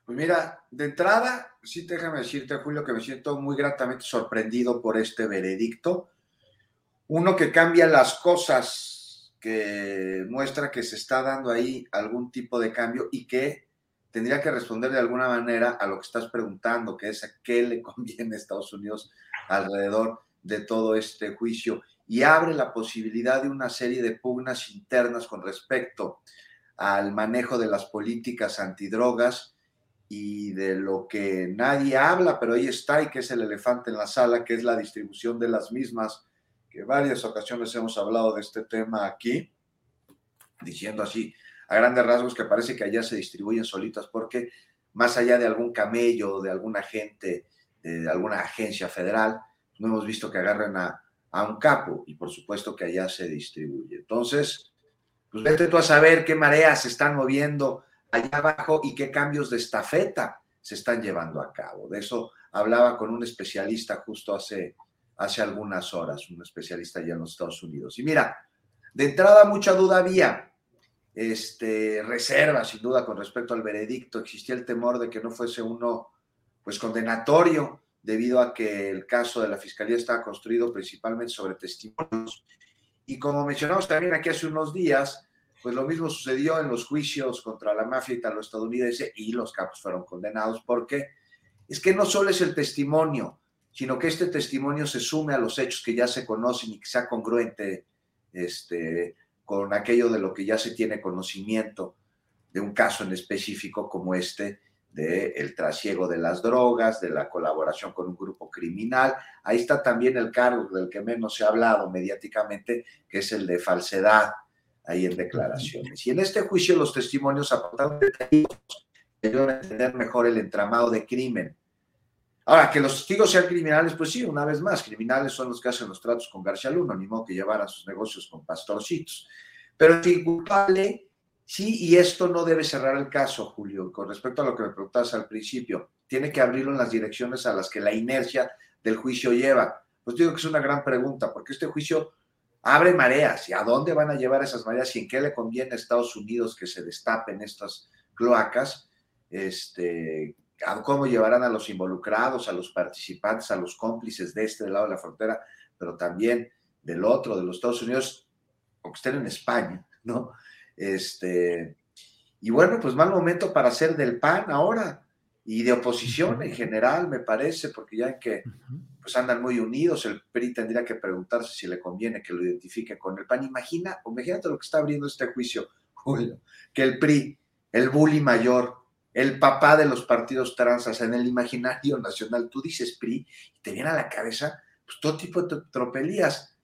Pues mira, de entrada, sí déjame decirte, Julio, que me siento muy gratamente sorprendido por este veredicto. Uno que cambia las cosas, que muestra que se está dando ahí algún tipo de cambio y que tendría que responder de alguna manera a lo que estás preguntando, que es a qué le conviene a Estados Unidos alrededor de todo este juicio y abre la posibilidad de una serie de pugnas internas con respecto al manejo de las políticas antidrogas y de lo que nadie habla, pero ahí está y que es el elefante en la sala, que es la distribución de las mismas, que varias ocasiones hemos hablado de este tema aquí, diciendo así a grandes rasgos que parece que allá se distribuyen solitas, porque más allá de algún camello de algún agente de alguna agencia federal, no hemos visto que agarren a, a un capo y por supuesto que allá se distribuye. Entonces, pues vete tú a saber qué mareas se están moviendo allá abajo y qué cambios de estafeta se están llevando a cabo. De eso hablaba con un especialista justo hace, hace algunas horas, un especialista allá en los Estados Unidos. Y mira, de entrada mucha duda había, este, reserva sin duda con respecto al veredicto, existía el temor de que no fuese uno pues condenatorio debido a que el caso de la fiscalía estaba construido principalmente sobre testimonios. Y como mencionamos también aquí hace unos días, pues lo mismo sucedió en los juicios contra la mafia italo-estadounidense y los capos fueron condenados porque es que no solo es el testimonio, sino que este testimonio se sume a los hechos que ya se conocen y que sea congruente este, con aquello de lo que ya se tiene conocimiento de un caso en específico como este del el trasiego de las drogas, de la colaboración con un grupo criminal. Ahí está también el cargo del que menos se ha hablado mediáticamente, que es el de falsedad ahí en declaraciones. Y en este juicio los testimonios aportaron detalles que a entender mejor el entramado de crimen. Ahora, que los testigos sean criminales, pues sí, una vez más, criminales son los que hacen los tratos con García Luna, ni modo que llevaran sus negocios con pastorcitos. Pero el culpable, sí, y esto no debe cerrar el caso, Julio, con respecto a lo que me preguntabas al principio, tiene que abrirlo en las direcciones a las que la inercia del juicio lleva. Pues digo que es una gran pregunta, porque este juicio abre mareas. ¿Y a dónde van a llevar esas mareas y en qué le conviene a Estados Unidos que se destapen estas cloacas? Este, ¿Cómo llevarán a los involucrados, a los participantes, a los cómplices de este lado de la frontera, pero también del otro, de los Estados Unidos, aunque estén en España, ¿no? Este, y bueno, pues mal momento para hacer del PAN ahora y de oposición en general, me parece, porque ya que pues andan muy unidos, el PRI tendría que preguntarse si le conviene que lo identifique con el PAN. Imagina, imagínate lo que está abriendo este juicio, Julio, que el PRI, el bully mayor, el papá de los partidos transas en el imaginario nacional, tú dices PRI y te viene a la cabeza pues, todo tipo de tropelías.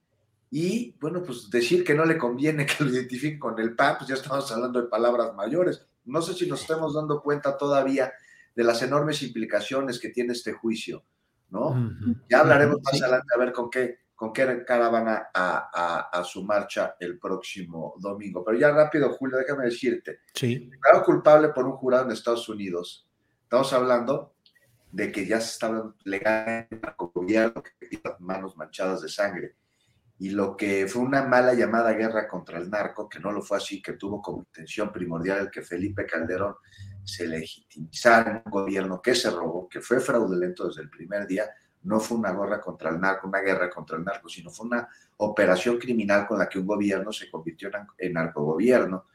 Y bueno, pues decir que no le conviene que lo identifique con el PAN, pues ya estamos hablando de palabras mayores. No sé si nos estamos dando cuenta todavía de las enormes implicaciones que tiene este juicio. ¿no? Ya hablaremos más adelante a ver con qué, con qué cara van a, a, su marcha el próximo domingo. Pero ya rápido, Julio, déjame decirte. Sí. Declarado culpable por un jurado en Estados Unidos. Estamos hablando de que ya se estaba legalmente gobierno que tiene las manos manchadas de sangre. Y lo que fue una mala llamada guerra contra el narco, que no lo fue así, que tuvo como intención primordial el que Felipe Calderón se legitimizara un gobierno que se robó, que fue fraudulento desde el primer día, no fue una guerra contra el narco, una guerra contra el narco, sino fue una operación criminal con la que un gobierno se convirtió en narcogobierno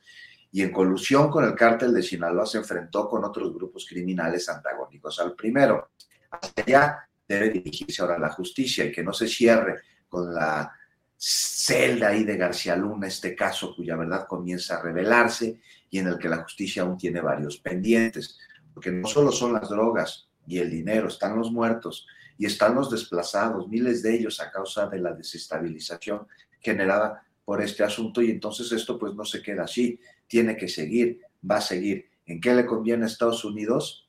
y en colusión con el cártel de Sinaloa se enfrentó con otros grupos criminales antagónicos al primero. Hasta allá debe dirigirse ahora la justicia y que no se cierre con la celda ahí de García Luna, este caso cuya verdad comienza a revelarse y en el que la justicia aún tiene varios pendientes, porque no solo son las drogas y el dinero, están los muertos y están los desplazados, miles de ellos a causa de la desestabilización generada por este asunto y entonces esto pues no se queda así, tiene que seguir, va a seguir. ¿En qué le conviene a Estados Unidos?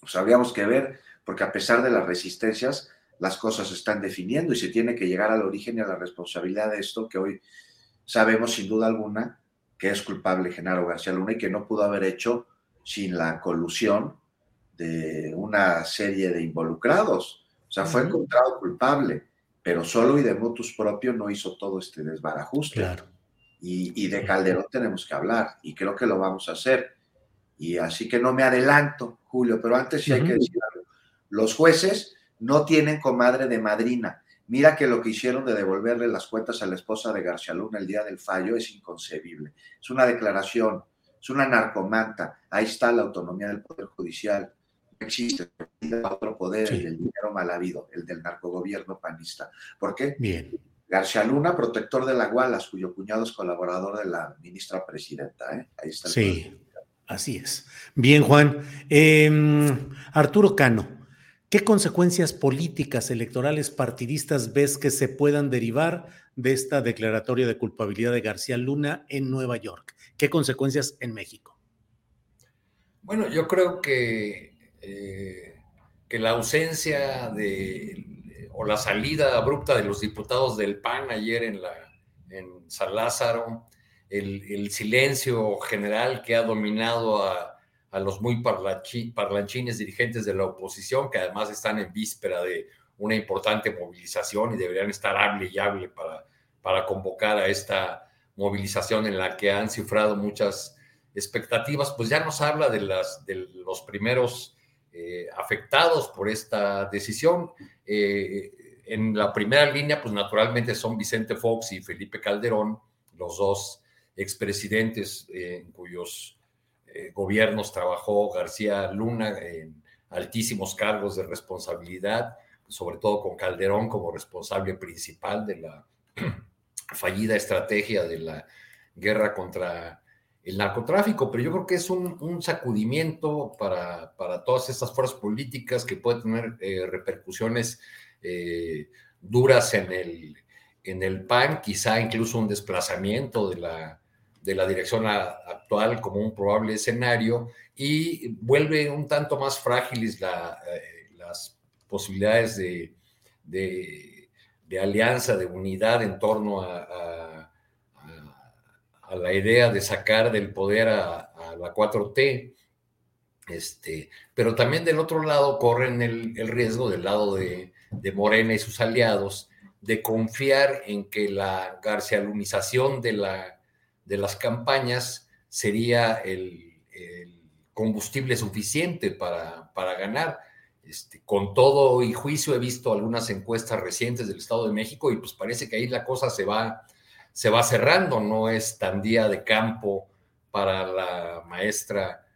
Pues habríamos que ver, porque a pesar de las resistencias, las cosas se están definiendo y se tiene que llegar al origen y a la responsabilidad de esto que hoy sabemos sin duda alguna que es culpable Genaro García Luna y que no pudo haber hecho sin la colusión de una serie de involucrados. O sea, fue encontrado culpable, pero solo y de motus propio no hizo todo este desbarajuste. Y, y, de Calderón tenemos que hablar y creo que lo vamos a hacer. Y así que no me adelanto, Julio, pero antes sí hay que decir algo. Los jueces no tienen comadre de madrina. Mira que lo que hicieron de devolverle las cuentas a la esposa de García Luna el día del fallo es inconcebible. Es una declaración, es una narcomanta. Ahí está la autonomía del Poder Judicial. No existe otro poder, el del dinero mal habido, el del narcogobierno panista. ¿Por qué? Bien. García Luna, protector de la Gualas, cuyo cuñado es colaborador de la ministra presidenta. ¿eh? Ahí está. sí, así es. Bien, Juan. Em, Arturo Cano. ¿Qué consecuencias políticas, electorales, partidistas ves que se puedan derivar de esta declaratoria de culpabilidad de García Luna en Nueva York? ¿Qué consecuencias en México? Bueno, yo creo que, eh, que la ausencia de o la salida abrupta de los diputados del PAN ayer en, la, en San Lázaro, el, el silencio general que ha dominado a a los muy parlanchines dirigentes de la oposición, que además están en víspera de una importante movilización y deberían estar hable y hable para, para convocar a esta movilización en la que han cifrado muchas expectativas, pues ya nos habla de, las, de los primeros eh, afectados por esta decisión. Eh, en la primera línea, pues naturalmente son Vicente Fox y Felipe Calderón, los dos expresidentes eh, cuyos eh, gobiernos trabajó García Luna en altísimos cargos de responsabilidad, sobre todo con Calderón como responsable principal de la fallida estrategia de la guerra contra el narcotráfico, pero yo creo que es un, sacudimiento para, para, todas estas fuerzas políticas que puede tener eh, repercusiones eh, duras en el, en el PAN, quizá incluso un desplazamiento de la de la dirección actual como un probable escenario y vuelve un tanto más frágiles eh, las posibilidades de, de, alianza, de unidad en torno a, a, la idea de sacar del poder a, la 4T. Este, pero también del otro lado corren el, el riesgo del lado de, de Morena y sus aliados de confiar en que la garcialunización de la de las campañas sería el, combustible suficiente para, para ganar. Este, con todo y juicio he visto algunas encuestas recientes del Estado de México y pues parece que ahí la cosa se va, se va cerrando, no es tan día de campo para la maestra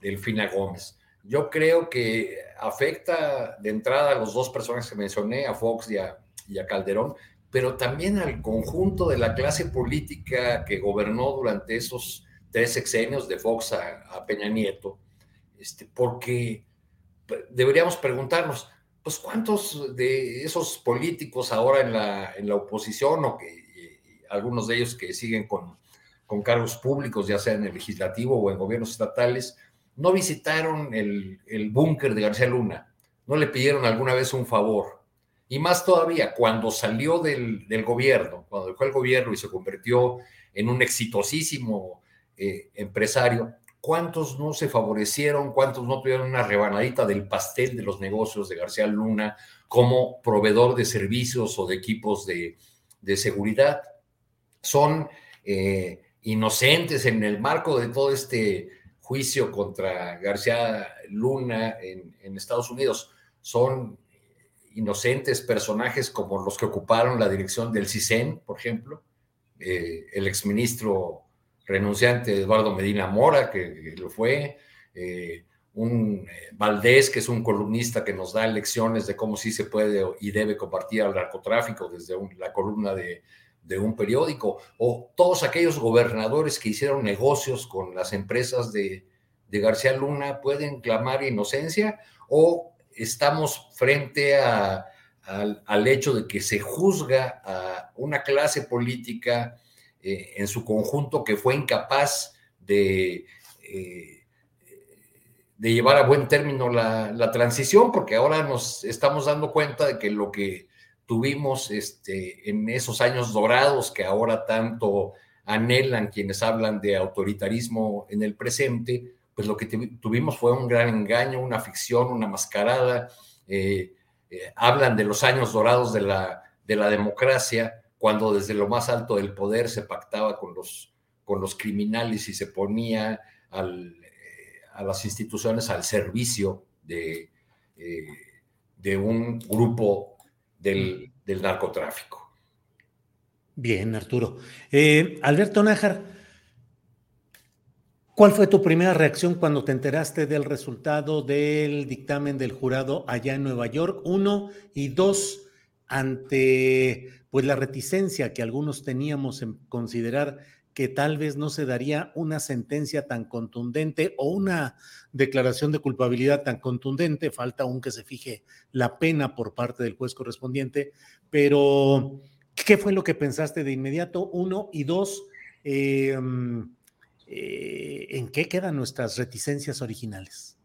Delfina Gómez. Yo creo que afecta de entrada a los dos personas que mencioné, a Fox y a, y a Calderón, pero también al conjunto de la clase política que gobernó durante esos tres sexenios de Fox a, Peña Nieto, este, porque deberíamos preguntarnos, pues cuántos de esos políticos ahora en la, en la oposición o que algunos de ellos que siguen con, con cargos públicos, ya sea en el legislativo o en gobiernos estatales, no visitaron el, el búnker de García Luna, no le pidieron alguna vez un favor, y más todavía, cuando salió del, gobierno, cuando dejó el gobierno y se convirtió en un exitosísimo eh, empresario, ¿cuántos no se favorecieron? ¿Cuántos no tuvieron una rebanadita del pastel de los negocios de García Luna como proveedor de servicios o de equipos de, seguridad? Son eh, inocentes en el marco de todo este juicio contra García Luna en Estados Unidos. Son inocentes personajes como los que ocuparon la dirección del CISEN, por ejemplo, eh, el exministro renunciante Eduardo Medina Mora, que, lo fue, eh, un eh, Valdés, que es un columnista que nos da lecciones de cómo sí se puede y debe compartir al narcotráfico desde la columna de, un periódico, o todos aquellos gobernadores que hicieron negocios con las empresas de, García Luna pueden clamar inocencia o estamos frente al, hecho de que se juzga a una clase política eh, en su conjunto que fue incapaz de... Eh, de llevar a buen término la, transición, porque ahora nos estamos dando cuenta de que lo que tuvimos este, en esos años dorados que ahora tanto anhelan quienes hablan de autoritarismo en el presente, pues lo que tuvimos fue un gran engaño, una ficción, una mascarada. Eh, eh, hablan de los años dorados de la, de la democracia, cuando desde lo más alto del poder se pactaba con los, criminales y se ponía al, a las instituciones al servicio de, eh, un grupo del, narcotráfico. Bien, Arturo. Eh, Alberto Nájar, ¿cuál fue tu primera reacción cuando te enteraste del resultado del dictamen del jurado allá en Nueva York? Uno y dos, ante pues la reticencia que algunos teníamos en considerar que tal vez no se daría una sentencia tan contundente o una declaración de culpabilidad tan contundente, falta aún que se fije la pena por parte del juez correspondiente, pero ¿qué fue lo que pensaste de inmediato? Uno y dos, em, eh, ¿en qué quedan nuestras reticencias originales?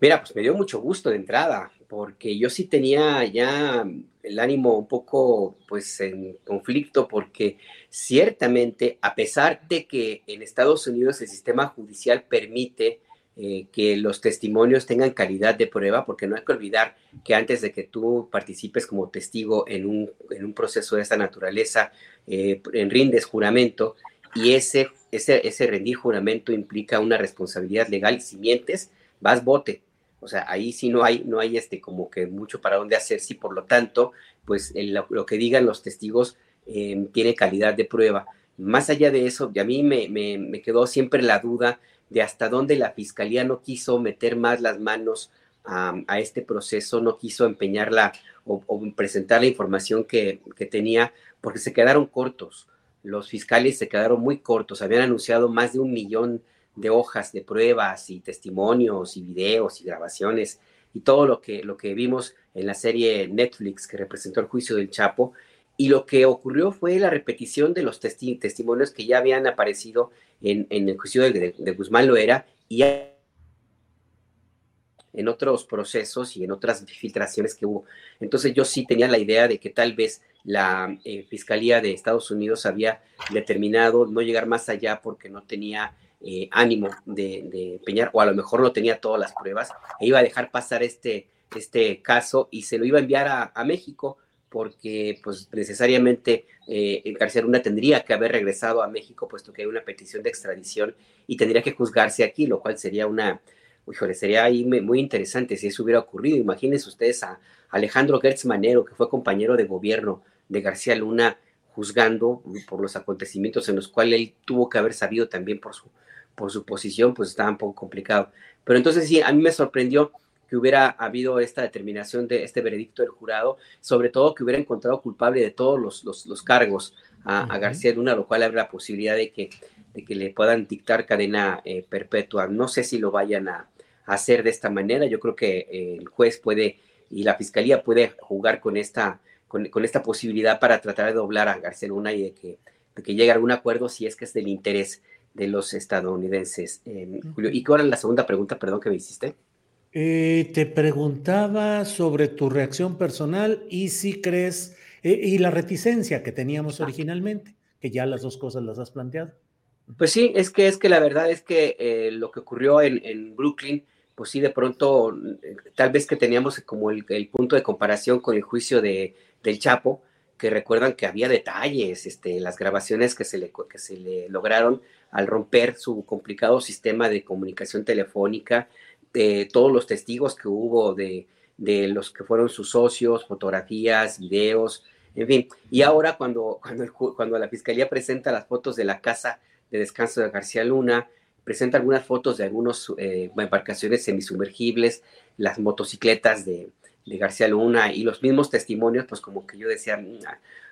Mira, pues me dio mucho gusto de entrada, porque yo sí tenía ya el ánimo un poco pues en conflicto, porque ciertamente, a pesar de que en Estados Unidos el sistema judicial permite eh, que los testimonios tengan calidad de prueba, porque no hay que olvidar que antes de que tú participes como testigo en un, en un proceso de esta naturaleza, eh, rindes juramento, y ese, ese, ese rendir juramento implica una responsabilidad legal, si mientes, vas bote, o sea, ahí sí no hay, no hay este como que mucho para dónde hacer, sí, por lo tanto, pues lo, que digan los testigos em, tiene calidad de prueba. Más allá de eso, y a mí me, me, quedó siempre la duda de hasta dónde la fiscalía no quiso meter más las manos a, este proceso, no quiso empeñarla o, o presentar la información que, que, tenía, porque se quedaron cortos. Los fiscales se quedaron muy cortos, habían anunciado más de un millón de hojas de pruebas y testimonios y videos y grabaciones y todo lo que, lo que vimos en la serie Netflix que representó el juicio del Chapo. Y lo que ocurrió fue la repetición de los testimonios que ya habían aparecido en, el juicio de, Guzmán Loera y en otros procesos y en otras filtraciones que hubo. Entonces yo sí tenía la idea de que tal vez la eh, Fiscalía de Estados Unidos había determinado no llegar más allá porque no tenía eh, ánimo de, de, Peñar, o a lo mejor no tenía todas las pruebas, e iba a dejar pasar este, este caso y se lo iba a enviar a, México, porque pues necesariamente eh, García Luna tendría que haber regresado a México, puesto que hay una petición de extradición y tendría que juzgarse aquí, lo cual sería una, híjole, sería ahí muy interesante si eso hubiera ocurrido. Imagínense ustedes a Alejandro Gertz Manero, que fue compañero de gobierno de García Luna, juzgando por los acontecimientos en los cuales él tuvo que haber sabido también por su por su posición, pues estaba un poco complicado. Pero entonces sí, a mí me sorprendió que hubiera habido esta determinación de este veredicto del jurado, sobre todo que hubiera encontrado culpable de todos los, los, cargos a, García Luna, lo cual abre la posibilidad de que, de que le puedan dictar cadena eh, perpetua. No sé si lo vayan a, hacer de esta manera. Yo creo que eh, el juez puede y la fiscalía puede jugar con esta, con, con, esta posibilidad para tratar de doblar a García Luna y de que, de que llegue a algún acuerdo si es que es del interés de los estadounidenses. Julio, ¿y cuál era la segunda pregunta, perdón, que me hiciste? Eh, te preguntaba sobre tu reacción personal y si crees, eh, y la reticencia que teníamos ah. originalmente, que ya las dos cosas las has planteado. Pues sí, es que es que la verdad es que eh, lo que ocurrió en, Brooklyn, pues sí, de pronto, tal vez que teníamos como el, punto de comparación con el juicio de, del Chapo, que recuerdan que había detalles, este, las grabaciones que se le, que se le lograron, al romper su complicado sistema de comunicación telefónica, de todos los testigos que hubo de, los que fueron sus socios, fotografías, videos, en fin. Y ahora cuando, cuando, cuando la fiscalía presenta las fotos de la casa de descanso de García Luna, presenta algunas fotos de algunas eh, embarcaciones semisumergibles, las motocicletas de, García Luna y los mismos testimonios, pues como que yo decía, mm,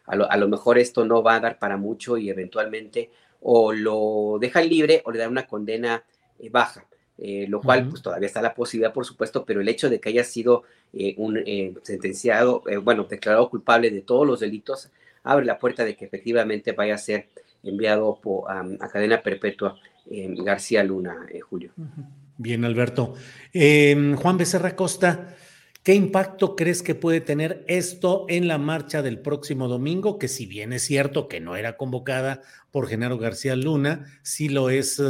a lo, mejor esto no va a dar para mucho y eventualmente o lo dejan libre o le dan una condena eh, baja. Eh, lo cual pues todavía está la posibilidad, por supuesto, pero el hecho de que haya sido un sentenciado, bueno, declarado culpable de todos los delitos, abre la puerta de que efectivamente vaya a ser enviado a cadena perpetua García Luna, eh, Julio. Bien, Alberto. Em, Juan Becerra Costa, ¿qué impacto crees que puede tener esto en la marcha del próximo domingo? Que si bien es cierto que no era convocada por Genaro García Luna, sí lo es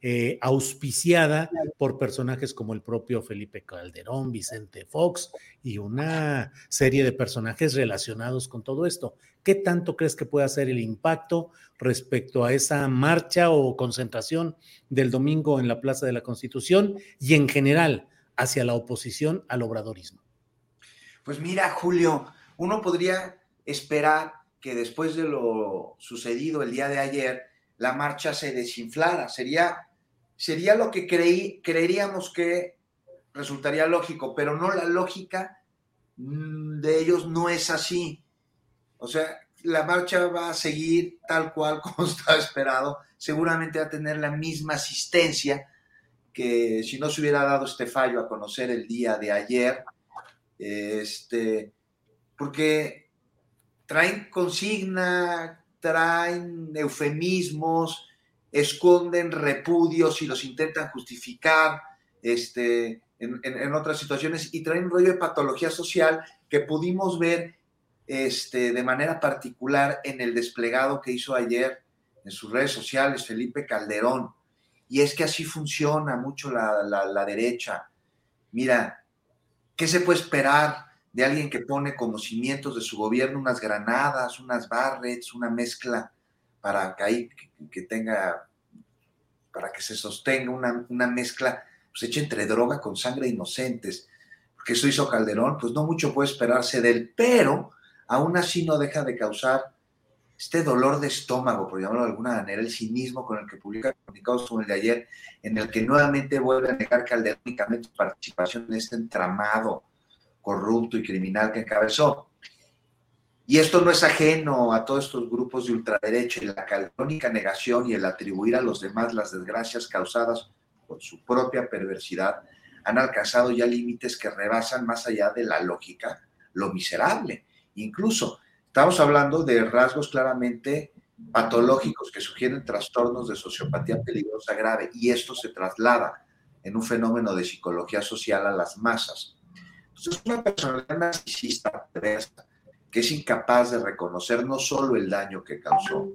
eh, auspiciada por personajes como el propio Felipe Calderón, Vicente Fox y una serie de personajes relacionados con todo esto. ¿Qué tanto crees que puede hacer el impacto respecto a esa marcha o concentración del domingo en la Plaza de la Constitución y en general hacia la oposición al obradorismo? Pues mira, Julio, uno podría esperar que después de lo sucedido el día de ayer, la marcha se desinflara. Sería, sería lo que creí, creeríamos que resultaría lógico, pero no la lógica mm, de ellos no es así. O sea, la marcha va a seguir tal cual como está esperado. Seguramente va a tener la misma asistencia que si no se hubiera dado este fallo a conocer el día de ayer. Este, porque traen consigna, traen eufemismos, esconden repudios y los intentan justificar este, en, en otras situaciones y traen un rollo de patología social que pudimos ver este, de manera particular en el desplegado que hizo ayer en sus redes sociales Felipe Calderón. Y es que así funciona mucho la, derecha. Mira, ¿qué se puede esperar de alguien que pone como cimientos de su gobierno unas granadas, unas barrets, una mezcla para que que tenga, para que se sostenga una, una mezcla pues hecha entre droga con sangre inocentes? Porque eso hizo Calderón, pues no mucho puede esperarse de él, pero aún así no deja de causar este dolor de estómago, por llamarlo de alguna manera, el cinismo con el que publica comunicados como el de ayer, en el que nuevamente vuelve a negar calderónicamente su participación en este entramado corrupto y criminal que encabezó. Y esto no es ajeno a todos estos grupos de ultraderecha y la calderónica negación y el atribuir a los demás las desgracias causadas por su propia perversidad han alcanzado ya límites que rebasan más allá de la lógica, lo miserable Incluso estamos hablando de rasgos claramente patológicos que sugieren trastornos de sociopatía peligrosa grave y esto se traslada en un fenómeno de psicología social a las masas. Entonces, una personalidad narcisista que es incapaz de reconocer no solo el daño que causó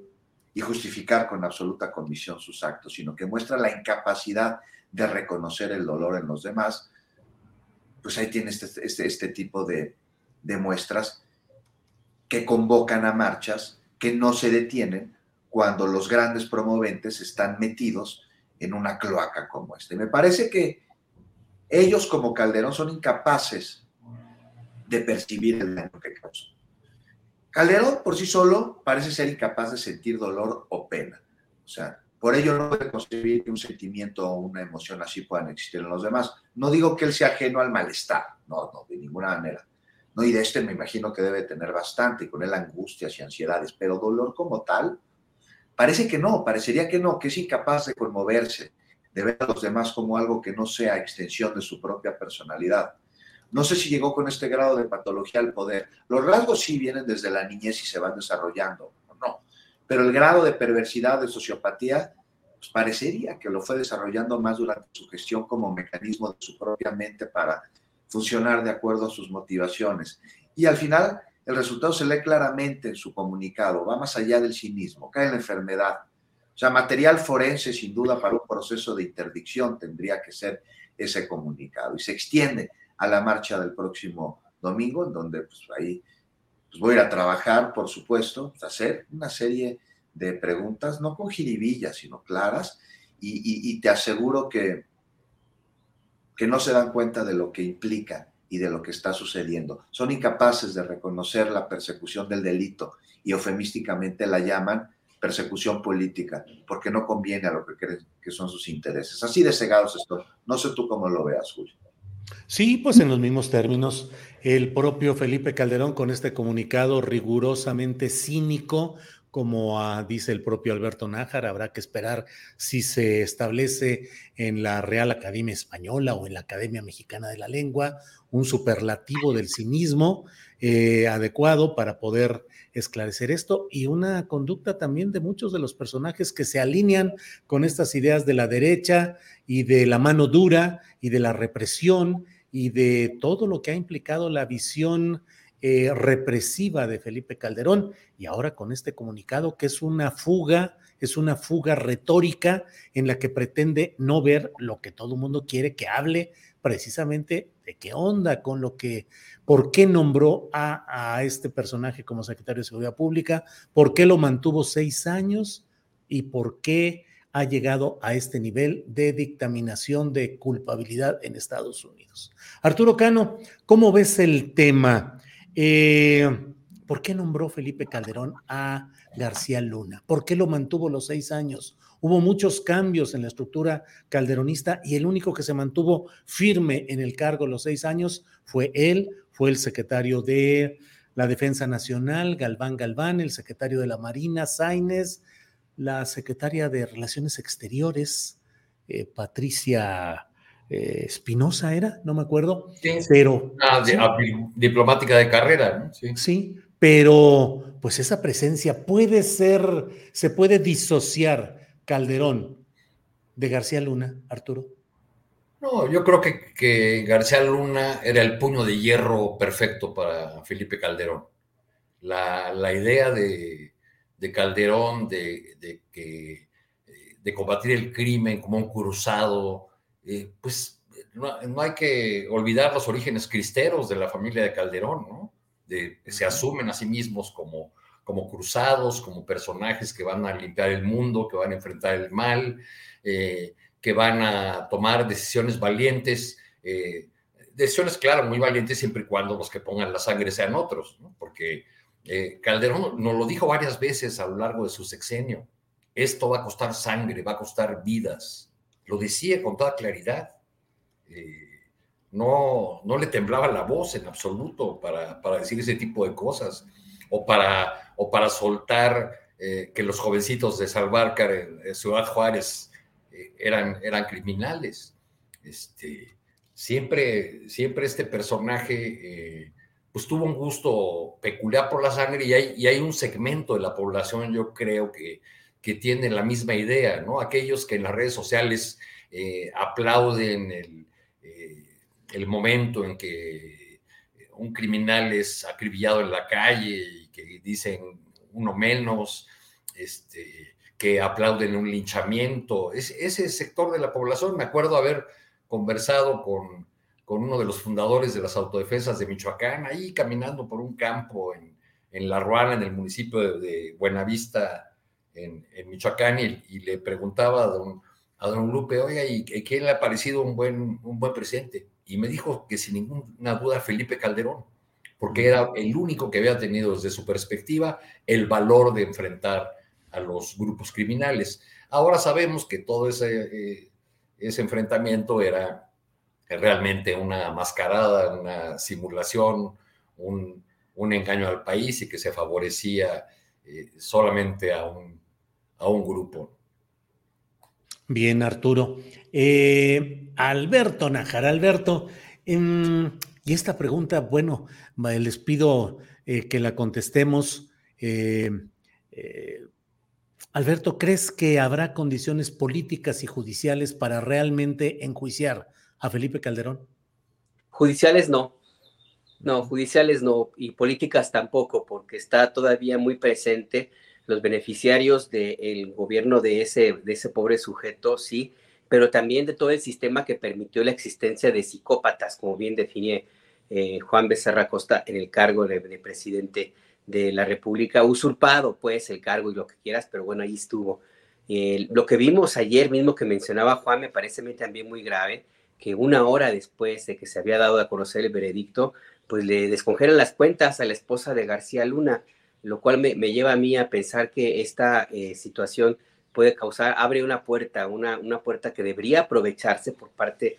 y justificar con absoluta convicción sus actos, sino que muestra la incapacidad de reconocer el dolor en los demás, pues ahí tiene este, este, este tipo de, de muestras que convocan a marchas que no se detienen cuando los grandes promoventes están metidos en una cloaca como esta. me parece que ellos como Calderón son incapaces de percibir el daño que causó. Calderón por sí solo parece ser incapaz de sentir dolor o pena. O sea, por ello no puede concebir que un sentimiento o una emoción así puedan existir en los demás. No digo que él sea ajeno al malestar, no, no, de ninguna manera. ¿No? Y de este me imagino que debe tener bastante, con él angustias y ansiedades, pero dolor como tal, parece que no, parecería que no, que es incapaz de conmoverse, de ver a los demás como algo que no sea extensión de su propia personalidad. No sé si llegó con este grado de patología al poder. Los rasgos sí vienen desde la niñez y se van desarrollando, no, pero el grado de perversidad, de sociopatía, pues parecería que lo fue desarrollando más durante su gestión como mecanismo de su propia mente para funcionar de acuerdo a sus motivaciones. Y al final, el resultado se lee claramente en su comunicado, va más allá del cinismo, cae en la enfermedad. O sea, material forense, sin duda, para un proceso de interdicción tendría que ser ese comunicado. Y se extiende a la marcha del próximo domingo, en donde pues, ahí pues, voy a ir a trabajar, por supuesto, hacer una serie de preguntas, no con jiribillas, sino claras, y te aseguro que que no se dan cuenta de lo que implica y de lo que está sucediendo. Son incapaces de reconocer la persecución del delito y eufemísticamente la llaman persecución política, porque no conviene a lo que creen que son sus intereses. Así de cegados estoy. No sé tú cómo lo veas, Julio. Sí, pues en los mismos términos, el propio Felipe Calderón con este comunicado rigurosamente cínico, como dice el propio Alberto Nájar, habrá que esperar si se establece en la Real Academia Española o en la Academia Mexicana de la Lengua un superlativo del cinismo eh, adecuado para poder esclarecer esto y una conducta también de muchos de los personajes que se alinean con estas ideas de la derecha y de la mano dura y de la represión y de todo lo que ha implicado la visión eh, represiva de Felipe Calderón y ahora con este comunicado que es una fuga, es una fuga retórica en la que pretende no ver lo que todo el mundo quiere que hable precisamente de qué onda con lo que, por qué nombró a, a este personaje como secretario de Seguridad Pública, por qué lo mantuvo seis años y por qué ha llegado a este nivel de dictaminación de culpabilidad en Estados Unidos. Arturo Cano, ¿cómo ves el tema? Eh, ¿Por qué nombró Felipe Calderón a García Luna? ¿Por qué lo mantuvo los seis años? Hubo muchos cambios en la estructura calderonista y el único que se mantuvo firme en el cargo los seis años fue él, fue el secretario de la Defensa Nacional, Galván Galván, el secretario de la Marina, Sainz, la secretaria de Relaciones Exteriores, eh, Patricia eh, Espinosa era, no me acuerdo, pero... Ah, ah, diplomática de carrera, ¿no? Sí. sí, pero pues esa presencia puede ser, se puede disociar Calderón de García Luna, Arturo. No, yo creo que, que, García Luna era el puño de hierro perfecto para Felipe Calderón. La, la idea de, de Calderón de, de, que, de combatir el crimen como un cruzado, eh, pues no, hay que olvidar los orígenes cristeros de la familia de Calderón, ¿no? De, se asumen a sí mismos como, como cruzados, como personajes que van a limpiar el mundo, que van a enfrentar el mal, eh, que van a tomar decisiones valientes, eh, decisiones, claro, muy valientes siempre y cuando los que pongan la sangre sean otros, ¿no? Porque Calderón nos lo dijo varias veces a lo largo de su sexenio, esto va a costar sangre, va a costar vidas, lo decía con toda claridad. Eh, no, no le temblaba la voz en absoluto para, para, decir ese tipo de cosas o para, o para soltar eh, que los jovencitos de Salvarcar en, Ciudad Juárez eh, eran, eran criminales. Este, siempre, siempre este personaje pues tuvo un gusto peculiar por la sangre y hay, y hay un segmento de la población, yo creo que, que tienen la misma idea, ¿no? Aquellos que en las redes sociales eh, aplauden el, eh, el, momento en que un criminal es acribillado en la calle y que dicen uno menos, este, que aplauden un linchamiento. Es, ese sector de la población, me acuerdo haber conversado con, con uno de los fundadores de las autodefensas de Michoacán, ahí caminando por un campo en, en La Ruana, en el municipio de, de Buenavista, en, Michoacán y, le preguntaba a don, a don Lupe, oiga, ¿y quién le ha parecido un buen, un buen presidente? Y me dijo que sin ninguna duda Felipe Calderón, porque era el único que había tenido desde su perspectiva el valor de enfrentar a los grupos criminales. Ahora sabemos que todo ese, eh, ese enfrentamiento era realmente una mascarada, una simulación, un, un engaño al país y que se favorecía eh, solamente a un a un grupo. Bien, Arturo. Eh, Alberto Najar, Alberto, em, y esta pregunta, bueno, les pido eh, que la contestemos. Eh, Alberto, ¿crees que habrá condiciones políticas y judiciales para realmente enjuiciar a Felipe Calderón? Judiciales no. No, judiciales no, y políticas tampoco, porque está todavía muy presente los beneficiarios del gobierno de ese, de ese pobre sujeto, sí, pero también de todo el sistema que permitió la existencia de psicópatas, como bien define eh, Juan Becerra Costa en el cargo de, presidente de la República, usurpado pues el cargo y lo que quieras, pero bueno, ahí estuvo. lo que vimos ayer mismo que mencionaba Juan me parece también muy grave, que una hora después de que se había dado a conocer el veredicto, pues le descongelan las cuentas a la esposa de García Luna lo cual me, lleva a mí a pensar que esta eh, situación puede causar, abre una puerta, una, una puerta que debería aprovecharse por parte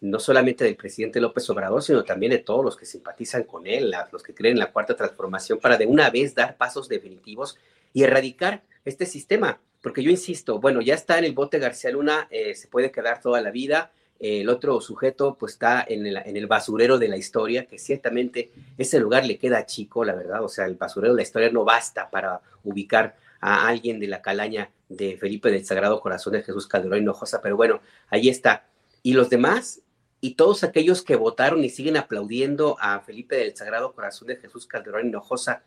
no solamente del presidente López Obrador, sino también de todos los que simpatizan con él, los que creen en la cuarta transformación, para de una vez dar pasos definitivos y erradicar este sistema. Porque yo insisto, bueno, ya está en el bote García Luna, eh, se puede quedar toda la vida. El otro sujeto pues está en el, en el basurero de la historia, que ciertamente ese lugar le queda chico, la verdad. O sea, el basurero de la historia no basta para ubicar a alguien de la calaña de Felipe del Sagrado Corazón de Jesús Calderón Hinojosa, pero bueno, ahí está. Y los demás, y todos aquellos que votaron y siguen aplaudiendo a Felipe del Sagrado Corazón de Jesús Calderón Hinojosa,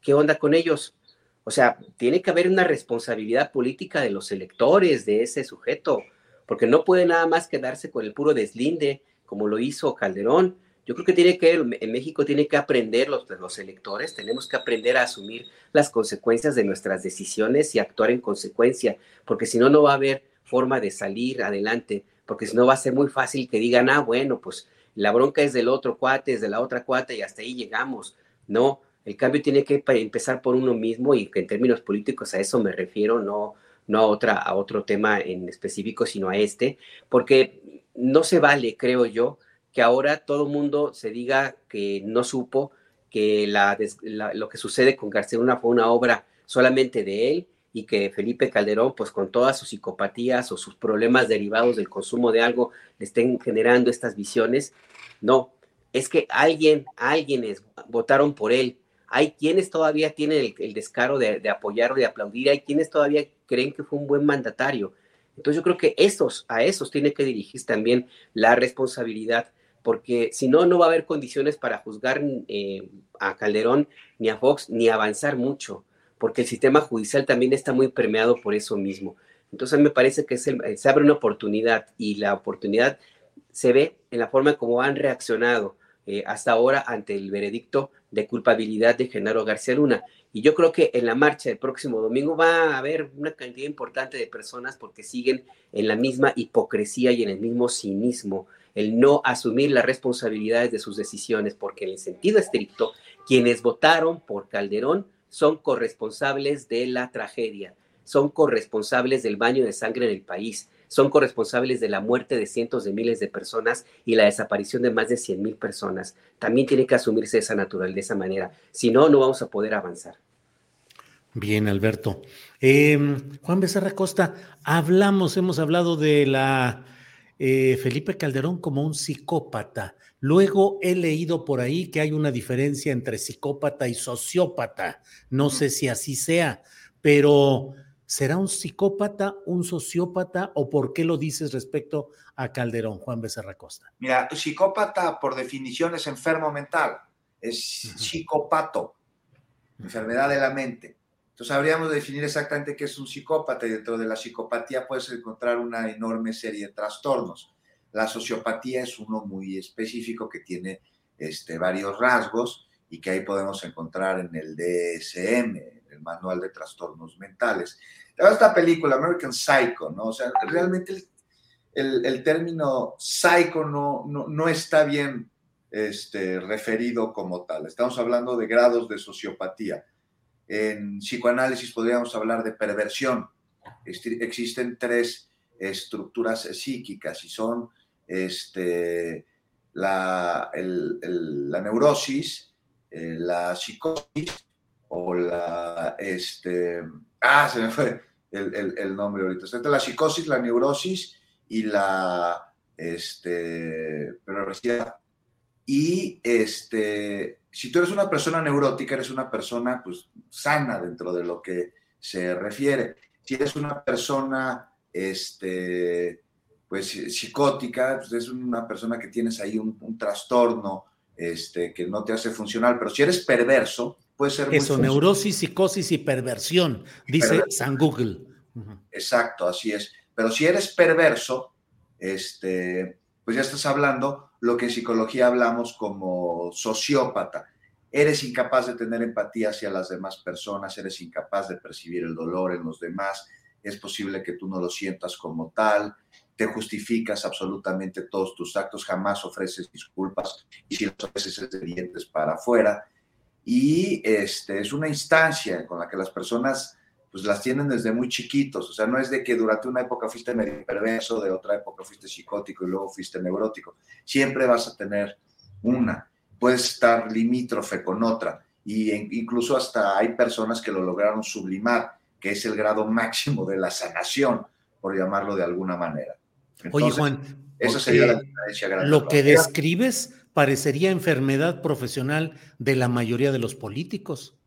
¿qué onda con ellos? O sea, tiene que haber una responsabilidad política de los electores de ese sujeto, porque no puede nada más quedarse con el puro deslinde, como lo hizo Calderón. Yo creo que tiene que, en México tiene que aprender los, los electores, tenemos que aprender a asumir las consecuencias de nuestras decisiones y actuar en consecuencia, porque si no, no va a haber forma de salir adelante porque si no va a ser muy fácil que digan, ah, bueno, pues la bronca es del otro cuate, es de la otra cuate y hasta ahí llegamos. No, el cambio tiene que empezar por uno mismo y que en términos políticos a eso me refiero, no, no a, otra, a otro tema en específico, sino a este, porque no se vale, creo yo, que ahora todo el mundo se diga que no supo que la, lo que sucede con García Luna fue una obra solamente de él y que Felipe Calderón, pues con todas sus psicopatías o sus problemas derivados del consumo de algo, le estén generando estas visiones. No, es que alguien, alguienes votaron por él. Hay quienes todavía tienen el, descaro de, de, apoyarlo, de aplaudir. Hay quienes todavía creen que fue un buen mandatario. Entonces yo creo que esos, a esos tiene que dirigirse también la responsabilidad, porque si no, no va a haber condiciones para juzgar eh, a Calderón ni a Fox, ni avanzar mucho porque el sistema judicial también está muy permeado por eso mismo. Entonces me parece que se abre una oportunidad y la oportunidad se ve en la forma como han reaccionado eh, hasta ahora ante el veredicto de culpabilidad de Genaro García Luna. Y yo creo que en la marcha del próximo domingo va a haber una cantidad importante de personas porque siguen en la misma hipocresía y en el mismo cinismo, el no asumir las responsabilidades de sus decisiones, porque en el sentido estricto, quienes votaron por Calderón son corresponsables de la tragedia, son corresponsables del baño de sangre en el país, son corresponsables de la muerte de cientos de miles de personas y la desaparición de más de 100 mil personas. También tiene que asumirse esa naturaleza de esa manera. Si no, no vamos a poder avanzar. Bien, Alberto. Em, Juan Becerra Costa, hablamos, hemos hablado de la eh, Felipe Calderón como un psicópata. Luego he leído por ahí que hay una diferencia entre psicópata y sociópata. No sé si así sea, pero ¿será un psicópata, un sociópata o por qué lo dices respecto a Calderón, Juan Becerra Costa? Mira, psicópata por definición es enfermo mental, es psicópato, enfermedad de la mente. Entonces habríamos de definir exactamente qué es un psicópata y dentro de la psicopatía puedes encontrar una enorme serie de trastornos. La sociopatía es uno muy específico que tiene este, varios rasgos y que ahí podemos encontrar en el DSM, el Manual de Trastornos Mentales. Esta película, American Psycho, ¿no? O sea, realmente el, término psycho no, no, está bien este, referido como tal. Estamos hablando de grados de sociopatía. En psicoanálisis podríamos hablar de perversión. Existen tres estructuras psíquicas y son este, la, la neurosis, eh, la psicosis o la, este, ah, se me fue el, nombre ahorita. Está la psicosis, la neurosis y la, este, y este, si tú eres una persona neurótica, eres una persona pues sana dentro de lo que se refiere. Si eres una persona este, pues psicótica, pues es una persona que tienes ahí un, trastorno este, que no te hace funcionar, pero si eres perverso, puede ser... Eso, neurosis, psicosis y perversión, dice San Google. Exacto, así es. Pero si eres perverso, este, pues ya estás hablando lo que en psicología hablamos como sociópata. Eres incapaz de tener empatía hacia las demás personas, eres incapaz de percibir el dolor en los demás, es posible que tú no lo sientas como tal, te justificas absolutamente todos tus actos, jamás ofreces disculpas y si los ofreces es de dientes para afuera. Y este, es una instancia con la que las personas pues las tienen desde muy chiquitos, o sea, no es de que durante una época fuiste medio perverso, de otra época fuiste psicótico y luego fuiste neurótico, siempre vas a tener una, puedes estar limítrofe con otra, y incluso hasta hay personas que lo lograron sublimar, que es el grado máximo de la sanación, por llamarlo de alguna manera. Oye, Juan, esa sería la diferencia grande. Lo que describes parecería enfermedad profesional de la mayoría de los políticos.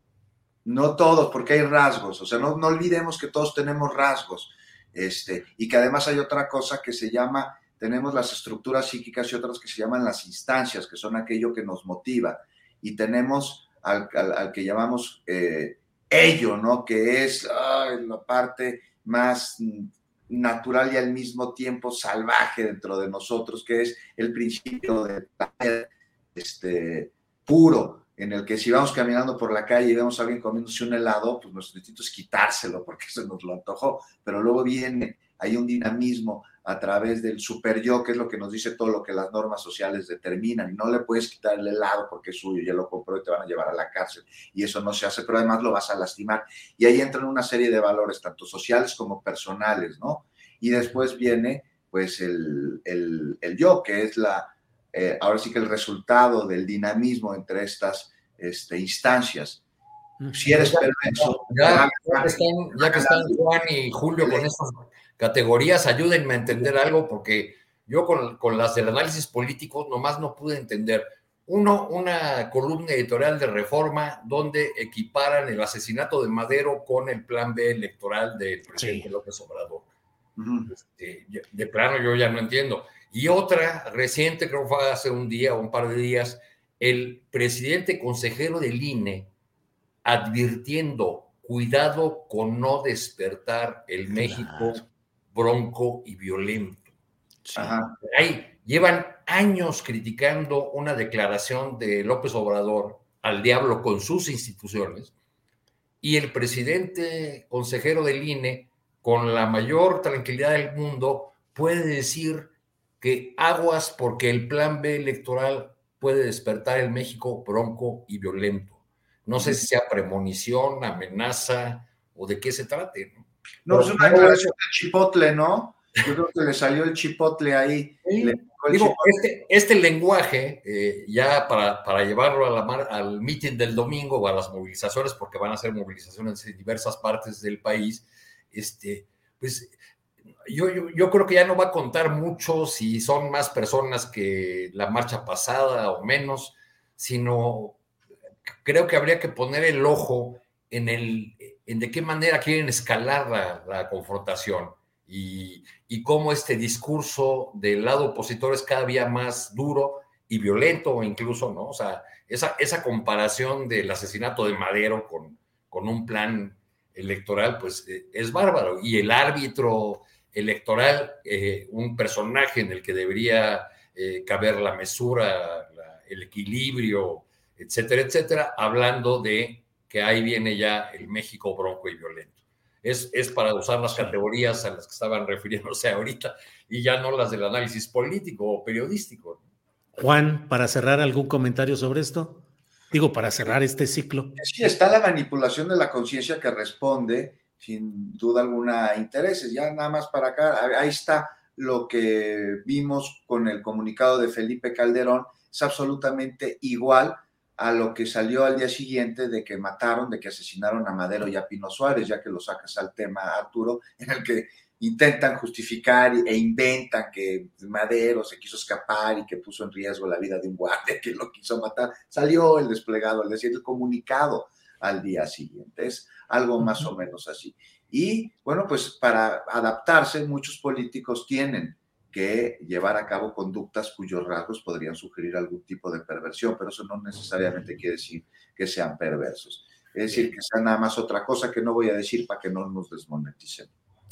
No todos, porque hay rasgos. O sea, no, olvidemos que todos tenemos rasgos. Este, y que además hay otra cosa que se llama, tenemos las estructuras psíquicas y otras que se llaman las instancias, que son aquello que nos motiva. Y tenemos al, que llamamos eh, ello, ¿no? Que es la parte más natural y al mismo tiempo salvaje dentro de nosotros, que es el principio de este, puro, en el que si vamos caminando por la calle y vemos a alguien comiéndose un helado, pues nuestro instinto es quitárselo porque se nos lo antojó, pero luego viene, hay un dinamismo a través del super yo, que es lo que nos dice todo lo que las normas sociales determinan, y no le puedes quitar el helado porque es suyo, ya lo compró y te van a llevar a la cárcel, y eso no se hace, pero además lo vas a lastimar, y ahí entran una serie de valores, tanto sociales como personales, ¿no? Y después viene, pues, el, el, el yo, que es la, eh, ahora sí que el resultado del dinamismo entre estas este, instancias. Si eres perverso, ya, que están, ya que están Juan y Julio con estas categorías, ayúdenme a entender algo, porque yo con, con las del análisis político nomás no pude entender. Uno, una columna editorial de reforma donde equiparan el asesinato de Madero con el plan B electoral del presidente López Obrador. Este, de plano yo ya no entiendo. Y otra reciente, creo que fue hace un día o un par de días, el presidente consejero del INE advirtiendo, cuidado con no despertar el México bronco y violento. Ahí llevan años criticando una declaración de López Obrador al diablo con sus instituciones y el presidente consejero del INE, con la mayor tranquilidad del mundo, puede decir que aguas porque el plan B electoral puede despertar el México bronco y violento. No sé si sea premonición, amenaza o de qué se trate. No, es una declaración de chipotle, ¿no? Yo creo que le salió el chipotle ahí. Este, este, lenguaje, eh, ya para, para, llevarlo a la al mitin del domingo o a las movilizaciones, porque van a ser movilizaciones en diversas partes del país, este, pues yo, creo que ya no va a contar mucho si son más personas que la marcha pasada o menos, sino creo que habría que poner el ojo en, el, en de qué manera quieren escalar la, confrontación y, cómo este discurso del lado opositor es cada día más duro y violento incluso, ¿no? O sea, esa, comparación del asesinato de Madero con, con un plan electoral, pues eh, es bárbaro. Y el árbitro electoral, eh, un personaje en el que debería eh, caber la mesura, el equilibrio, etcétera, etcétera, hablando de que ahí viene ya el México bronco y violento. Es, es para usar las categorías a las que estaban refiriéndose ahorita y ya no las del análisis político o periodístico. Juan, para cerrar algún comentario sobre esto, digo, para cerrar este ciclo. Sí, está la manipulación de la conciencia que responde sin duda alguna intereses. Ya nada más para acá, ahí está lo que vimos con el comunicado de Felipe Calderón, es absolutamente igual a lo que salió al día siguiente de que mataron, de que asesinaron a Madero y a Pino Suárez, ya que lo sacas al tema, Arturo, en el que intentan justificar e inventan que Madero se quiso escapar y que puso en riesgo la vida de un guardia que lo quiso matar. Salió el desplegado, al decir el comunicado al día siguiente. Es algo más o menos así. Y bueno, pues para adaptarse, muchos políticos tienen que llevar a cabo conductas cuyos rasgos podrían sugerir algún tipo de perversión, pero eso no necesariamente quiere decir que sean perversos. Es decir, que sea nada más otra cosa que no voy a decir para que no nos desmoneticen.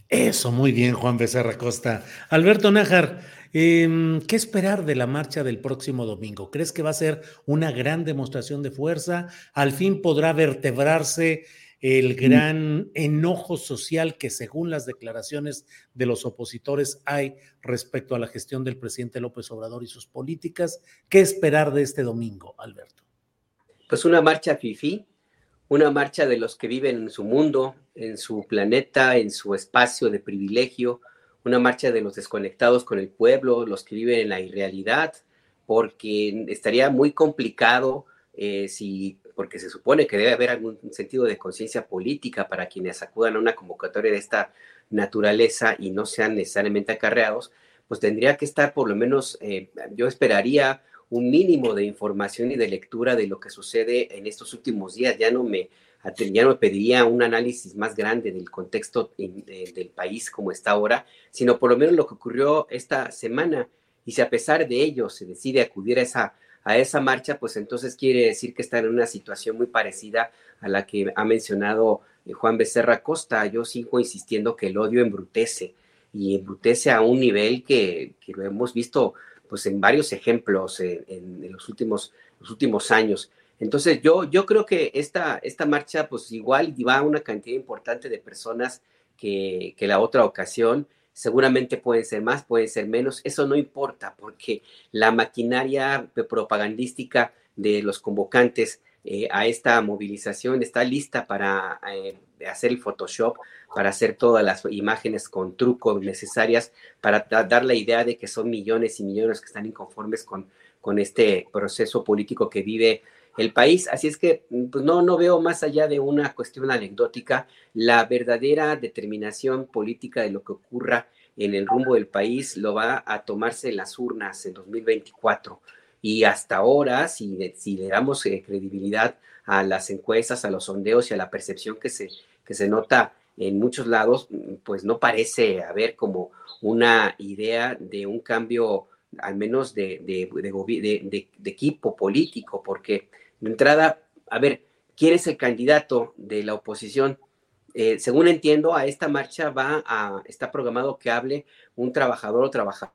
Eso, muy bien, Juan Becerra Costa. Alberto Nájar, em, ¿qué esperar de la marcha del próximo domingo? ¿Crees que va a ser una gran demostración de fuerza? ¿Al fin podrá vertebrarse el gran enojo social que según las declaraciones de los opositores hay respecto a la gestión del presidente López Obrador y sus políticas? ¿Qué esperar de este domingo, Alberto? pues una marcha FIFI, una marcha de los que viven en su mundo, en su planeta, en su espacio de privilegio, una marcha de los desconectados con el pueblo, los que viven en la irrealidad, porque estaría muy complicado eh, si, porque se supone que debe haber algún sentido de conciencia política para quienes acudan a una convocatoria de esta naturaleza y no sean necesariamente acarreados, pues tendría que estar por lo menos, eh, yo esperaría un mínimo de información y de lectura de lo que sucede en estos últimos días. Ya no me, ya no pediría un análisis más grande del contexto del país como está ahora, sino por lo menos lo que ocurrió esta semana. Y si a pesar de ello se decide acudir a esa, a esa marcha, pues entonces quiere decir que está en una situación muy parecida a la que ha mencionado eh, Juan Becerra Costa. Yo sigo insistiendo que el odio embrutece y embrutece a un nivel que, que lo hemos visto pues en varios ejemplos en, los, últimos, los últimos años. Entonces yo, yo creo que esta, esta marcha pues igual va a una cantidad importante de personas que, que la otra ocasión. Seguramente pueden ser más, pueden ser menos. Eso no importa porque la maquinaria propagandística de los convocantes eh, a esta movilización está lista para eh, hacer el Photoshop, para hacer todas las imágenes con trucos necesarias, para dar la idea de que son millones y millones que están inconformes con, con este proceso político que vive el país. Así es que pues no, no veo más allá de una cuestión anecdótica la verdadera determinación política de lo que ocurra en el rumbo del país lo va a tomarse en las urnas en 2024. Y hasta ahora, si, le damos eh, credibilidad a las encuestas, a los sondeos y a la percepción que se, que se nota en muchos lados, pues no parece haber como una idea de un cambio, al menos de, de, equipo político, porque de entrada, a ver, ¿quién es el candidato de la oposición? Eh, según entiendo, a esta marcha va a, está programado que hable un trabajador o trabajadora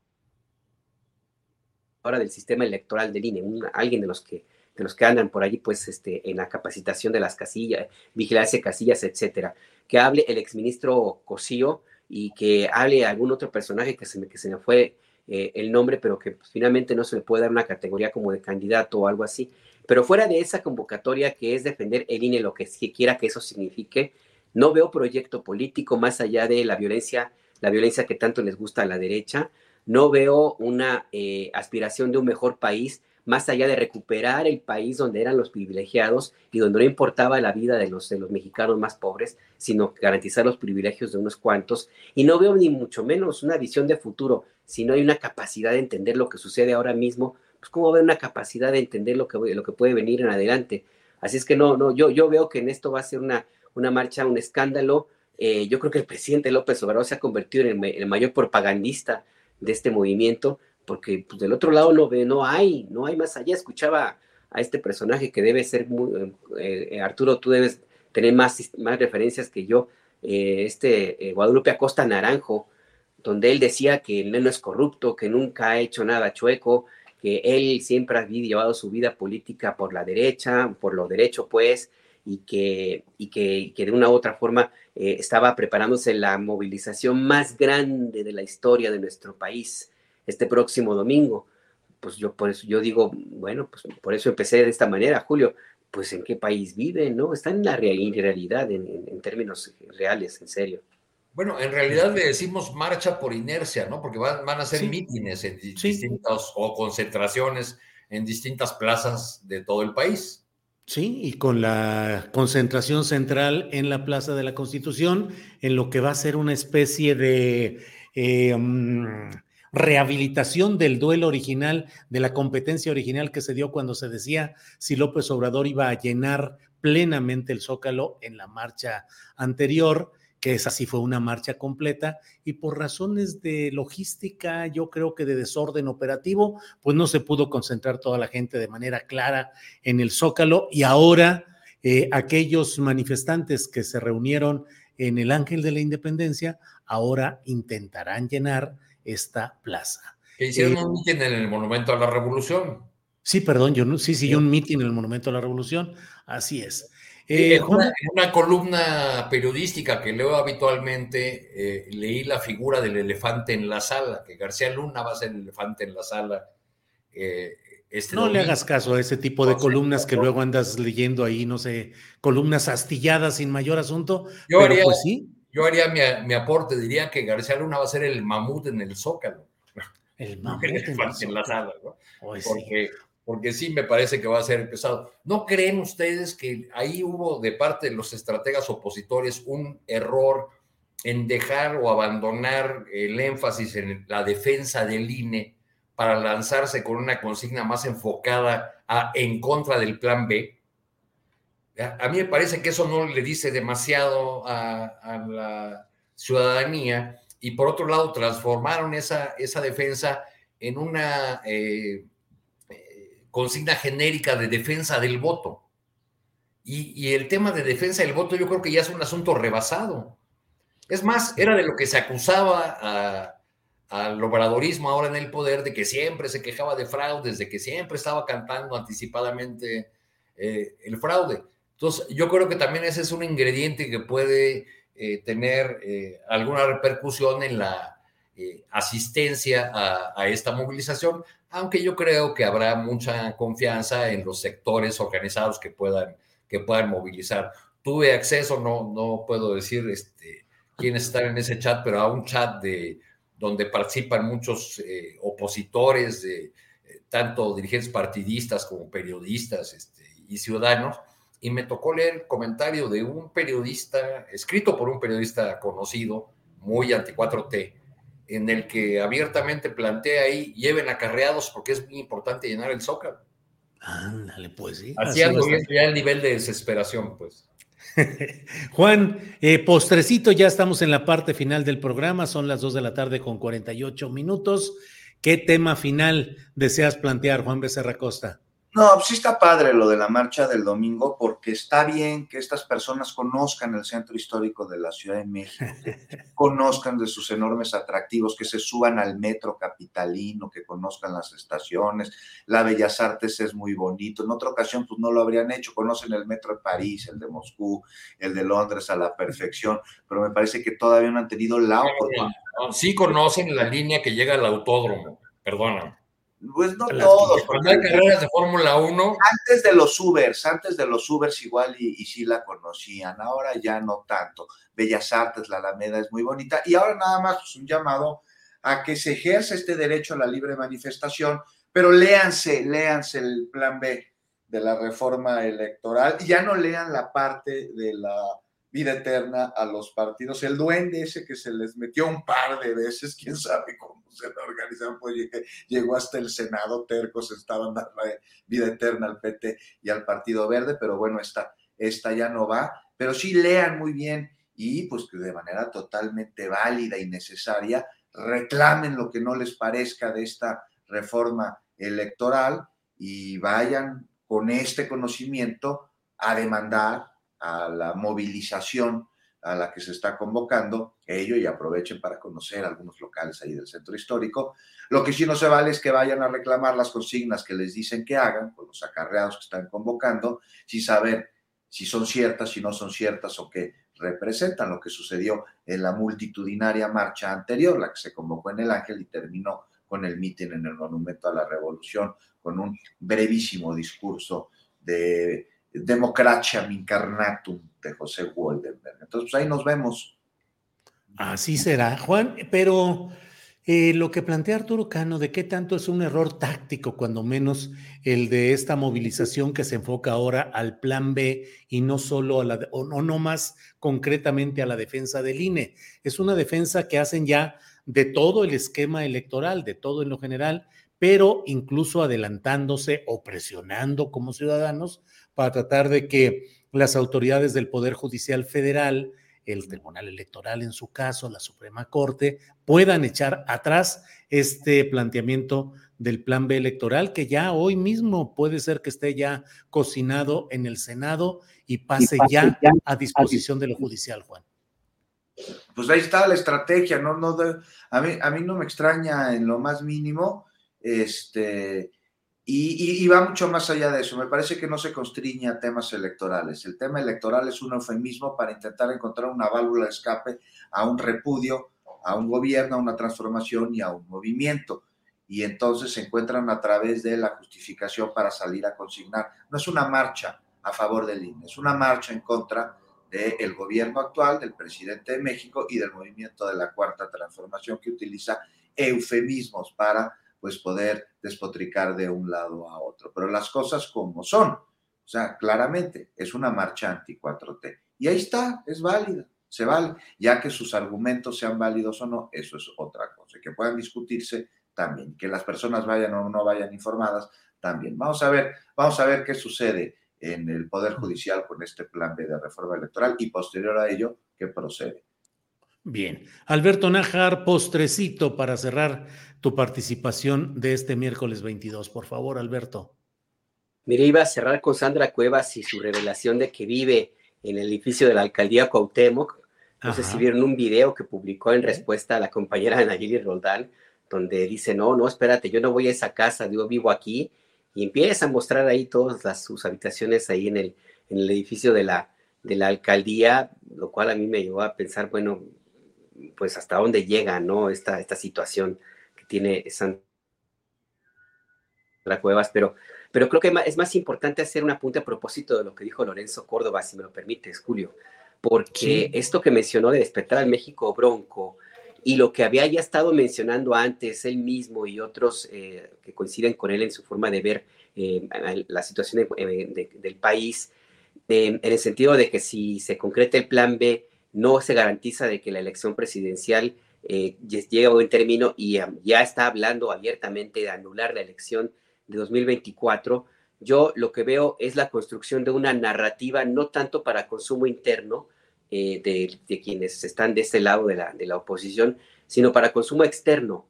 del sistema electoral del INE, alguien de los que de los que andan por allí, pues, este, en la capacitación de las casillas, vigilancia de casillas, etcétera. Que hable el exministro Cosío y que hable algún otro personaje que se me, que se me fue eh, el nombre, pero que pues, finalmente no se le puede dar una categoría como de candidato o algo así. Pero fuera de esa convocatoria que es defender el INE, lo que quiera que eso signifique, no veo proyecto político más allá de la violencia, la violencia que tanto les gusta a la derecha, no veo una eh, aspiración de un mejor país más allá de recuperar el país donde eran los privilegiados y donde no importaba la vida de los, de los mexicanos más pobres, sino garantizar los privilegios de unos cuantos. Y no veo ni mucho menos una visión de futuro, si no hay una capacidad de entender lo que sucede ahora mismo, pues cómo va una capacidad de entender lo que, lo que puede venir en adelante. Así es que no, no, yo, yo veo que en esto va a ser una, una marcha, un escándalo. Eh, yo creo que el presidente López Obrador se ha convertido en el mayor propagandista de este movimiento, porque pues, del otro lado no ve, no hay, no hay más allá. Escuchaba a este personaje que debe ser muy, eh, eh, Arturo, tú debes tener más, más referencias que yo, este Guadalupe Acosta Naranjo, donde él decía que el no es corrupto, que nunca ha hecho nada chueco, que él siempre ha llevado su vida política por la derecha, por lo derecho, pues, y que, y que, que de una u otra forma estaba preparándose la movilización más grande de la historia de nuestro país este próximo domingo. Pues yo por eso yo digo, bueno, pues por eso empecé de esta manera, Julio, pues en qué país vive, ¿no? Está en la realidad, en, términos reales, en serio. Bueno, en realidad le decimos marcha por inercia, ¿no? Porque van, a ser mítines en distintas o concentraciones en distintas plazas de todo el país. Sí, y con la concentración central en la Plaza de la Constitución, en lo que va a ser una especie de eh, mm, rehabilitación del duelo original, de la competencia original que se dio cuando se decía si López Obrador iba a llenar plenamente el zócalo en la marcha anterior, que esa sí fue una marcha completa, y por razones de logística, yo creo que de desorden operativo, pues no se pudo concentrar toda la gente de manera clara en el zócalo, y ahora eh, aquellos manifestantes que se reunieron en el Ángel de la Independencia, ahora intentarán llenar esta plaza. Que hicieron eh, un mitin en el Monumento a la Revolución. Sí, perdón, yo no, sí, sí, un mitin en el Monumento a la Revolución, así es. Eh, en, una, columna periodística que leo habitualmente, eh, leí la figura del elefante en la sala, que García Luna va a ser el elefante en la sala Este no le hagas caso a ese tipo de columnas que luego andas leyendo ahí, no sé, columnas astilladas sin mayor asunto. Yo pero haría, pues sí, yo haría mi, mi aporte, diría que García Luna va a ser el mamut en el Zócalo. el mamut el en el elefante en la sala, ¿no? Sí. Porque, sí me parece que va a ser pesado. ¿No creen ustedes que ahí hubo de parte de los estrategas opositores un error en dejar o abandonar el énfasis en la defensa del INE para lanzarse con una consigna más enfocada en contra del plan B? A, mí me parece que eso no le dice demasiado a, la ciudadanía y por otro lado transformaron esa, esa defensa en una eh, consigna genérica de defensa del voto. Y, el tema de defensa del voto yo creo que ya es un asunto rebasado. Es más, era de lo que se acusaba al obradorismo ahora en el poder, de que siempre se quejaba de fraudes, de que siempre estaba cantando anticipadamente eh, el fraude. Entonces, yo creo que también ese es un ingrediente que puede eh, tener eh, alguna repercusión en la eh, asistencia a, esta movilización, aunque yo creo que habrá mucha confianza en los sectores organizados que puedan, que puedan movilizar. Tuve acceso, no, no puedo decir este, quiénes están en ese chat, pero a un chat de, donde participan muchos eh, opositores, de, tanto dirigentes partidistas como periodistas este, y ciudadanos, y me tocó leer el comentario de un periodista, escrito por un periodista conocido, muy anti-4T, en el que abiertamente plantea ahí, lleven acarreados porque es muy importante llenar el zócalo. Ándale, pues sí. Haciendo ya el nivel de desesperación, pues. Juan, eh, postrecito, ya estamos en la parte final del programa, son las 2 de la tarde con 48 minutos. ¿Qué tema final deseas plantear, Juan Becerra Costa? No, pues sí está padre lo de la marcha del domingo, porque está bien que estas personas conozcan el centro histórico de la Ciudad de México, conozcan de sus enormes atractivos, que se suban al metro capitalino, que conozcan las estaciones. La Bellas Artes es muy bonito. En otra ocasión, pues no lo habrían hecho. Conocen el metro de París, el de Moscú, el de Londres a la perfección, pero me parece que todavía no han tenido la oportunidad. Sí conocen la línea que llega al autódromo, perdóname. Pues no todos. Cuando hay carreras de Fórmula 1. Antes de los Ubers, antes de los Ubers igual y, y, sí la conocían, ahora ya no tanto. Bellas Artes, la Alameda es muy bonita y ahora nada más pues, un llamado a que se ejerza este derecho a la libre manifestación, pero léanse, léanse el plan B de la reforma electoral y ya no lean la parte de la vida eterna a los partidos. El duende ese que se les metió un par de veces, quién sabe cómo se lo organizaron, pues llegó hasta el Senado, tercos estaban dando vida eterna al PT y al Partido Verde, pero bueno, esta, esta ya no va. Pero sí lean muy bien y pues que de manera totalmente válida y necesaria reclamen lo que no les parezca de esta reforma electoral y vayan con este conocimiento a demandar a la movilización a la que se está convocando, ello y aprovechen para conocer algunos locales ahí del centro histórico. Lo que sí no se vale es que vayan a reclamar las consignas que les dicen que hagan, con los acarreados que están convocando, sin saber si son ciertas, si no son ciertas o qué representan lo que sucedió en la multitudinaria marcha anterior, la que se convocó en el Ángel y terminó con el mitin en el Monumento a la Revolución, con un brevísimo discurso de Democracia Incarnatum de José Woldenberg. Entonces, pues ahí nos vemos. Así será, Juan, pero eh, lo que plantea Arturo Cano, de qué tanto es un error táctico, cuando menos el de esta movilización que se enfoca ahora al plan B y no solo a la, o no, no más concretamente a la defensa del INE. Es una defensa que hacen ya de todo el esquema electoral, de todo en lo general, pero incluso adelantándose o presionando como ciudadanos para tratar de que las autoridades del Poder Judicial Federal, el Tribunal Electoral en su caso, la Suprema Corte, puedan echar atrás este planteamiento del plan B electoral que ya hoy mismo puede ser que esté ya cocinado en el Senado y pase, y pase ya, ya, a disposición de lo judicial, Juan. Pues ahí está la estrategia, no, no, de, a, mí, a mí no me extraña en lo más mínimo, este, y, va mucho más allá de eso. Me parece que no se constriñe a temas electorales. El tema electoral es un eufemismo para intentar encontrar una válvula de escape a un repudio, a un gobierno, a una transformación y a un movimiento. y entonces se encuentran a través de la justificación para salir a consignar. No es una marcha a favor del INE, es una marcha en contra del gobierno actual, del presidente de México y del movimiento de la Cuarta Transformación que utiliza eufemismos para pues poder despotricar de un lado a otro. Pero las cosas como son, o sea, claramente es una marcha anti-4T. Y ahí está, es válida, se vale, ya que sus argumentos sean válidos o no, eso es otra cosa, que puedan discutirse también, que las personas vayan o no vayan informadas también. Vamos a ver, vamos a ver qué sucede en el Poder Judicial con este plan B de reforma electoral y posterior a ello, qué procede. Bien. Alberto Nájar, postrecito para cerrar tu participación de este miércoles 22. Por favor, Alberto. Mire, iba a cerrar con Sandra Cuevas y su revelación de que vive en el edificio de la alcaldía Cuauhtémoc. No sé si vieron un video que publicó en respuesta a la compañera Nayeli Roldán, donde dice, no, no, espérate, yo no voy a esa casa, yo vivo aquí. Y empieza a mostrar ahí todas las, sus habitaciones ahí en el, en el edificio de la, de la alcaldía, lo cual a mí me llevó a pensar, bueno, pues hasta dónde llega, ¿no? Esta, esta situación que tiene Sandra Cuevas, pero, pero creo que es más importante hacer un apunte a propósito de lo que dijo Lorenzo Córdoba, si me lo permites, Julio, porque esto que mencionó de despertar al México bronco y lo que había ya estado mencionando antes él mismo y otros eh, que coinciden con él en su forma de ver eh, la situación del país, en el sentido de que si se concreta el plan B, no se garantiza de que la elección presidencial eh, llegue a buen término y ya está hablando abiertamente de anular la elección de 2024. Yo lo que veo es la construcción de una narrativa no tanto para consumo interno eh, de, quienes están de este lado de la, de la oposición, sino para consumo externo.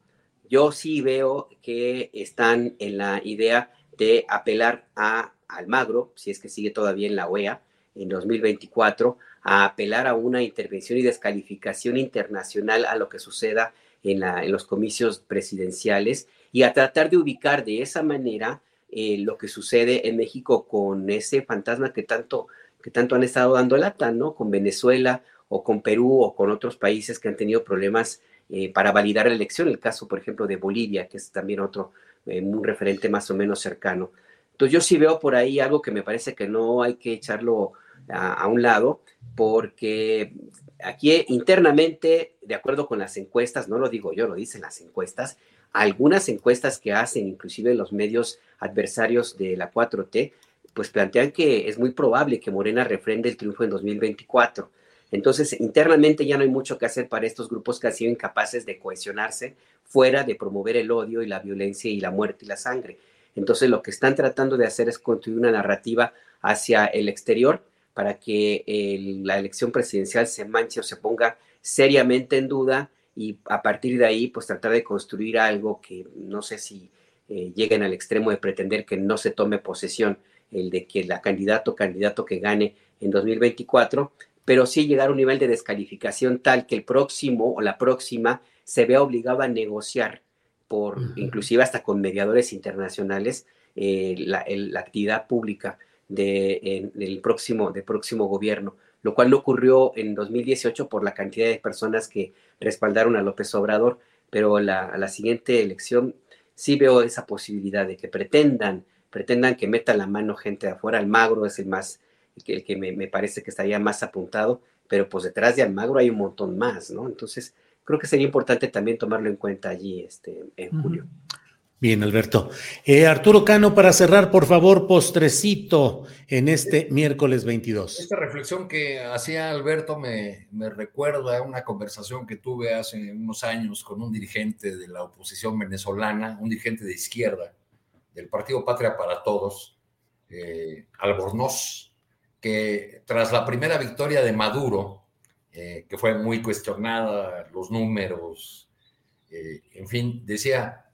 Yo sí veo que están en la idea de apelar a Almagro, si es que sigue todavía en la OEA, en 2024, a apelar a una intervención y descalificación internacional a lo que suceda en, los comicios presidenciales y a tratar de ubicar de esa manera eh, lo que sucede en México con ese fantasma que tanto, que tanto han estado dando lata, ¿no? Con Venezuela o con Perú o con otros países que han tenido problemas eh, para validar la elección. El caso, por ejemplo, de Bolivia, que es también otro, eh, un referente más o menos cercano. Entonces yo sí veo por ahí algo que me parece que no hay que echarlo a, un lado, porque aquí internamente, de acuerdo con las encuestas, no lo digo yo, lo dicen las encuestas, algunas encuestas que hacen inclusive los medios adversarios de la 4T, pues plantean que es muy probable que Morena refrende el triunfo en 2024. Entonces, internamente ya no hay mucho que hacer para estos grupos que han sido incapaces de cohesionarse fuera de promover el odio y la violencia y la muerte y la sangre. Entonces, lo que están tratando de hacer es construir una narrativa hacia el exterior para que la elección presidencial se manche o se ponga seriamente en duda y a partir de ahí pues tratar de construir algo que no sé si eh, lleguen al extremo de pretender que no se tome posesión el de que la candidato o candidato que gane en 2024, pero sí llegar a un nivel de descalificación tal que el próximo o la próxima se vea obligado a negociar por inclusive hasta con mediadores internacionales eh, la, la actividad pública de, del, próximo, del próximo gobierno, lo cual no ocurrió en 2018 por la cantidad de personas que respaldaron a López Obrador, pero la, a la siguiente elección sí veo esa posibilidad de que pretendan, pretendan que meta la mano gente de afuera. Almagro es el más, el que, me, parece que estaría más apuntado, pero pues detrás de Almagro hay un montón más, ¿no? Entonces, creo que sería importante también tomarlo en cuenta allí este, en julio. Bien, Alberto. Eh, Arturo Cano, para cerrar, por favor, postrecito en este miércoles 22. Esta reflexión que hacía Alberto me, me recuerda a una conversación que tuve hace unos años con un dirigente de la oposición venezolana, un dirigente de izquierda del Partido Patria para Todos, eh, Albornoz, que tras la primera victoria de Maduro, eh, que fue muy cuestionada, los números, en fin, decía,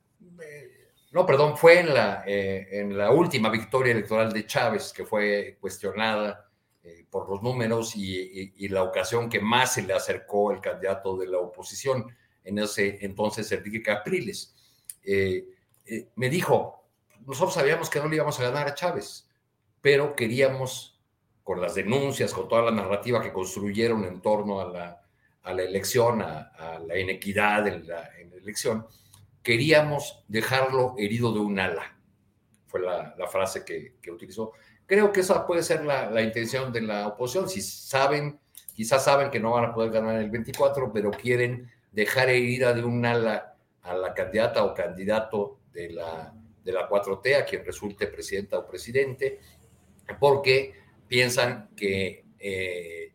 no, perdón, fue en la, eh, en la última victoria electoral de Chávez, que fue cuestionada eh, por los números y, la ocasión que más se le acercó el candidato de la oposición, en ese entonces Enrique Capriles. Eh, me dijo, nosotros sabíamos que no le íbamos a ganar a Chávez, pero queríamos, con las denuncias, con toda la narrativa que construyeron en torno a la, a la elección, a, la inequidad en la, en la elección, queríamos dejarlo herido de un ala. Fue la, frase que, utilizó. Creo que esa puede ser la, la, intención de la oposición. Si saben, quizás saben que no van a poder ganar el 24, pero quieren dejar herida de un ala a la candidata o candidato de la, de la 4T, a quien resulte presidenta o presidente, porque piensan que, eh,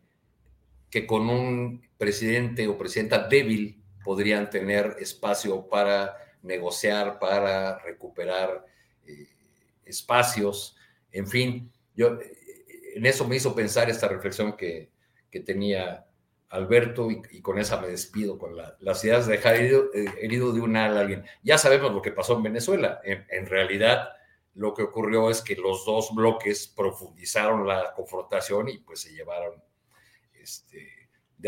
que con un presidente o presidenta débil podrían tener espacio para negociar, para recuperar eh, espacios, en fin, yo en eso me hizo pensar esta reflexión que, que tenía Alberto y, con esa me despido, con las ideas de dejar herido, eh, de una a alguien. Ya sabemos lo que pasó en Venezuela. En, realidad, lo que ocurrió es que los dos bloques profundizaron la confrontación y pues se llevaron, este,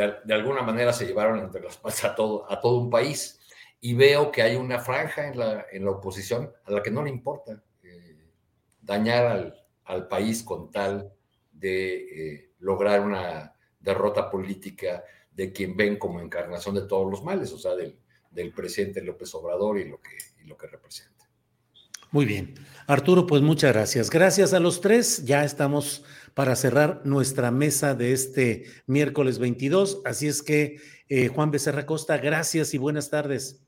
de, alguna manera se llevaron entre las patas a todo, a todo un país. Y veo que hay una franja en la, en la oposición a la que no le importa eh, dañar al, país con tal de eh, lograr una derrota política de quien ven como encarnación de todos los males, o sea, del, del presidente López Obrador y lo, que, y lo que representa. Muy bien. Arturo, pues muchas gracias. Gracias a los tres. Ya estamos para cerrar nuestra mesa de este miércoles 22. Así es que, eh, Juan Becerra Costa, gracias y buenas tardes.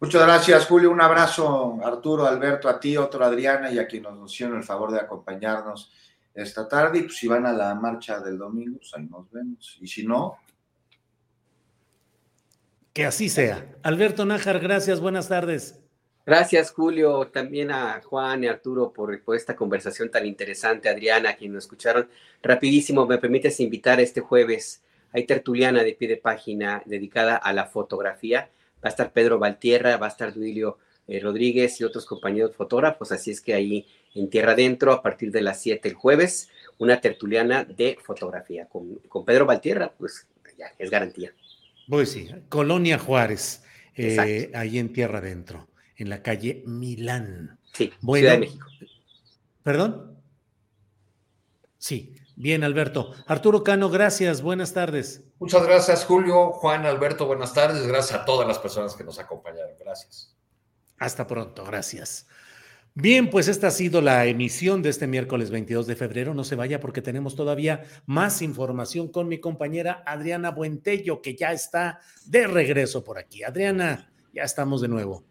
Muchas gracias, Julio. Un abrazo, Arturo, Alberto, a ti, otro Adriana y a quien nos hicieron el favor de acompañarnos esta tarde. Y pues si van a la marcha del domingo, pues ahí nos vemos. Y si no. Que así sea. Alberto Nájar, gracias, buenas tardes. Gracias, Julio, también a Juan y Arturo por, por, esta conversación tan interesante, Adriana, quien nos escucharon. Rapidísimo, me permites invitar este jueves, hay tertuliana de pie de página dedicada a la fotografía. Va a estar Pedro Valtierra, va a estar Duilio eh, Rodríguez y otros compañeros fotógrafos, así es que ahí en Tierra Adentro a partir de las 7 el jueves, una tertuliana de fotografía con, con Pedro Valtierra, pues ya es garantía. Pues sí, Colonia Juárez, eh, ahí en Tierra Adentro, en la calle Milán. Sí, Ciudad de México. ¿Perdón? Sí, bien, Alberto. Arturo Cano, gracias, buenas tardes. Muchas gracias, Julio, Juan, Alberto, buenas tardes. Gracias a todas las personas que nos acompañaron. Gracias. Hasta pronto, gracias. Bien, pues esta ha sido la emisión de este miércoles 22 de febrero. No se vaya porque tenemos todavía más información con mi compañera Adriana Buentello, que ya está de regreso por aquí. Adriana, ya estamos de nuevo.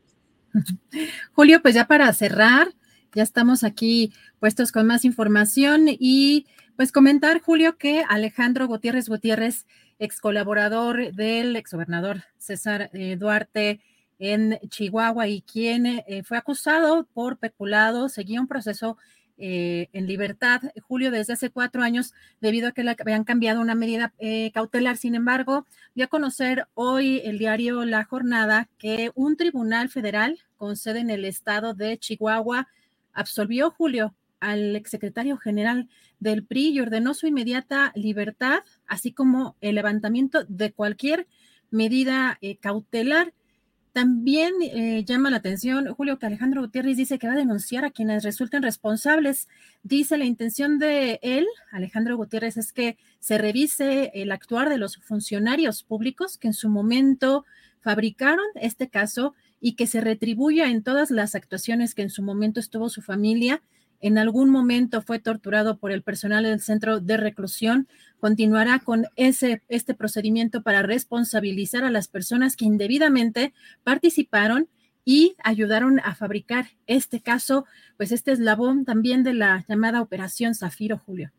Julio, pues ya para cerrar, ya estamos aquí puestos con más información y pues comentar, Julio, que Alejandro Gutiérrez Gutiérrez, ex colaborador del exgobernador César Duarte, en Chihuahua y quien eh, fue acusado por peculado, seguía un proceso eh, en libertad, Julio, desde hace cuatro años, debido a que le habían cambiado una medida eh, cautelar. Sin embargo, dio a conocer hoy el diario La Jornada que un tribunal federal con sede en el estado de Chihuahua absolvió, Julio, al exsecretario general del PRI y ordenó su inmediata libertad, así como el levantamiento de cualquier medida cautelar. También eh, llama la atención, Julio, que Alejandro Gutiérrez dice que va a denunciar a quienes resulten responsables. Dice la intención de él, Alejandro Gutiérrez, es que se revise el actuar de los funcionarios públicos que en su momento fabricaron este caso y que se retribuya en todas las actuaciones que en su momento estuvo su familia en algún momento fue torturado por el personal del centro de reclusión, continuará con ese, este procedimiento para responsabilizar a las personas que indebidamente participaron y ayudaron a fabricar este caso, pues este eslabón también de la llamada Operación Zafiro, Julio.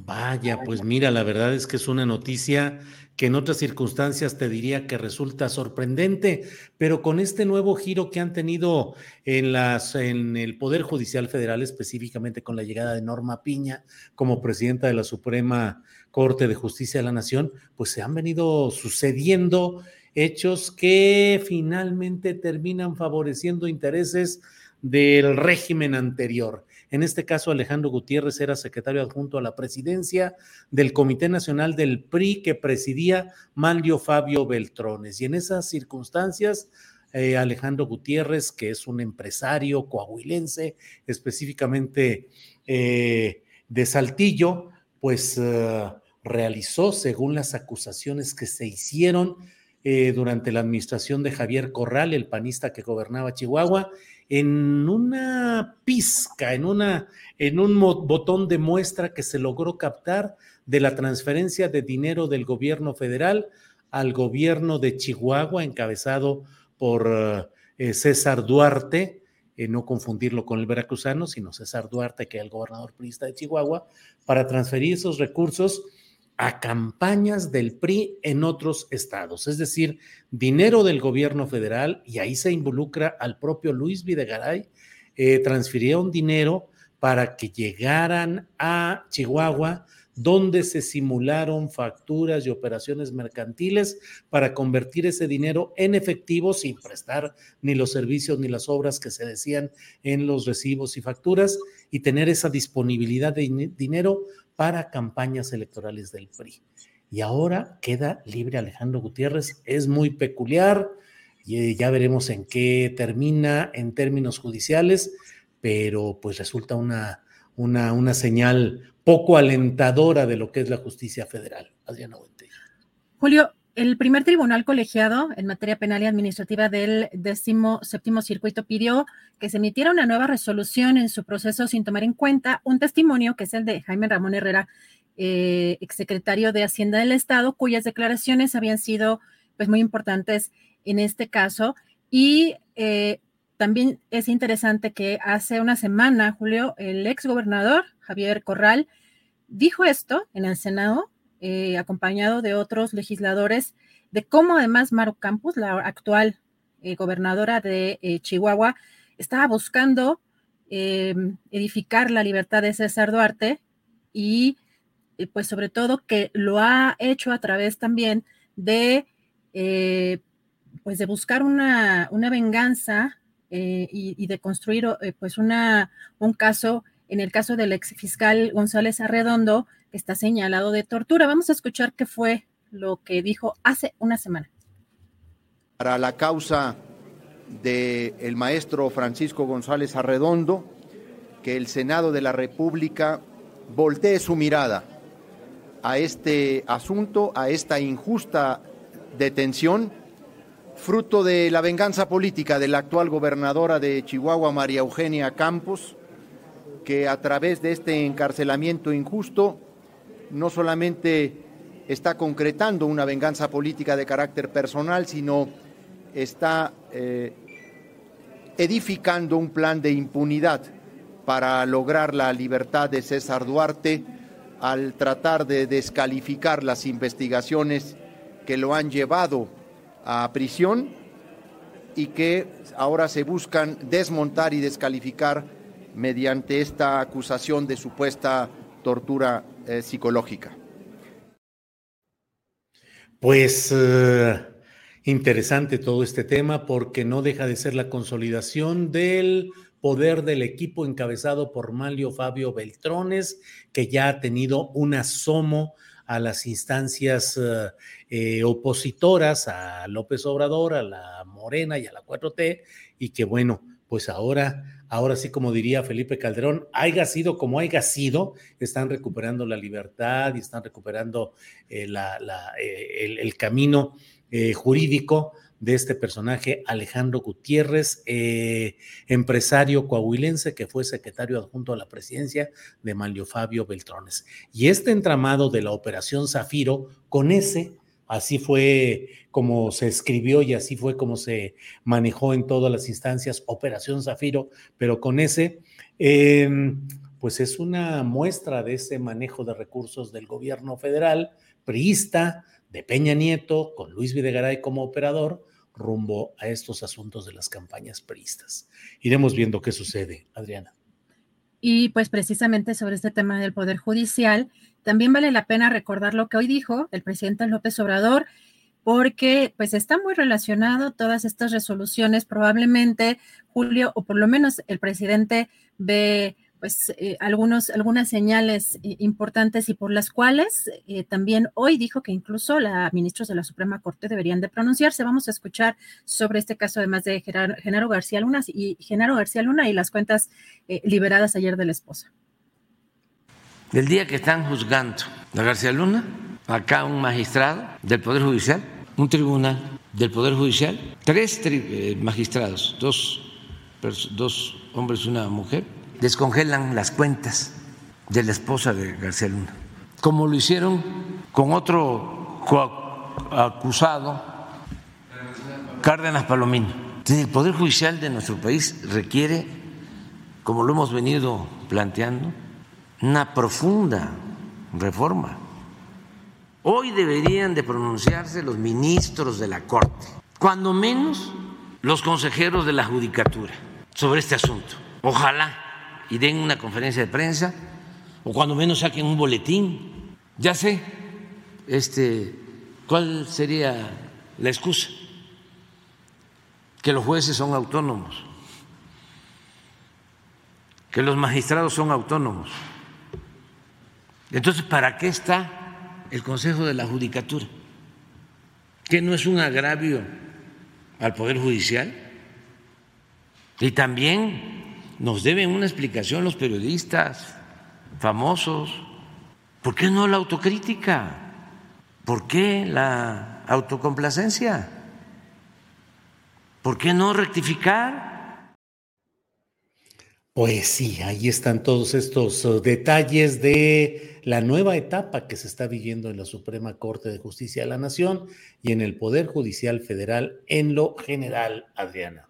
Vaya, pues mira, la verdad es que es una noticia que en otras circunstancias te diría que resulta sorprendente, pero con este nuevo giro que han tenido en, las, en el Poder Judicial Federal, específicamente con la llegada de Norma Piña como presidenta de la Suprema Corte de Justicia de la Nación, pues se han venido sucediendo hechos que finalmente terminan favoreciendo intereses del régimen anterior. En este caso, Alejandro Gutiérrez era secretario adjunto a la presidencia del Comité Nacional del PRI que presidía Manlio Fabio Beltrones. Y en esas circunstancias, eh, Alejandro Gutiérrez, que es un empresario coahuilense, específicamente eh, de Saltillo, pues eh, realizó, según las acusaciones que se hicieron, durante la administración de Javier Corral, el panista que gobernaba Chihuahua, en una pizca, en, una, en un botón de muestra que se logró captar de la transferencia de dinero del gobierno federal al gobierno de Chihuahua, encabezado por eh, César Duarte, eh, no confundirlo con el veracruzano, sino César Duarte, que es el gobernador priista de Chihuahua, para transferir esos recursos a campañas del PRI en otros estados, es decir, dinero del gobierno federal, y ahí se involucra al propio Luis Videgaray, eh, transfirieron dinero para que llegaran a Chihuahua, donde se simularon facturas y operaciones mercantiles para convertir ese dinero en efectivo sin prestar ni los servicios ni las obras que se decían en los recibos y facturas y tener esa disponibilidad de dinero para campañas electorales del PRI. Y ahora queda libre Alejandro Gutiérrez. Es muy peculiar y eh, ya veremos en qué termina en términos judiciales, pero pues resulta una, una, una señal poco alentadora de lo que es la justicia federal. Adriana Buente. Julio, el primer tribunal colegiado en materia penal y administrativa del décimo séptimo circuito pidió que se emitiera una nueva resolución en su proceso sin tomar en cuenta un testimonio que es el de Jaime Ramón Herrera, eh, exsecretario de Hacienda del Estado, cuyas declaraciones habían sido pues muy importantes en este caso. Y eh, también es interesante que hace una semana, Julio, el exgobernador Javier Corral dijo esto en el Senado eh, acompañado de otros legisladores, de cómo además Maru Campos, la actual eh, gobernadora de eh, Chihuahua, estaba buscando edificar la libertad de César Duarte y pues sobre todo que lo ha hecho a través también de pues de buscar una, una venganza y, y, de construir pues una, un caso, en el caso del ex fiscal González Arredondo, está señalado de tortura. Vamos a escuchar qué fue lo que dijo hace una semana. Para la causa del el maestro Francisco González Arredondo, que el Senado de la República voltee su mirada a este asunto, a esta injusta detención, fruto de la venganza política de la actual gobernadora de Chihuahua, María Eugenia Campos, que a través de este encarcelamiento injusto no solamente está concretando una venganza política de carácter personal, sino está eh, edificando un plan de impunidad para lograr la libertad de César Duarte al tratar de descalificar las investigaciones que lo han llevado a prisión y que ahora se buscan desmontar y descalificar mediante esta acusación de supuesta tortura eh, psicológica. Pues eh, interesante todo este tema porque no deja de ser la consolidación del poder del equipo encabezado por Malio Fabio Beltrones, que ya ha tenido un asomo a las instancias eh, opositoras a López Obrador, a la Morena y a la 4T, y que bueno, pues ahora ahora sí como diría Felipe Calderón, haya sido como haya sido, están recuperando la libertad y están recuperando eh, eh, el, camino eh, jurídico de este personaje, Alejandro Gutiérrez, empresario coahuilense que fue secretario adjunto a la presidencia de Manlio Fabio Beltrones. Y este entramado de la Operación Zafiro, con ese Así fue como se escribió y así fue como se manejó en todas las instancias Operación Zafiro, pero con ese, em, pues es una muestra de ese manejo de recursos del gobierno federal, priista, de Peña Nieto, con Luis Videgaray como operador, rumbo a estos asuntos de las campañas priistas. Iremos viendo qué sucede, Adriana. Y pues precisamente sobre este tema del Poder Judicial, también vale la pena recordar lo que hoy dijo el presidente López Obrador, porque pues está muy relacionado todas estas resoluciones. Probablemente Julio, o por lo menos el presidente ve pues eh, algunos, algunas señales eh, importantes y por las cuales eh, también hoy dijo que incluso la ministros de la Suprema Corte deberían de pronunciarse. Vamos a escuchar sobre este caso además de Genaro, García Luna y Genaro García Luna y las cuentas liberadas ayer de la esposa. El día que están juzgando a García Luna, acá un magistrado del Poder Judicial un tribunal del Poder Judicial, tres magistrados, dos, dos hombres y una mujer, descongelan las cuentas de la esposa de García Luna, como lo hicieron con otro acusado, Cárdenas Palomino. el Poder Judicial de nuestro país requiere, como lo hemos venido planteando, una profunda reforma. Hoy deberían de pronunciarse los ministros de la Corte, cuando menos los consejeros de la Judicatura, sobre este asunto. Ojalá y den una conferencia de prensa o cuando menos saquen un boletín. Ya sé, este, ¿cuál sería la excusa? Que los jueces son autónomos, que los magistrados son autónomos. Entonces, ¿para qué está el Consejo de la Judicatura? ¿Que no es un agravio al Poder Judicial? Y también nos deben una explicación los periodistas famosos. ¿Por qué no la autocrítica? ¿Por qué la autocomplacencia? ¿Por qué no rectificar? Pues sí, ahí están todos estos uh, detalles de la nueva etapa que se está viviendo en la Suprema Corte de Justicia de la Nación y en el Poder Judicial Federal en lo general, Adriana.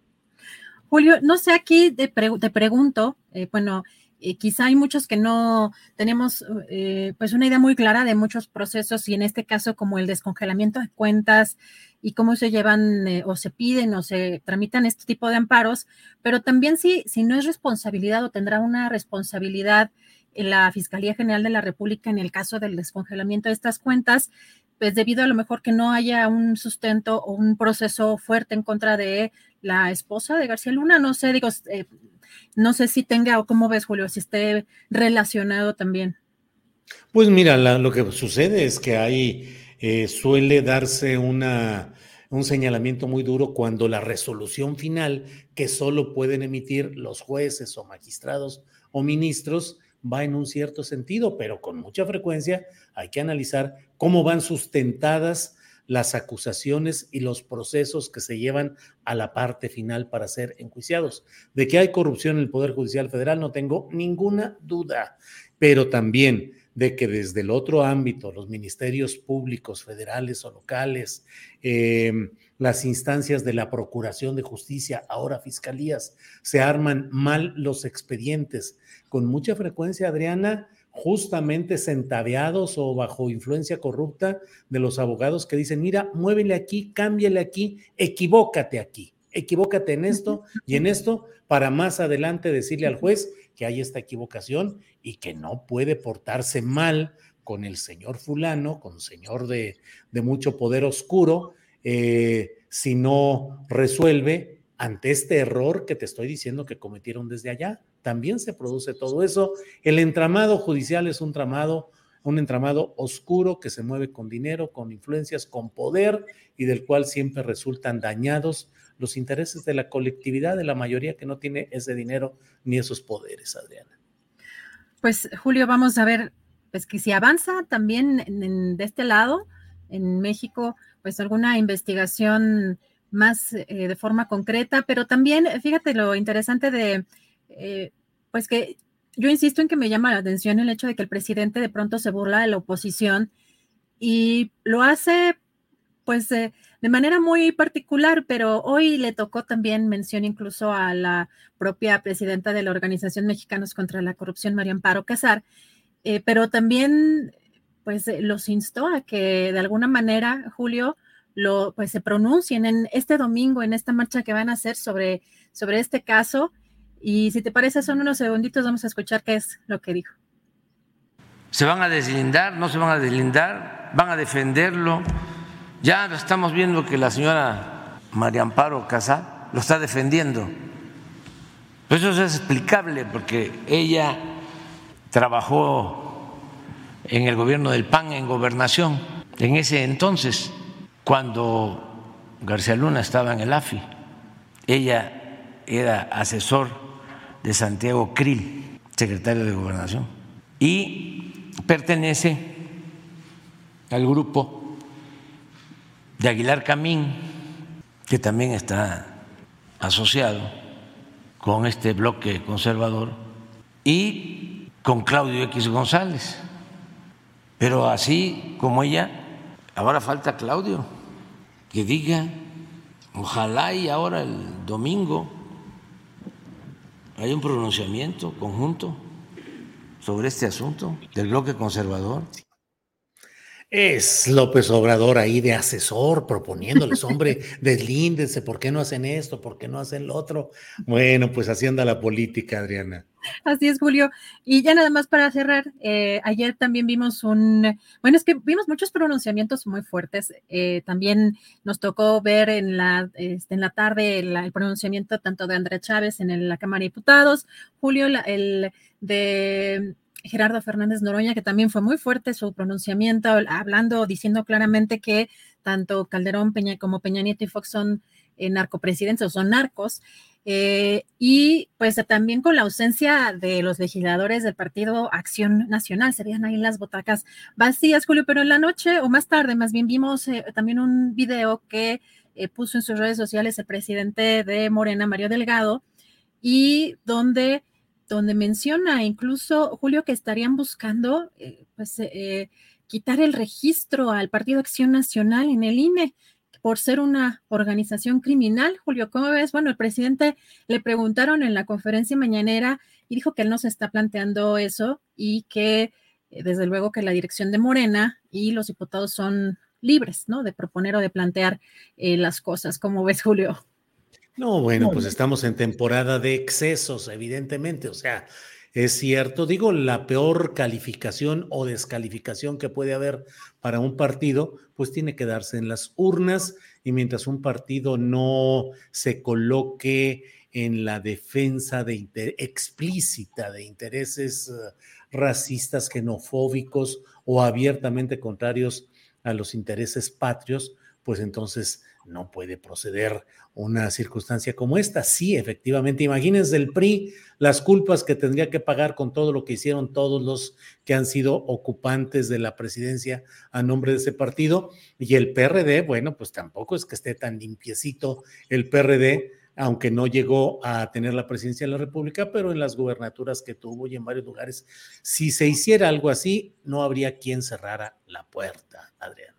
Julio, no sé, aquí te, pregunto, eh, bueno, eh, quizá hay muchos que no tenemos eh, pues una idea muy clara de muchos procesos y en este caso como el descongelamiento de cuentas y cómo se llevan eh, o se piden o se tramitan este tipo de amparos, pero también si, si no es responsabilidad o tendrá una responsabilidad la Fiscalía General de la República en el caso del descongelamiento de estas cuentas, pues debido a lo mejor que no haya un sustento o un proceso fuerte en contra de la esposa de García Luna, no sé, digo, no sé si tenga o cómo ves, Julio, si esté relacionado también. Pues mira, lo que sucede es que hay, eh, suele darse una, un señalamiento muy duro cuando la resolución final que solo pueden emitir los jueces o magistrados o ministros va en un cierto sentido, pero con mucha frecuencia hay que analizar cómo van sustentadas las acusaciones y los procesos que se llevan a la parte final para ser enjuiciados. De que hay corrupción en el Poder Judicial Federal no tengo ninguna duda, pero también de que desde el otro ámbito, los ministerios públicos, federales o locales, eh, las instancias de la Procuración de Justicia, ahora fiscalías, se arman mal los expedientes. Con mucha frecuencia, Adriana, justamente centaveados o bajo influencia corrupta de los abogados que dicen, mira, muévele aquí, cámbiale aquí, equivócate aquí, equivócate en esto y en esto, para más adelante decirle al juez que hay esta equivocación y que no puede portarse mal con el señor fulano, con señor de, mucho poder oscuro, eh, si no resuelve ante este error que te estoy diciendo que cometieron desde allá también se produce todo eso. El entramado judicial es un tramado, un entramado oscuro que se mueve con dinero, con influencias, con poder y del cual siempre resultan dañados los intereses de la colectividad, de la mayoría que no tiene ese dinero ni esos poderes, Adriana. Pues Julio, vamos a ver, pues que si avanza también de este lado, en México, pues alguna investigación más eh, de forma concreta, pero también, fíjate lo interesante de eh, pues que yo insisto en que me llama la atención el hecho de que el presidente de pronto se burla de la oposición y lo hace pues de, manera muy particular, pero hoy le tocó también mención incluso a la propia presidenta de la Organización Mexicanos contra la Corrupción, María Amparo Casar, eh, pero también pues eh, los instó a que de alguna manera, Julio, lo, pues se pronuncien en este domingo, en esta marcha que van a hacer sobre, sobre este caso y si te parece, son unos segunditos, vamos a escuchar qué es lo que dijo. ¿Se van a deslindar? ¿No se van a deslindar? ¿Van a defenderlo? Ya estamos viendo que la señora María Amparo Casá lo está defendiendo. eso es explicable porque ella trabajó en el gobierno del PAN en gobernación en ese entonces, cuando García Luna estaba en el AFI. Ella era asesor de Santiago Krill, secretario de Gobernación, y pertenece al grupo de Aguilar Camín, que también está asociado con este bloque conservador, y con Claudio X González. Pero así como ella, ahora falta Claudio, que diga, ojalá y ahora el domingo hay un pronunciamiento conjunto sobre este asunto del bloque conservador. Es López Obrador ahí de asesor, proponiéndoles, hombre, deslíndense, ¿por qué no hacen esto? ¿Por qué no hacen lo otro? Bueno, pues así anda la política, Adriana. Así es, Julio. Y ya nada más para cerrar, eh, ayer también vimos un, bueno, es que vimos muchos pronunciamientos muy fuertes. Eh, también nos tocó ver en la, este, en la tarde el pronunciamiento tanto de Andrés Chávez en la Cámara de Diputados, Julio, el de Gerardo Fernández Noroña, que también fue muy fuerte su pronunciamiento, hablando, diciendo claramente que tanto Calderón Peña como Peña Nieto y Fox son eh, narcopresidentes o son narcos. Eh, y pues también con la ausencia de los legisladores del Partido Acción Nacional, serían ahí las botacas vacías, Julio, pero en la noche o más tarde, más bien vimos eh, también un video que puso en sus redes sociales el presidente de Morena, Mario Delgado, y donde donde menciona incluso, Julio, que estarían buscando eh, pues, eh, quitar el registro al Partido Acción Nacional en el INE por ser una organización criminal. Julio, ¿cómo ves? Bueno, el presidente le preguntaron en la conferencia mañanera y dijo que él no se está planteando eso y que eh, desde luego que la dirección de Morena y los diputados son libres, ¿no? De proponer o de plantear las cosas. ¿Cómo ves, Julio? No, bueno, pues estamos en temporada de excesos, evidentemente. O sea, es cierto, digo, la peor calificación o descalificación que puede haber para un partido, pues tiene que darse en las urnas y mientras un partido no se coloque en la defensa de explícita de intereses eh, racistas, xenofóbicos o abiertamente contrarios a los intereses patrios, pues entonces no puede proceder una circunstancia como esta. Sí, efectivamente, imagínense el PRI, las culpas que tendría que pagar con todo lo que hicieron todos los que han sido ocupantes de la presidencia a nombre de ese partido. Y el PRD, bueno, pues tampoco es que esté tan limpiecito el PRD, aunque no llegó a tener la presidencia de la República, pero en las gubernaturas que tuvo y en varios lugares, si se hiciera algo así, no habría quien cerrara la puerta, Adrián.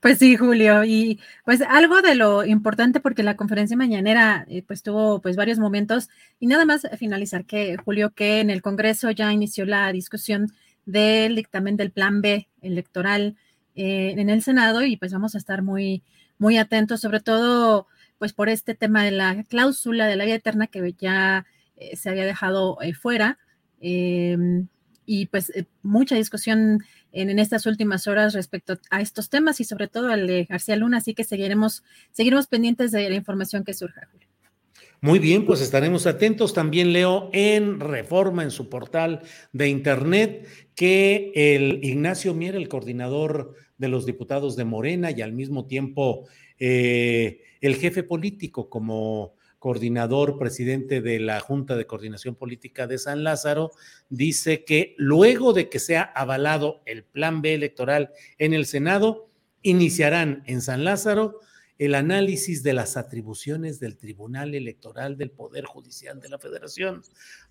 Pues sí, Julio, y pues algo de lo importante porque la conferencia mañanera eh, pues tuvo pues varios momentos y nada más finalizar que Julio que en el Congreso ya inició la discusión del dictamen del Plan B electoral eh, en el Senado y pues vamos a estar muy muy atentos sobre todo pues por este tema de la cláusula de la vida eterna que ya eh, se había dejado fuera em, y pues mucha discusión en, estas últimas horas respecto a estos temas y sobre todo al de García Luna, así que seguiremos, seguiremos pendientes de la información que surja. Muy bien, pues estaremos atentos. También leo en Reforma, en su portal de Internet, que el Ignacio Mier, el coordinador de los diputados de Morena y al mismo tiempo eh, el jefe político como coordinador, presidente de la Junta de Coordinación Política de San Lázaro, dice que luego de que sea avalado el plan B electoral en el Senado, iniciarán en San Lázaro el análisis de las atribuciones del Tribunal Electoral del Poder Judicial de la Federación.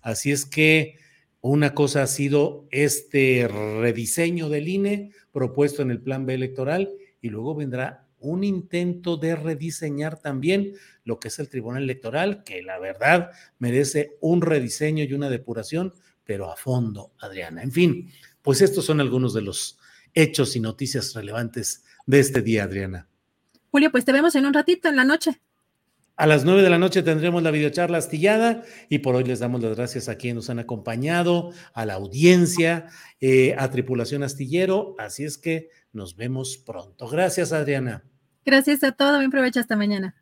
Así es que una cosa ha sido este rediseño del INE propuesto en el plan B electoral y luego vendrá un intento de rediseñar también lo que es el Tribunal Electoral, que la verdad merece un rediseño y una depuración, pero a fondo, Adriana. En fin, pues estos son algunos de los hechos y noticias relevantes de este día, Adriana. Julio, pues te vemos en un ratito, en la noche. A las nueve de la noche tendremos la videocharla astillada y por hoy les damos las gracias a quienes nos han acompañado, a la audiencia, eh, a Tripulación Astillero. Así es que nos vemos pronto. Gracias, Adriana. Gracias a todos. Buen provecho hasta mañana.